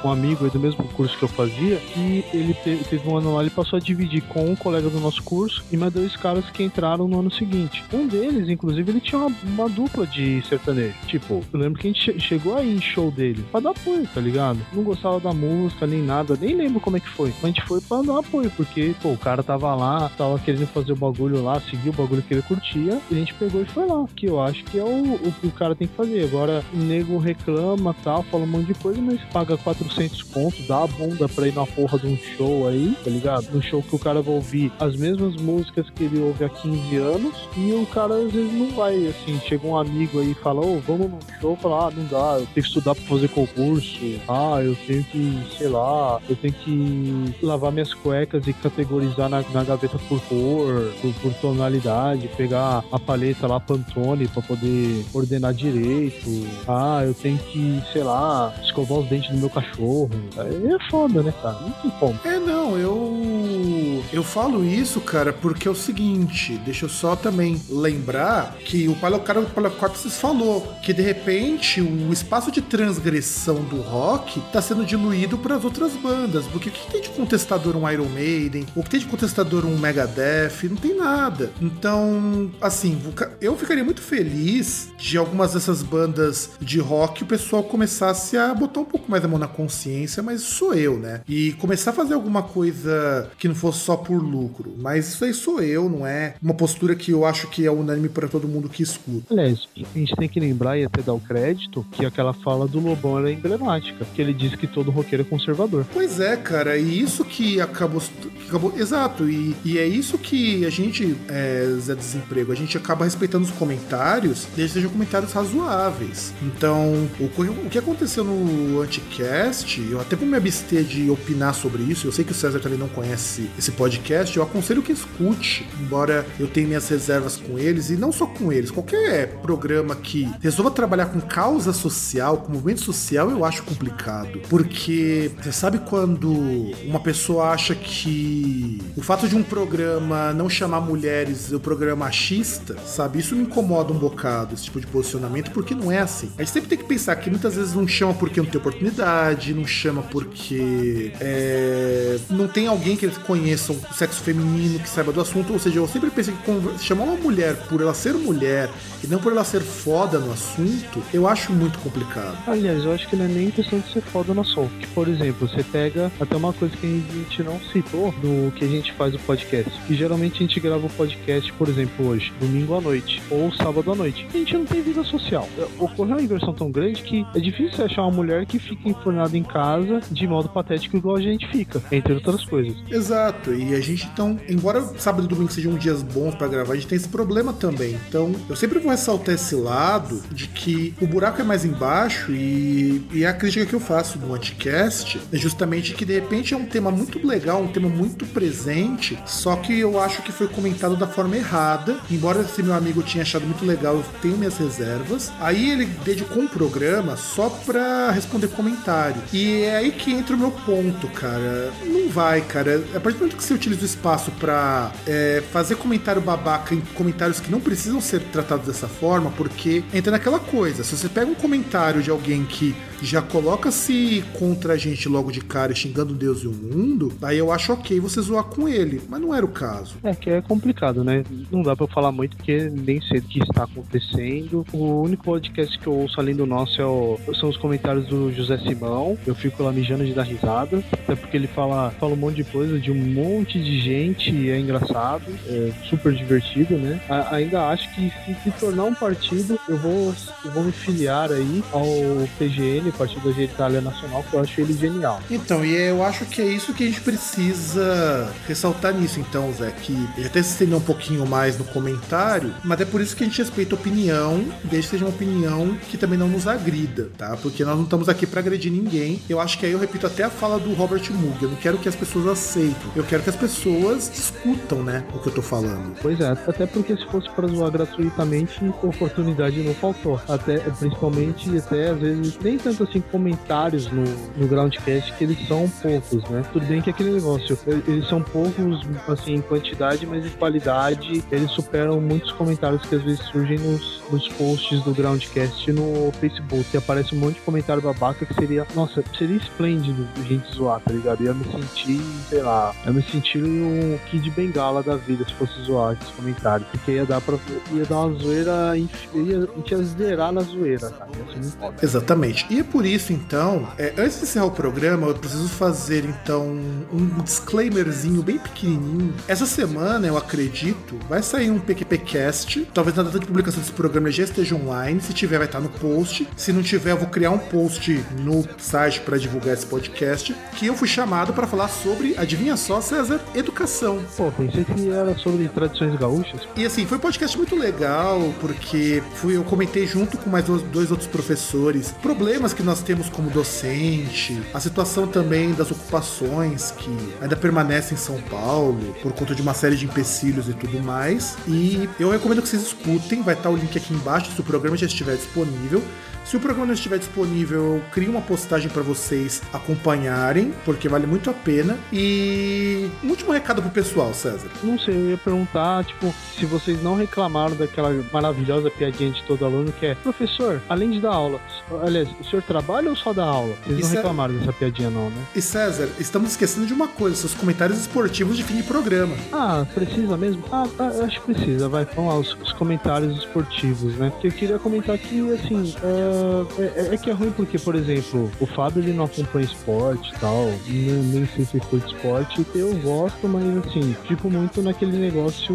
um amigo aí do mesmo curso que eu fazia e ele teve, teve um ano lá, ele passou a dividir com um colega do nosso curso e mais dois caras que entraram no ano seguinte. Um deles, inclusive, ele tinha uma, uma dupla de sertanejo. Tipo, eu lembro que a gente chegou aí em show dele pra dar apoio, tá ligado? Não gostava da música nem nada, nem lembro como é que foi. Mas a gente foi pra dar apoio, porque, pô, o cara tava lá, tava querendo fazer o bagulho lá, seguir o bagulho que ele curtia, e a gente pegou e foi lá. Que eu acho que é o, o que o cara tem que fazer. Agora, o nego reclama tal, fala um monte de coisa, mas paga 400 pontos, dá a bunda pra ir na porra de um show aí, tá ligado? No show que o cara vai ouvir as mesmas músicas que ele ouve há 15 anos, e o cara às vezes não vai, assim, chega um amigo aí fala, ô, oh, vamos num show, fala, ah, não dá, eu tenho que estudar pra fazer concurso, ah, eu tenho que, sei lá, eu tenho que lavar minhas cuecas e categorizar na, na gaveta por cor, por, por, tonalidade, pegar a paleta lá Pantone pra poder ordenar direito. Ah, eu tenho que, sei lá, escovar os dentes do meu cachorro. É foda, né, cara? Não tem como. É, não, eu. Eu falo isso, cara, porque é o seguinte, deixa eu só também lembrar que o do Palacorpses falou que de repente o espaço de transgressão do rock tá sendo diluído para as outras bandas. Porque o que tem de contestador um Iron Maiden? O que tem de contestador um Megadeth? Não tem nada. Então, assim, eu ficaria muito feliz de algumas dessas bandas de rock o pessoal começasse a botar um pouco mais a mão na consciência, mas sou eu, né? E começar a fazer alguma coisa que não fosse só por lucro. Mas isso aí sou eu, não é uma postura que eu acho que é unânime para todo mundo que escuta. Aliás, tem que lembrar e até dar o crédito que aquela fala do Lobão era emblemática, que ele diz que todo roqueiro é conservador. Pois é, cara, e isso que acabou. Que acabou exato, e, e é isso que a gente, é, Zé Desemprego, a gente acaba respeitando os comentários, desde sejam comentários razoáveis. Então, o, o que aconteceu no Anticast, eu até vou me abster de opinar sobre isso, eu sei que o César também não conhece esse podcast, eu aconselho que escute, embora eu tenha minhas reservas com eles, e não só com eles, qualquer programa que resolva trabalhar com causa social, com movimento social, eu acho complicado. Porque você sabe quando uma pessoa acha que o fato de um programa não chamar mulheres o programa machista, sabe? Isso me incomoda um bocado, esse tipo de posicionamento, porque não é assim. A gente sempre tem que pensar que muitas vezes não chama porque não tem oportunidade, não chama porque é, não tem alguém que eles conheçam o sexo feminino, que saiba do assunto. Ou seja, eu sempre pensei que chamar uma mulher por ela ser mulher e não por ela ser foda no assunto, eu acho muito complicado. Aliás, eu acho que não é nem questão de ser foda no assunto. Por exemplo, você pega até uma coisa que a gente não citou no que a gente faz o podcast. Que geralmente a gente grava o podcast, por exemplo, hoje, domingo à noite ou sábado à noite. A gente não tem vida social. Ocorreu uma inversão tão grande que é difícil achar uma mulher que fica enfurnada em casa de modo patético igual a gente fica, entre outras coisas. Exato. E a gente então, embora sábado e domingo sejam dias bons para gravar, a gente tem esse problema também. Então, eu sempre vou ressaltar esse lado de que o buraco é mais embaixo e, e a crítica que eu faço no Anticast é justamente que de repente é um tema muito legal, um tema muito presente, só que eu acho que foi comentado da forma errada. Embora esse meu amigo tinha achado muito legal, eu tenho minhas reservas. Aí ele dedicou um programa só pra responder comentário. E é aí que entra o meu ponto, cara. Não vai, cara. A partir do momento que você utiliza o espaço pra é, fazer comentário babaca em comentários que não precisam ser tratados dessa forma, porque entra naquela coisa. Se você pega um comentário de alguém que já coloca-se contra a gente logo de cara, xingando Deus e o mundo, aí eu acho ok você zoar com ele. Mas não era o caso. É que é complicado, né? Não dá pra falar muito porque nem sei o que está acontecendo. O único podcast que eu ouço além do nosso é o, são os comentários do José Simão. Eu fico lá mijando de dar risada. Até porque ele fala, fala um monte de coisa de um monte de gente e é engraçado, é super divertido, né? A, ainda acho que se se tornar um partido, eu vou, eu vou me filiar aí ao PGN, Partido da Itália Nacional, que eu acho ele genial. Então, e eu acho que é isso que a gente precisa ressaltar nisso, então, Zé, que ele até se estendeu um pouquinho mais no comentário, mas é por isso que a gente respeita a opinião, desde que seja uma opinião que também não nos agrida, tá? Porque nós não estamos aqui para agredir ninguém. Eu acho que aí eu repito até a fala do Robert Moog, eu não quero que as pessoas aceitem, eu quero que as pessoas discutam, né, o que eu tô falando. Pois é, até porque se fosse para zoar gratuitamente, oportunidade não faltou. Até, principalmente, até às vezes, nem tanto assim comentários no, no Groundcast, que eles são poucos, né? Tudo bem que aquele negócio, eles são poucos, assim, em quantidade, mas em qualidade, eles superam muitos comentários que às vezes surgem nos, nos posts do Groundcast no Facebook, que aparece um monte de comentário babaca que seria, nossa, seria esplêndido gente zoar, tá ligado? Ia me sentir, sei lá, ia me sentir um Kid Bengala da vida se fosse zoar esses comentários, porque ia dar pra, ia dar uma zoeira, ia, a gente ia zerar na zoeira, cara. Exatamente. E é por isso, então, é, antes de encerrar o programa, eu preciso fazer, então, um disclaimerzinho bem pequenininho. Essa semana, eu acredito, vai sair um PQPcast. Talvez na data de publicação desse programa já esteja online. Se tiver, vai estar no post. Se não tiver, eu vou criar um post no site para divulgar esse podcast. Que eu fui chamado para falar sobre, adivinha só, César, educação. Pô, pensei que era sobre tradições gaúchas. E assim, foi um podcast muito legal, porque fui, eu comentei junto com mais dois, dois outros professores problemas que nós temos como docente, a situação também das ocupações que ainda permanecem em São Paulo por conta de uma série de empecilhos e tudo mais. E eu recomendo que vocês escutem, vai estar o link aqui embaixo se o programa já estiver disponível. Se o programa não estiver disponível, eu crio uma postagem para vocês acompanharem, porque vale muito a pena. E um último recado pro pessoal, César. Não sei, eu ia perguntar, tipo, se vocês não reclamaram daquela maravilhosa piadinha de todo aluno que é, professor, além de dar aula, aliás, o senhor trabalha ou só dá aula? Vocês não reclamaram dessa piadinha não, né? E César, estamos esquecendo de uma coisa, seus comentários esportivos de fim de programa. Ah, precisa mesmo? Ah, acho que precisa, vai, vamos lá, os, os comentários esportivos, né? Que eu queria comentar que, assim, é Uh, é, é, que é ruim porque, por exemplo, o Fábio ele não acompanha esporte e tal, nem, nem sei se curte esporte. Eu gosto, mas assim, fico muito naquele negócio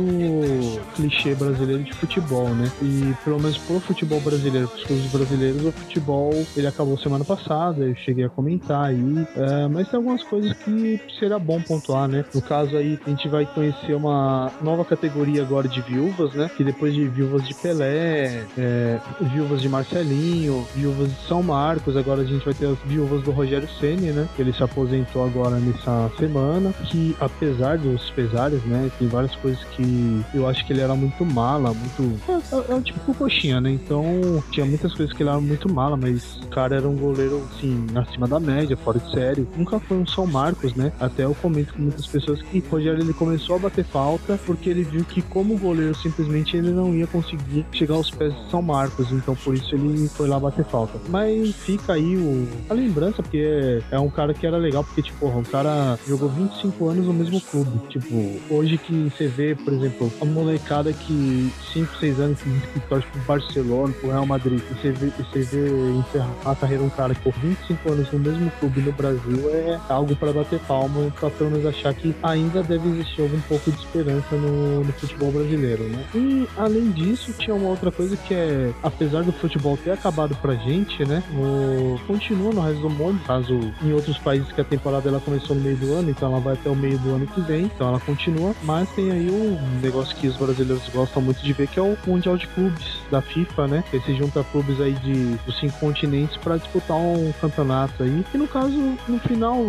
clichê brasileiro de futebol, né? E pelo menos pro futebol brasileiro, pros clubes brasileiros, o futebol ele acabou semana passada, eu cheguei a comentar aí, é, mas tem algumas coisas que seria bom pontuar, né? No caso aí, a gente vai conhecer uma nova categoria agora de viúvas, né? Que depois de viúvas de Pelé, é, viúvas de Marcelinho, viúvas de São Marcos, agora a gente vai ter as viúvas do Rogério Ceni, né? Ele se aposentou agora nessa semana, que apesar dos pesares, né? Tem várias coisas que eu acho que ele era muito mala, muito. É, é, é tipo coxinha, né? Então tinha muitas coisas que ele era muito mala, mas o cara era um goleiro, assim, acima da média, fora de série. Nunca foi um São Marcos, né? Até eu comento com muitas pessoas que o Rogério ele começou a bater falta porque ele viu que, como goleiro, simplesmente ele não ia conseguir chegar aos pés de São Marcos. Então por isso ele foi lá bater falta. Mas fica aí o, a lembrança, porque é, é um cara que era legal, porque, tipo, o cara jogou 25 anos no mesmo clube. Tipo, hoje que você vê, por exemplo, a molecada que 5, 6 anos que torce pro Barcelona, pro Real Madrid, e você vê, você vê encerrar a carreira um cara que por 25 anos no mesmo clube no Brasil é algo para bater palma, pra pelo menos achar que ainda deve existir algum pouco de esperança no, no futebol brasileiro, né? E além disso, tinha uma outra coisa que é, apesar do futebol ter acabado pra gente, né? O, continua no resto do mundo, caso em outros países que a temporada ela começou no meio do ano, então ela vai até o meio do ano que vem, então ela continua, mas tem aí um negócio que os brasileiros gostam muito de ver, que é o Mundial de Clubes da FIFA, né? Que se junta clubes aí de, dos cinco continentes para disputar um campeonato aí. E no caso, no final,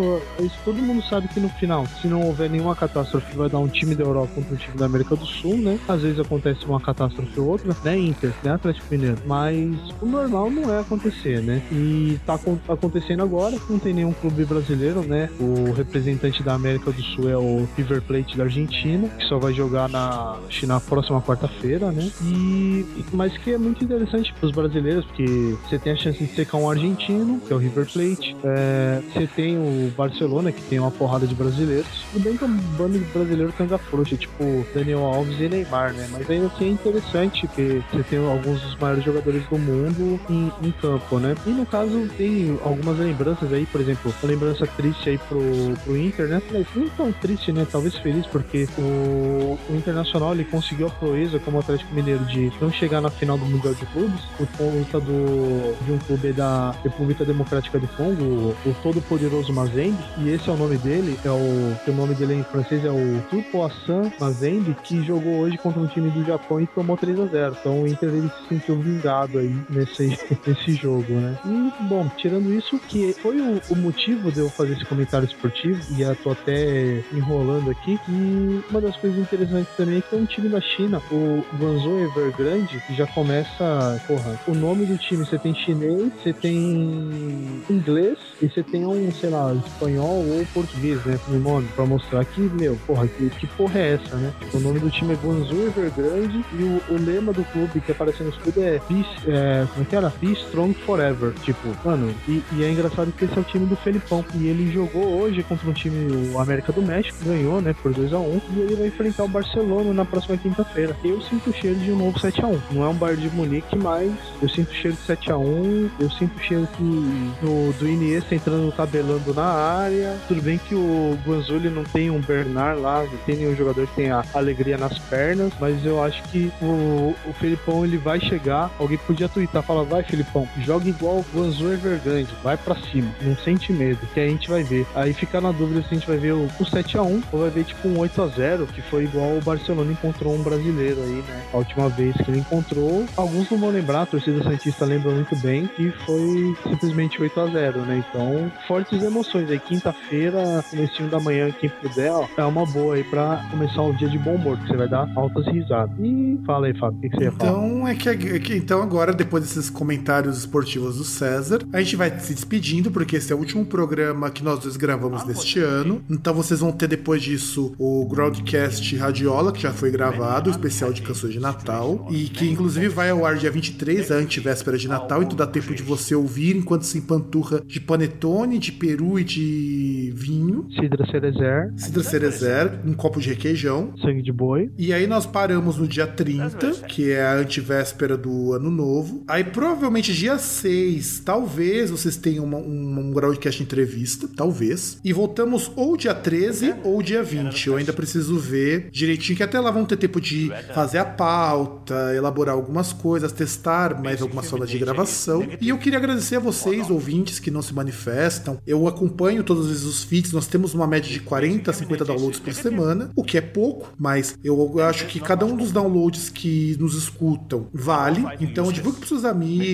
isso todo mundo sabe que no final, se não houver nenhuma catástrofe, vai dar um time da Europa contra um time da América do Sul, né? Às vezes acontece uma catástrofe ou outra, né? Inter, né? Atlético Mineiro. Mas o normal não é acontecer, né? E tá acontecendo agora, não tem nenhum clube brasileiro, né? O representante da América do Sul é o River Plate da Argentina, que só vai jogar na, na próxima quarta-feira, né? E mas que é muito interessante para os brasileiros, porque você tem a chance de secar um argentino, que é o River Plate. É, você tem o Barcelona, que tem uma porrada de brasileiros. Tudo bem que é um bando de brasileiro canga frouxa, tipo Daniel Alves e Neymar, né? Mas ainda assim é interessante que você tem alguns dos maiores jogadores do mundo em, em campo, né? E no caso tem algumas lembranças aí, por exemplo, uma lembrança triste aí pro, pro Inter, né? Não tão triste, né? Talvez feliz, porque o, o Internacional ele conseguiu a proeza como Atlético Mineiro de não chegar na final do Mundial de Clubes por conta do, de um clube da República Democrática do Congo, o, o todo-poderoso Mazembe, e esse é o nome dele, é o, o nome dele em francês é o Tupoassan Mazembe, que jogou hoje contra um time do Japão e tomou 3 a 0 Então o Inter ele se sentiu vingado aí nesse, nesse jogo, né? E, bom, tirando isso, que foi o, o motivo de eu fazer esse comentário esportivo, e eu tô até enrolando aqui, e uma das coisas interessantes também é que é um time da China, o Guangzhou Evergrande, que já começa, porra, o nome do time, você tem chinês, você tem inglês, e você tem um, sei lá, espanhol ou português, né, no nome, pra mostrar que, meu, porra, que, que porra é essa, né? O nome do time é Guangzhou Evergrande, e o, o lema do clube que aparece no escudo é é, como é que era? Be Strong Forever, tipo, mano, e, e, é engraçado que esse é o time do Felipão, e ele jogou hoje contra um time, o América do México, ganhou, né, por 2 a 1 e ele vai enfrentar o Barcelona na próxima quinta-feira. Eu sinto o cheiro de um novo 7x1. Não é um Bayern de Munique, mas eu sinto o cheiro de 7x1, eu sinto o cheiro que, do, do Iniesta entrando tabelando na área. Tudo bem que o Guangzhou não tem um Bernard lá, não tem nenhum jogador que tenha alegria nas pernas, mas eu acho que o, o Felipão ele vai chegar. Alguém podia twittar, falar, vai Felipão, joga igual o Guangzhou Evergrande, vai para cima, não sente medo, que a gente vai ver. Aí fica na dúvida se a gente vai ver o, o 7x1 ou vai ver tipo um 8x0, que foi igual o Barcelona encontrou um brasileiro aí, né? A última vez que ele encontrou, alguns não vão lembrar, a torcida Santista lembra muito bem, que foi simplesmente 8 a 0 né? Então, fortes emoções aí. Quinta-feira, comecinho da manhã, quem puder, ó, é uma boa aí pra começar o dia de bom humor, que você vai dar altas risadas. E fala aí, Fábio, o que, que você ia falar? Então, é que, é que então agora, depois desses comentários esportivos do César, a gente vai se despedindo, porque esse é o último programa que nós dois gravamos ah, neste ano. Então vocês vão ter depois disso o Groundcast Radiola, que já foi gravado, o especial de canções de Natal, e que inclusive vai ao ar dia 23, a antivéspera de Natal, então dá tempo de você ouvir enquanto se empanturra de panetone, de peru e de vinho. Cidra Cerezer. Cidra Cerezer, um copo de requeijão. Sangue de boi. E aí nós paramos no dia 30, que é a antivéspera do ano novo. Aí provavelmente Provavelmente dia 6, talvez vocês tenham uma, um, um Groundcast entrevista, talvez. E voltamos ou dia 13 ou dia 20. Eu ainda preciso ver direitinho, que até lá vão ter tempo de fazer a pauta, elaborar algumas coisas, testar mais algumas formas de gravação. E eu queria agradecer a vocês, ouvintes, que não se manifestam. Eu acompanho todos os feeds, nós temos uma média de 40 50 downloads por semana, o que é pouco, mas eu acho que cada um dos downloads que nos escutam vale. Então divulgue para seus amigos,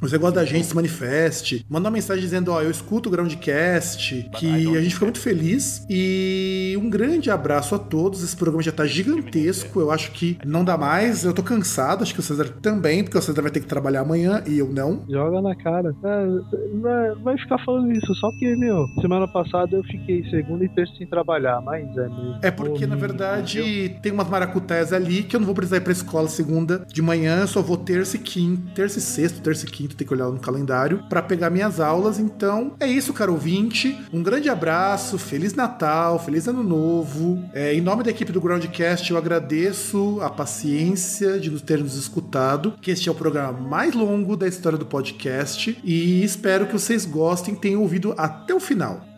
você gosta da gente, se manifeste, manda uma mensagem dizendo: Ó, oh, eu escuto o Groundcast, que a gente fica muito feliz. E um grande abraço a todos. Esse programa já tá gigantesco, eu acho que não dá mais. Eu tô cansado, acho que o César também, porque o César vai ter que trabalhar amanhã e eu não. Joga na cara. É, vai ficar falando isso, só que, meu, semana passada eu fiquei segunda e terça sem trabalhar, mas é mesmo. É porque, na verdade, tem umas maracutés ali que eu não vou precisar ir pra escola segunda de manhã, eu só vou terça e quinta, terça e sexta, terça e quinta, tem que olhar no calendário para pegar minhas aulas. Então, é isso, caro ouvinte. Um grande abraço, Feliz Natal, Feliz Ano Novo. É, em nome da equipe do Groundcast, eu agradeço a paciência de nos ter nos escutado, que este é o programa mais longo da história do podcast e espero que vocês gostem tenham ouvido até o final.